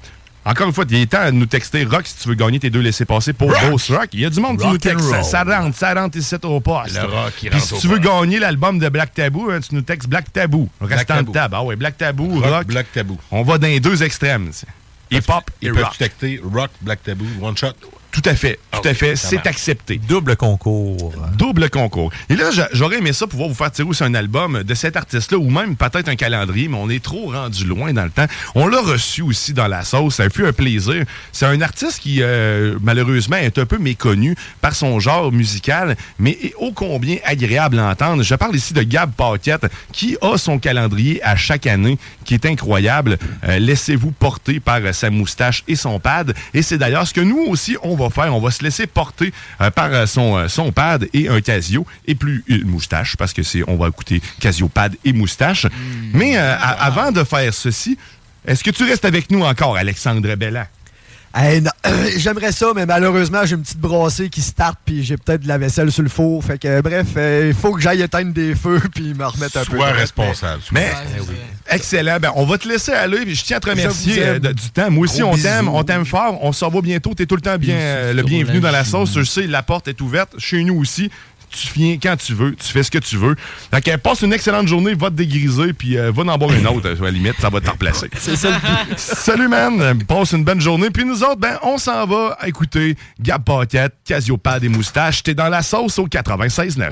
S4: encore une fois, il est temps de nous texter Rock si tu veux gagner tes deux laissés-passer pour Boss Rock. Il y a du monde qui nous texte. Ça, ça rentre, ça rentre ici au poste.
S7: Le rock, il
S4: Puis si tu veux
S7: poste.
S4: gagner l'album de Black Tabou, hein, tu nous textes Black Tabou. Restant de
S7: Tabou.
S4: table. Ah ouais, Black Tabou,
S7: Rock,
S4: Rock.
S7: Black Tabou.
S4: On va dans les deux extrêmes. Hip-hop et
S7: Ils
S4: rock.
S7: peuvent texter Rock, Black Tabou, One Shot?
S4: Tout à fait, tout
S7: Ok,
S4: à fait. C'est accepté.
S6: Double concours.
S4: Double concours. Et là, j'a- j'aurais aimé ça pouvoir vous faire tirer aussi un album de cet artiste-là ou même peut-être un calendrier, mais on est trop rendu loin dans le temps. On l'a reçu aussi dans la sauce. Ça a fait un plaisir. C'est un artiste qui, euh, malheureusement, est un peu méconnu par son genre musical, mais est ô combien agréable à entendre. Je parle ici de Gab Paquette, qui a son calendrier à chaque année, qui est incroyable. Euh, Laissez-vous porter par sa moustache et son pad. Et c'est d'ailleurs ce que nous aussi, on va faire. On va se laisser porter euh, par euh, son, euh, son pad et un Casio, et plus une moustache, parce que c'est on va écouter Casio pad et moustache. Mais euh, a- avant de faire ceci, est-ce que tu restes avec nous encore, Alexandre Bellan?
S12: Hey, non, J'aimerais ça, mais malheureusement, j'ai une petite brassée qui start, puis j'ai peut-être de la vaisselle sur le four. Fait que, bref, euh, il faut que j'aille éteindre des feux, puis me remettre un peu.
S7: Sois responsable.
S4: Mais, excellent. Ben, on va te laisser aller. puis Je tiens à te remercier euh, de- du temps. Moi aussi,
S12: Gros
S4: on t'aime. On t'aime fort. On se revoit bientôt. Tu es tout le temps bien, euh, le bienvenu dans la sauce. Je sais, la porte est ouverte. Chez nous aussi. Tu viens quand tu veux, tu fais ce que tu veux. Donc, euh, passe une excellente journée, va te dégriser, puis euh, va en boire une autre, à la limite, ça va te replacer.
S12: C'est ça le but.
S4: Salut, man. Euh, Passe une bonne journée. Puis nous autres, ben, on s'en va écouter Gab Paquette, Casiopad et Moustache. T'es dans la sauce au 96.9.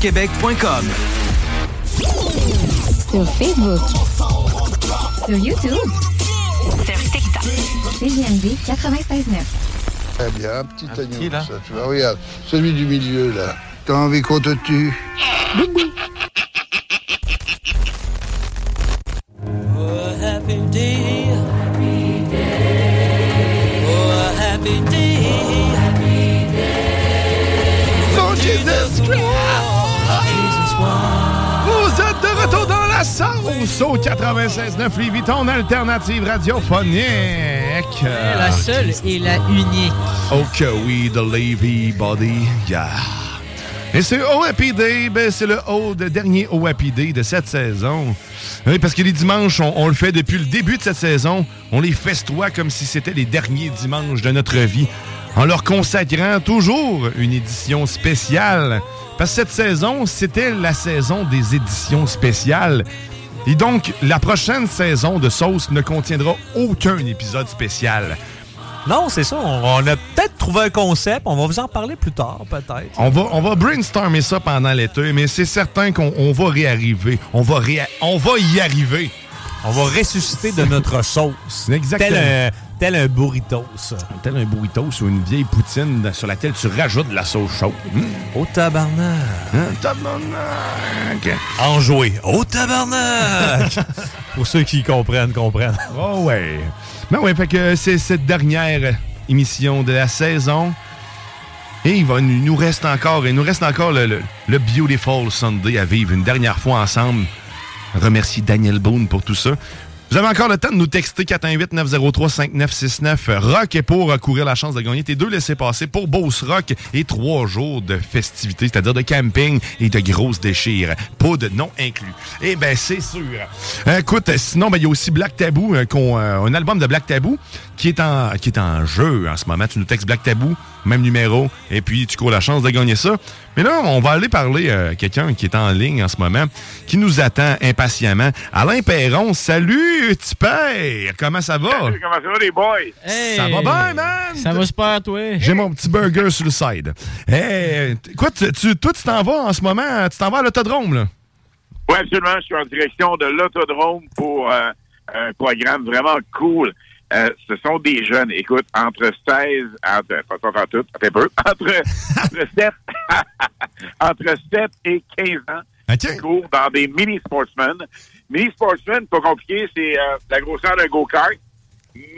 S18: 87 de Québec.com.
S19: Sur Facebook. Sur YouTube. Sur TikTok. CGMD 96.9.
S11: Très bien, petit agneau, ça. Tu vois, regarde, celui du milieu, là. T'as envie qu'on te tue?
S4: Sauce au 96.9 Lévis, ton alternative radiophonique.
S5: La seule et la unique.
S4: Oh que oui, The Levy Body, yeah. Et c'est O Happy Day, ben c'est le O, le dernier O Happy Day de cette saison. Oui, parce que les dimanches, on, on le fait depuis le début de cette saison. On les festoie comme si c'était les derniers dimanches de notre vie, en leur consacrant toujours une édition spéciale. Parce que cette saison, c'était la saison des éditions spéciales. Et donc, la prochaine saison de Sauce ne contiendra aucun épisode spécial.
S6: Non, c'est ça. On, a peut-être trouvé un concept. On va vous en parler plus tard, peut-être.
S4: On va, on va brainstormer ça pendant l'été, mais c'est certain qu'on on va réarriver. On va, on va y arriver.
S6: On va ressusciter de notre sauce.
S4: Exactement.
S6: Tel un, tel un burritos.
S4: Tel un burritos ou une vieille poutine sur laquelle tu rajoutes de la sauce chaude.
S6: Au tabarnak.
S4: Hein, tabarnak.
S6: Enjoué. Au tabarnak. Pour ceux qui comprennent, comprennent.
S4: Oh ouais. Ben ouais, fait que c'est cette dernière émission de la saison. Et il va, nous nous reste encore, il nous reste encore le, le- le Beautiful Sunday à vivre une dernière fois ensemble. Remercie Daniel Boone pour tout ça. Vous avez encore le temps de nous texter 418-903-5969 Rock pour euh, courir la chance de gagner tes deux laissés-passer pour Beauce Rock et trois jours de festivités, c'est-à-dire de camping et de grosses déchires. Pas de non inclus. Eh ben, c'est sûr. Euh, Écoute, sinon, ben, il y a aussi Black Tabou, euh, euh, un album de Black Tabou qui est, en, qui est en jeu en ce moment. Tu nous textes Black Tabou, même numéro, et puis tu cours la chance de gagner ça. Mais là, on va aller parler à quelqu'un qui est en ligne en ce moment, qui nous attend impatiemment. Alain Perron, salut, tu père! Comment ça va?
S20: Salut, comment ça va, les boys?
S4: Ça va bien, man?
S5: Ça va super, toi?
S4: J'ai mon petit burger sur le side. Hey, quoi, tu, tu- toi, tu t'en vas en ce moment, tu t'en vas à l'autodrome, là?
S20: Oui, absolument. Je suis en direction de l'autodrome pour euh, un programme vraiment cool. Euh, ce sont des jeunes, écoute, entre 16, entre, pas pas tout, un peu, entre, entre 7, entre 7 et 15 ans, qui courent dans des mini-sportsmen. Mini-sportsmen, pas compliqué, c'est euh, la grosseur d'un go-kart,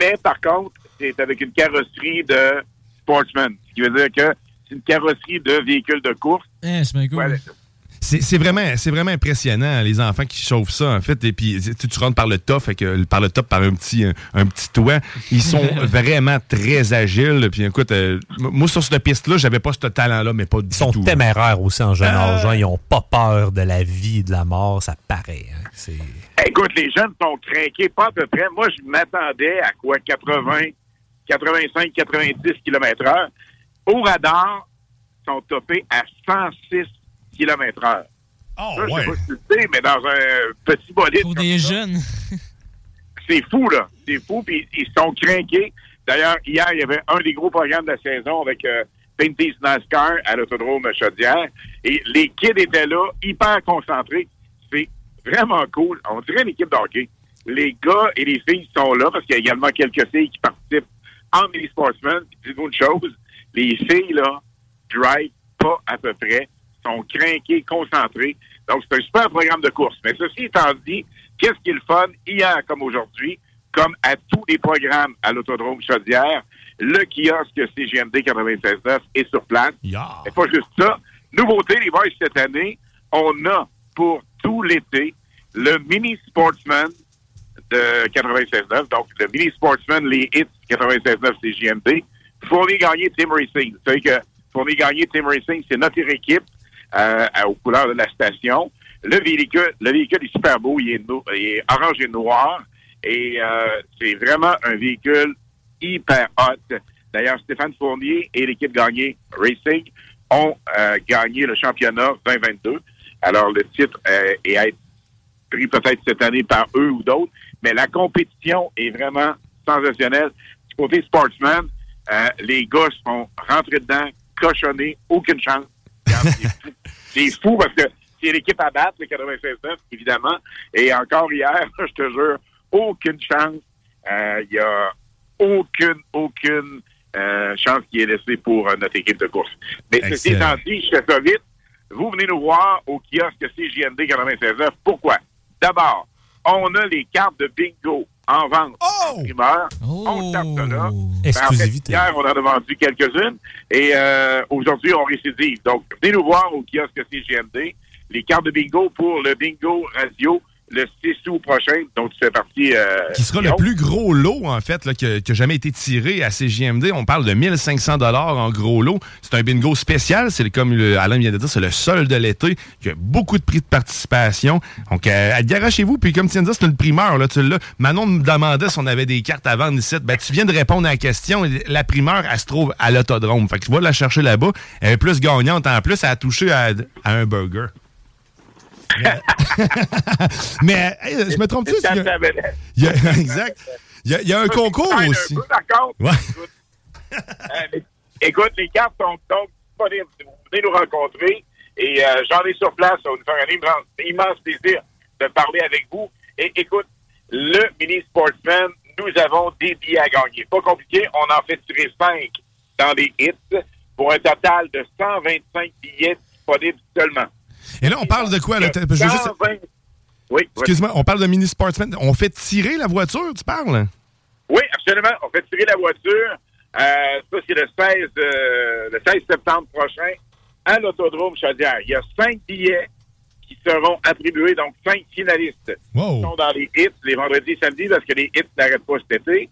S20: mais par contre, c'est avec une carrosserie de sportsman, ce qui veut dire que c'est une carrosserie de véhicules de course.
S5: Eh, c'est bien cool.
S4: C'est c'est vraiment, c'est vraiment impressionnant, les enfants qui chauffent ça, en fait. Et puis, tu, tu rentres par le top, fait que, par le top, par un petit, un, un petit toit. Ils sont vraiment très agiles. Puis, écoute, euh, moi, sur cette piste-là, j'avais pas ce talent-là, mais pas du
S6: Ils sont
S4: tout.
S6: téméraires aussi en jeune
S4: Euh.
S6: âge. hein. Ils ont pas peur de la vie et de la mort. Ça paraît. hein. C'est...
S20: Écoute, les jeunes sont craqués, pas à peu près. Moi, je m'attendais à quoi? 80, 85, 90 km heure. Au radar, ils sont topés à 106 km heure.
S4: Oh,
S20: Ça, je sais pas si tu le sais, mais dans un petit bolide.
S5: Pour des jeunes.
S20: C'est fou, là. C'est fou, puis ils sont craqués. D'ailleurs, hier, il y avait un des gros programmes de la saison avec euh, Pinty's NASCAR à l'autodrome Chaudière. Et les kids étaient là, hyper concentrés. C'est vraiment cool. On dirait une équipe de hockey. Les gars et les filles sont là parce qu'il y a également quelques filles qui participent en mini sportsman. Puis Dites-vous une chose, les filles, là, drive pas à peu près, sont craquées, concentrées. Donc, c'est un super programme de course. Mais ceci étant dit, qu'est-ce qui est le fun, hier comme aujourd'hui, comme à tous les programmes à l'Autodrome Chaudière, le kiosque CGMD 96.9 est sur place. Et pas juste ça. Nouveauté, les boys, cette année, on a pour tout l'été le Mini Sportsman de 96.9, donc le Mini Sportsman, les hits 96.9 CGMD, fourni gagné Team Racing. Vous savez que fourni gagné Team Racing, c'est notre équipe euh, aux couleurs de la station. Le véhicule, le véhicule est super beau, il est, no- il est orange et noir, et euh, c'est vraiment un véhicule hyper hot. D'ailleurs, Stéphane Fournier et l'équipe gagnée Racing ont euh, gagné le championnat 2022. Alors, le titre euh, est à être pris peut-être cette année par eux ou d'autres, mais la compétition est vraiment sensationnelle. Du côté sportsman, euh, les gars sont rentrés dedans, cochonnés, aucune chance. C'est fou. Parce que c'est l'équipe à battre, le 96 évidemment. Et encore hier, je te jure, aucune chance. Euh, Il y a aucune, aucune euh, chance qui est laissée pour euh, notre équipe de course. Mais ceci étant dit, je fais ça vite. Vous venez nous voir au kiosque CJMD 96 Pourquoi? D'abord, on a les cartes de bingo en vente en primeur. On tape ça là. Ben, en fait,
S6: Exclusivité.
S20: hier, on en a vendu quelques-unes. Et euh, aujourd'hui, on récidive. Donc, venez nous voir au kiosque CGMD. Les cartes de bingo pour le bingo radio le 6 août prochain. Donc, tu fais partie... euh,
S4: Qui sera le plus gros lot, en fait, là, que, que jamais été tiré à CJMD. On parle de 1500 dollars en gros lot. C'est un bingo spécial. C'est comme le- Alain vient de dire, c'est le seul de l'été. Il y a beaucoup de prix de participation. Donc, euh, garagez-vous. Puis, comme tu viens de dire, c'est une primeur. Là, tu l'as. Manon me demandait si on avait des cartes à vendre ici. Ben, tu viens de répondre à la question. La primeur, elle se trouve à l'autodrome. Fait que tu vas la chercher là-bas. Elle est plus gagnante. En plus, elle a touché à, à un burger. Mais, hey, je me trompe-tu? Il exact. Il y a, il y a un concours
S20: Un
S4: aussi.
S20: peu, par contre.
S4: Ouais.
S20: Euh, écoute, les cartes sont donc disponibles. Vous venez nous rencontrer et euh, j'en ai sur place. Ça va nous faire un immense, immense plaisir de parler avec vous. Et écoute, le Mini Sportsman, nous avons des billets à gagner. Pas compliqué, on en fait tirer 5 dans les hits pour un total de 125 billets disponibles seulement.
S4: Et là, on parle de quoi? Là? Je veux juste-
S20: 120 Oui,
S4: Excuse-moi, on parle de mini sportsman. On fait tirer la voiture, tu parles?
S20: Oui, absolument. On fait tirer la voiture. Euh, ça, c'est le 16, euh, le 16 septembre prochain à l'Autodrome Chaudière. Il y a cinq billets qui seront attribués, donc cinq finalistes
S4: Wow.
S20: qui sont dans les hits les vendredis et samedis parce que les hits n'arrêtent pas cet été.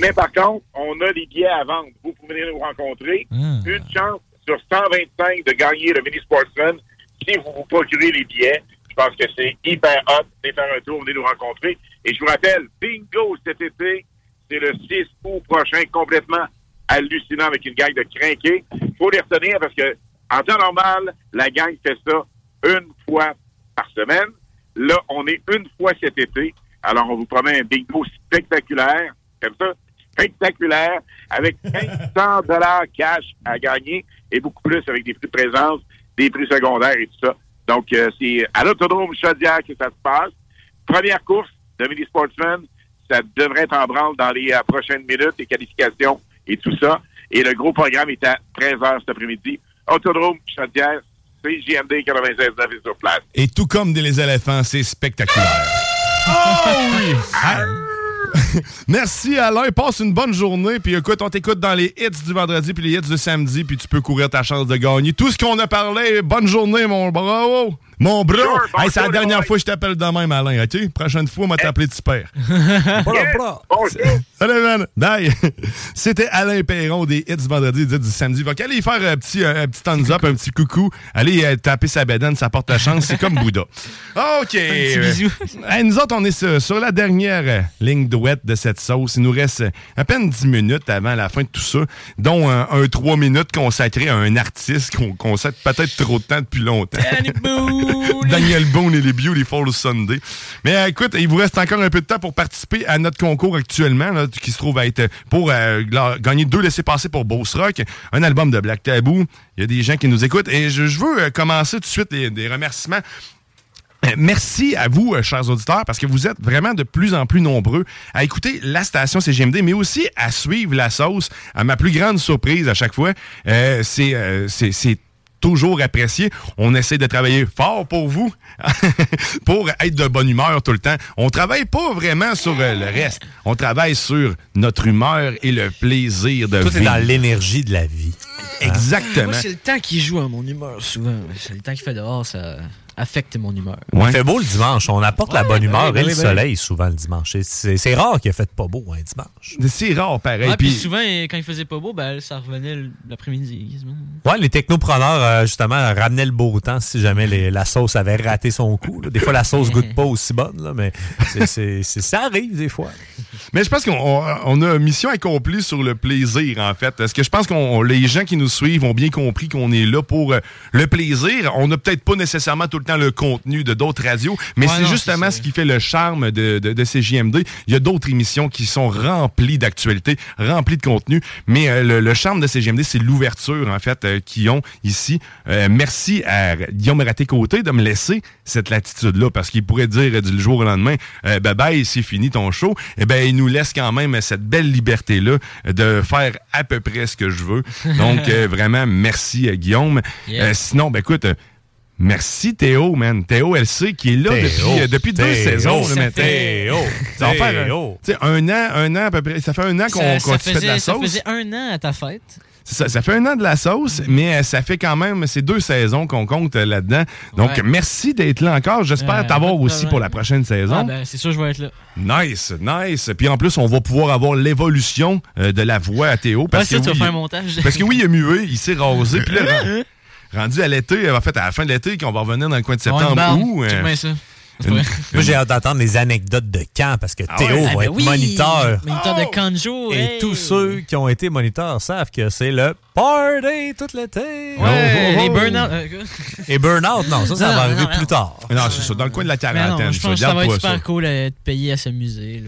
S20: Mais par contre, on a des billets à vendre. Vous pouvez venir nous rencontrer. Une chance sur 125 de gagner le Mini Sportsman si vous vous procurez les billets. Je pense que c'est hyper hot. Venez faire un tour, venez nous rencontrer. Et je vous rappelle, bingo cet été, c'est le 6 août prochain, complètement hallucinant avec une gang de crinqués. Il faut les retenir parce que, en temps normal, la gang fait ça une fois par semaine. Là, on est une fois cet été. Alors, on vous promet un bingo spectaculaire, comme ça, spectaculaire, avec 500 dollars cash à gagner et beaucoup plus avec des prix de présence, des prix secondaires et tout ça. Donc, euh, c'est à l'Autodrome Chaudière que ça se passe. Première course de Mini Sportsman, ça devrait être en branle dans les euh, prochaines minutes, les qualifications et tout ça. Et le gros programme est à 13h cet après-midi. Autodrome Chaudière, c'est JMD 96 est sur place.
S4: Et tout comme des les éléphants, c'est spectaculaire. Oh oui! Merci Alain, passe une bonne journée. Puis écoute, on t'écoute dans les hits du vendredi puis les hits du samedi, puis tu peux courir ta chance de gagner. Tout ce qu'on a parlé, bonne journée mon bravo! Mon bro!
S20: Sure,
S4: Hey, c'est la dernière fois que je t'appelle de même, Alain, ok? Prochaine fois, on va t'appeler petit père. Salut, man. Bye. C'était Alain Perron des hits du vendredi, des hits du samedi. Donc, allez y faire un petit, un petit thumbs up, un petit coucou. Allez euh, taper sa bédaine, ça porte la chance. C'est comme Bouddha. OK.
S5: petit bisou.
S4: Hey, nous autres, on est sur, sur la dernière ligne douette de cette sauce. Il nous reste à peine 10 minutes avant la fin de tout ça, dont un, un 3 minutes consacré à un artiste qu'on consacre peut-être trop de temps depuis longtemps. Daniel Boone et les Beautiful Sunday. Mais euh, écoute, il vous reste encore un peu de temps pour participer à notre concours actuellement, qui se trouve à être pour euh, gagner deux laissés-passer pour Boss Rock, un album de Black Tabou. Il y a des gens qui nous écoutent et je, veux euh, commencer tout de suite les, des remerciements. Merci à vous, chers auditeurs, parce que vous êtes vraiment de plus en plus nombreux à écouter la station CGMD, mais aussi à suivre la sauce. À ma plus grande surprise à chaque fois, euh, c'est toujours apprécié. On essaie de travailler fort pour vous, pour être de bonne humeur tout le temps. On travaille pas vraiment sur euh, le reste. On travaille sur notre humeur et le plaisir de
S6: Tout est
S4: vivre.
S6: dans l'énergie de la vie.
S4: Exactement.
S5: Moi, c'est le temps qui joue à mon humeur souvent. C'est le temps qu'il fait dehors, ça affecte mon humeur.
S6: Il fait beau le dimanche. On apporte la bonne humeur
S5: ouais,
S6: et le soleil souvent le dimanche. C'est- rare qu'il ait fait pas beau un dimanche.
S4: C'est rare, pareil.
S5: Ouais, puis souvent, quand il faisait pas beau, ben, ça revenait l'après-midi.
S6: Ouais, les technopreneurs, euh, justement, ramenaient le beau temps si jamais les- la sauce avait raté son coup. là. Des fois, la sauce goûte pas aussi bonne, là, mais c'est- c'est- c'est- ça arrive des fois.
S4: Mais je pense qu'on on- on a mission accomplie sur le plaisir, en fait. Parce que je pense que les gens qui nous suivent ont bien compris qu'on est là pour euh, le plaisir? On n'a peut-être pas nécessairement tout le temps le contenu de d'autres radios, mais
S5: Ouais,
S4: c'est justement ce qui fait le charme de, de, de CJMD. Il y a d'autres émissions qui sont remplies d'actualité, remplies de contenu, mais euh, le, le charme de CJMD, c'est l'ouverture, en fait, euh, qu'ils ont ici. Euh, merci à Guillaume Raté-Côté de me laisser cette latitude-là, parce qu'il pourrait dire du jour au lendemain, bye bye, c'est fini ton show. Eh ben, il nous laisse quand même cette belle liberté-là de faire à peu près ce que je veux. Donc, vraiment, merci euh, Guillaume. Sinon, ben écoute, merci Théo, man. Théo LC qui est là
S6: Théo,
S4: depuis, euh, depuis deux saisons. là,
S6: ça
S4: mais
S6: fait- Théo,
S4: Ça va faire un, tu sais, un an, un an à peu près. Ça fait un an qu'on
S5: Ça,
S4: qu'on
S5: ça
S4: tu fais de la
S5: faisait, ça
S4: sauce.
S5: faisait un an à ta fête.
S4: Ça, ça fait un an de la sauce, mais euh, ça fait quand même, c'est deux saisons qu'on compte euh, là-dedans. Donc,
S5: Ouais.
S4: merci d'être là encore. J'espère
S5: Euh,
S4: t'avoir aussi pour la prochaine saison.
S5: Ah, ben, c'est sûr, je vais être là.
S4: Nice, nice. Puis en plus, on va pouvoir avoir l'évolution de la voix à Théo. Parce
S5: Ouais, ça,
S4: que
S5: tu vas
S4: oui,
S5: faire un montage.
S4: Parce que oui, il a mué, il s'est rasé. Puis là, rendu à l'été, en fait, à la fin de l'été, qu'on va revenir dans le coin de septembre,
S5: une
S4: où, euh, une-
S5: vrai.
S6: Moi, j'ai hâte d'entendre les anecdotes de camp parce que Théo
S5: Ah
S6: va
S5: ben
S6: être
S5: oui,
S6: moniteur.
S5: Moniteur de Kanjo.
S6: Et
S5: hey.
S6: tous ceux qui ont été moniteurs savent que c'est le party tout l'été.
S5: Ouais,
S4: Oh, oh,
S5: les
S4: oh.
S5: burn-out. euh,
S6: Et burn-out, non, ça, ça
S5: Non,
S6: va
S5: non,
S6: arriver
S5: non,
S6: plus
S5: non.
S6: tard.
S4: Non, c'est ça, dans le coin de la quarantaine.
S5: je pense que ça va être super cool à te payer à s'amuser.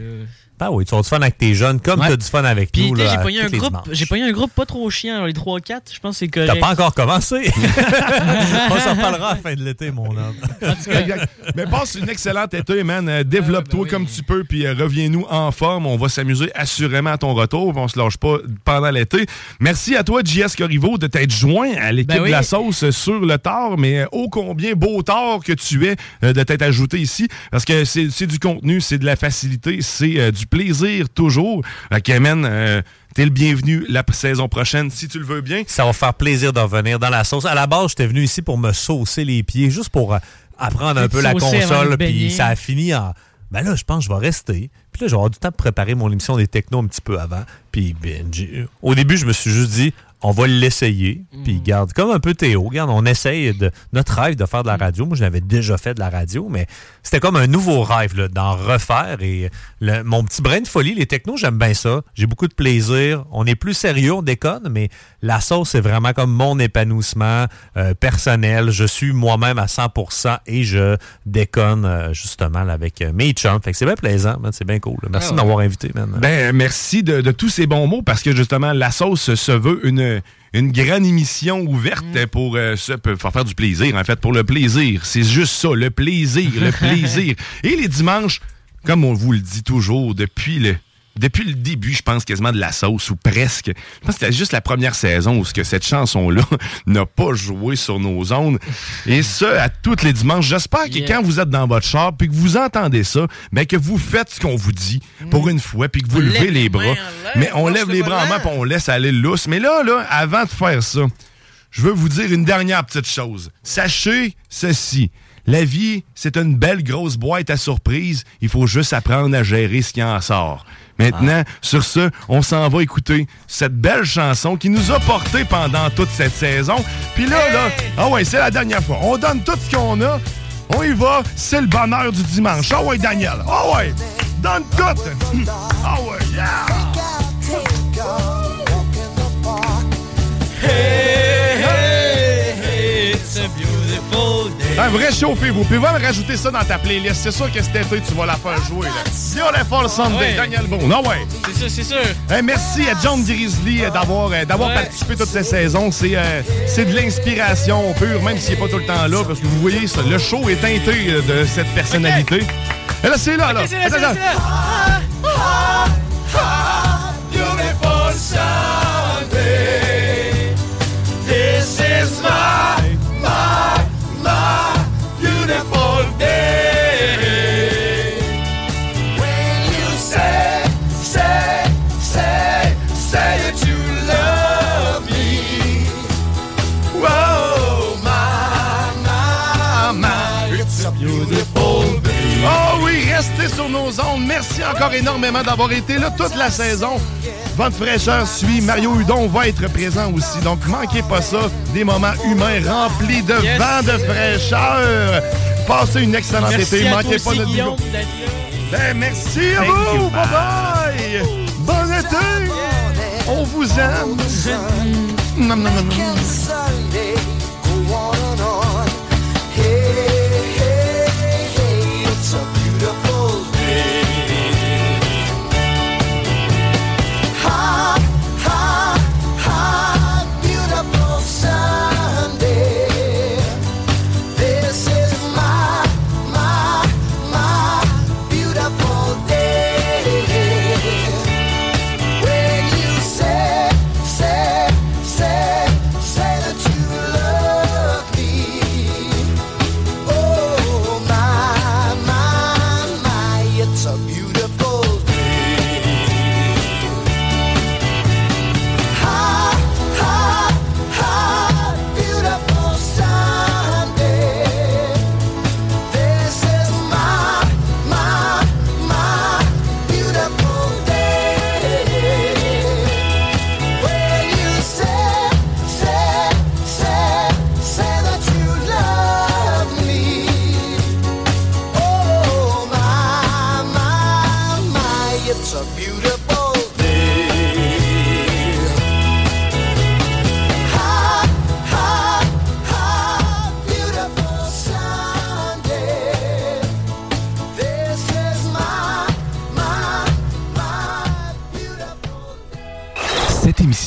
S6: Ben oui, tu vas du fun avec tes jeunes, comme
S5: Ouais.
S6: tu as du fun avec
S5: Puis,
S6: nous.
S5: j'ai pogné un groupe, j'ai pogné un groupe pas trop chiant, les 3-4, je pense que c'est correct.
S6: T'as pas encore commencé. On s'en parlera à la fin de l'été, mon homme.
S4: Exact. Mais passe une excellente été, man. Euh, Développe-toi
S5: ben
S4: comme tu peux, puis euh, reviens-nous en forme. On va s'amuser assurément à ton retour. On se lâche pas pendant l'été. Merci à toi, JS Corriveau, de t'être joint à l'équipe
S5: Ben oui.
S4: de la sauce sur le tard, mais euh, ô combien beau tard que tu es euh, de t'être ajouté ici, parce que c'est c'est du contenu, c'est de la facilité, c'est euh, du plaisir toujours. Fait que, man, euh, T'es le bienvenu la saison prochaine, si tu le veux bien.
S6: Ça va faire plaisir de revenir dans la sauce. À la base, j'étais venu ici pour me saucer les pieds, juste pour euh, apprendre un peu la
S5: de
S6: console. Puis ça a fini en. Ben là, je pense que je vais rester. Puis là, je vais avoir du temps pour préparer mon émission des technos un petit peu avant. Puis ben, au début, je me suis juste dit, on va l'essayer.
S5: Mm.
S6: Puis garde, comme un peu Théo, regarde, on essaye de notre rêve de faire de la radio. Moi, je l'avais déjà fait de la radio, mais c'était comme un nouveau rêve là, d'en refaire. Et le- mon petit brin de folie, les technos, j'aime bien ça. J'ai beaucoup de plaisir. On est plus sérieux, on déconne, mais la sauce, c'est vraiment comme mon épanouissement euh, personnel. Je suis moi-même à 100% et je déconne euh, justement là, avec euh, mes chums. Fait que c'est bien plaisant, man. c'est bien cool. là. Merci
S4: Ah
S6: de
S4: ouais.
S6: m'avoir invité, man.
S4: Ben, merci de, de tous ces bons mots parce que justement, la sauce se veut une, une grande émission ouverte pour, euh, se- pour faire du plaisir, en fait, pour le plaisir. C'est juste ça, le plaisir, le plaisir. Et les dimanches, comme on vous le dit toujours depuis le. Depuis le début, je pense quasiment de la sauce, ou presque. Je pense que c'était juste la première saison où ce que cette chanson-là n'a pas joué sur nos ondes. Et ça, à tous les dimanches. J'espère que
S5: Yeah.
S4: quand vous êtes dans votre char, puis que vous entendez ça, ben que vous faites ce qu'on vous dit pour une fois, puis que vous
S5: On
S4: levez les bras. Mais on lève
S5: le
S4: les bras en main, puis on laisse aller le lousse. Mais là, là, avant de faire ça, je veux vous dire une dernière petite chose. Sachez ceci. La vie, c'est une belle grosse boîte à surprises. Il faut juste apprendre à gérer ce qui en sort. Maintenant, sur ce, on s'en va écouter cette belle chanson qui nous a porté pendant toute cette saison. Puis là, là, ah ouais, c'est la dernière fois. On donne tout ce qu'on a. On y va. C'est le bonheur du dimanche. Ah ouais, Daniel. Ah ouais. Donne tout. Ah ouais, yeah. Un vrai chauffé, vous pouvez me rajouter ça dans ta playlist. C'est sûr que cet été, tu vas la faire jouer. Là. Beautiful Sunday,
S5: Ouais.
S4: Daniel Boone. Ah ouais.
S5: C'est ça, c'est sûr.
S4: Merci à John Grizzly euh, d'avoir euh, d'avoir
S5: Ouais.
S4: participé toute cette saison. C'est euh, c'est de l'inspiration pure, même s'il n'est pas tout le temps là, parce que vous voyez, ça, le show est teinté de cette personnalité. Et là, c'est là, là.
S5: C'est là, c'est là.
S4: Encore énormément d'avoir été là toute la saison. Vente fraîcheur suit. Mario Hudon va être présent aussi. Donc, manquez pas ça. Des moments humains remplis de
S5: Yes.
S4: vent de fraîcheur. Passez une excellente
S5: Merci
S4: été.
S5: à
S4: Manquez
S5: toi
S4: pas
S5: aussi, Guillaume, là.
S4: Ben, merci à
S6: Thank
S4: vous. Bye bye. bye! Bon été! On vous aime!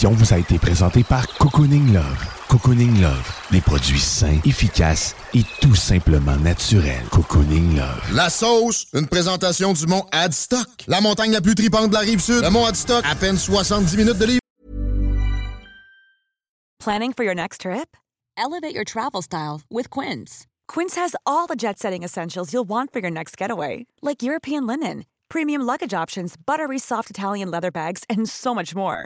S18: Émission vous a été présentée par Cocooning Love. Cocooning Love, les produits sains, efficaces et tout simplement naturels. Cocooning Love.
S3: La sauce, une présentation du mont Adstock. La montagne la plus tripante de la rive sud. Le mont Adstock, à peine 70 minutes de livre.
S21: Planning for your next trip? Elevate your travel style with Quince. Quince has all the jet setting essentials you'll want for your next getaway, like European linen, premium luggage options, buttery soft Italian leather bags, and so much more.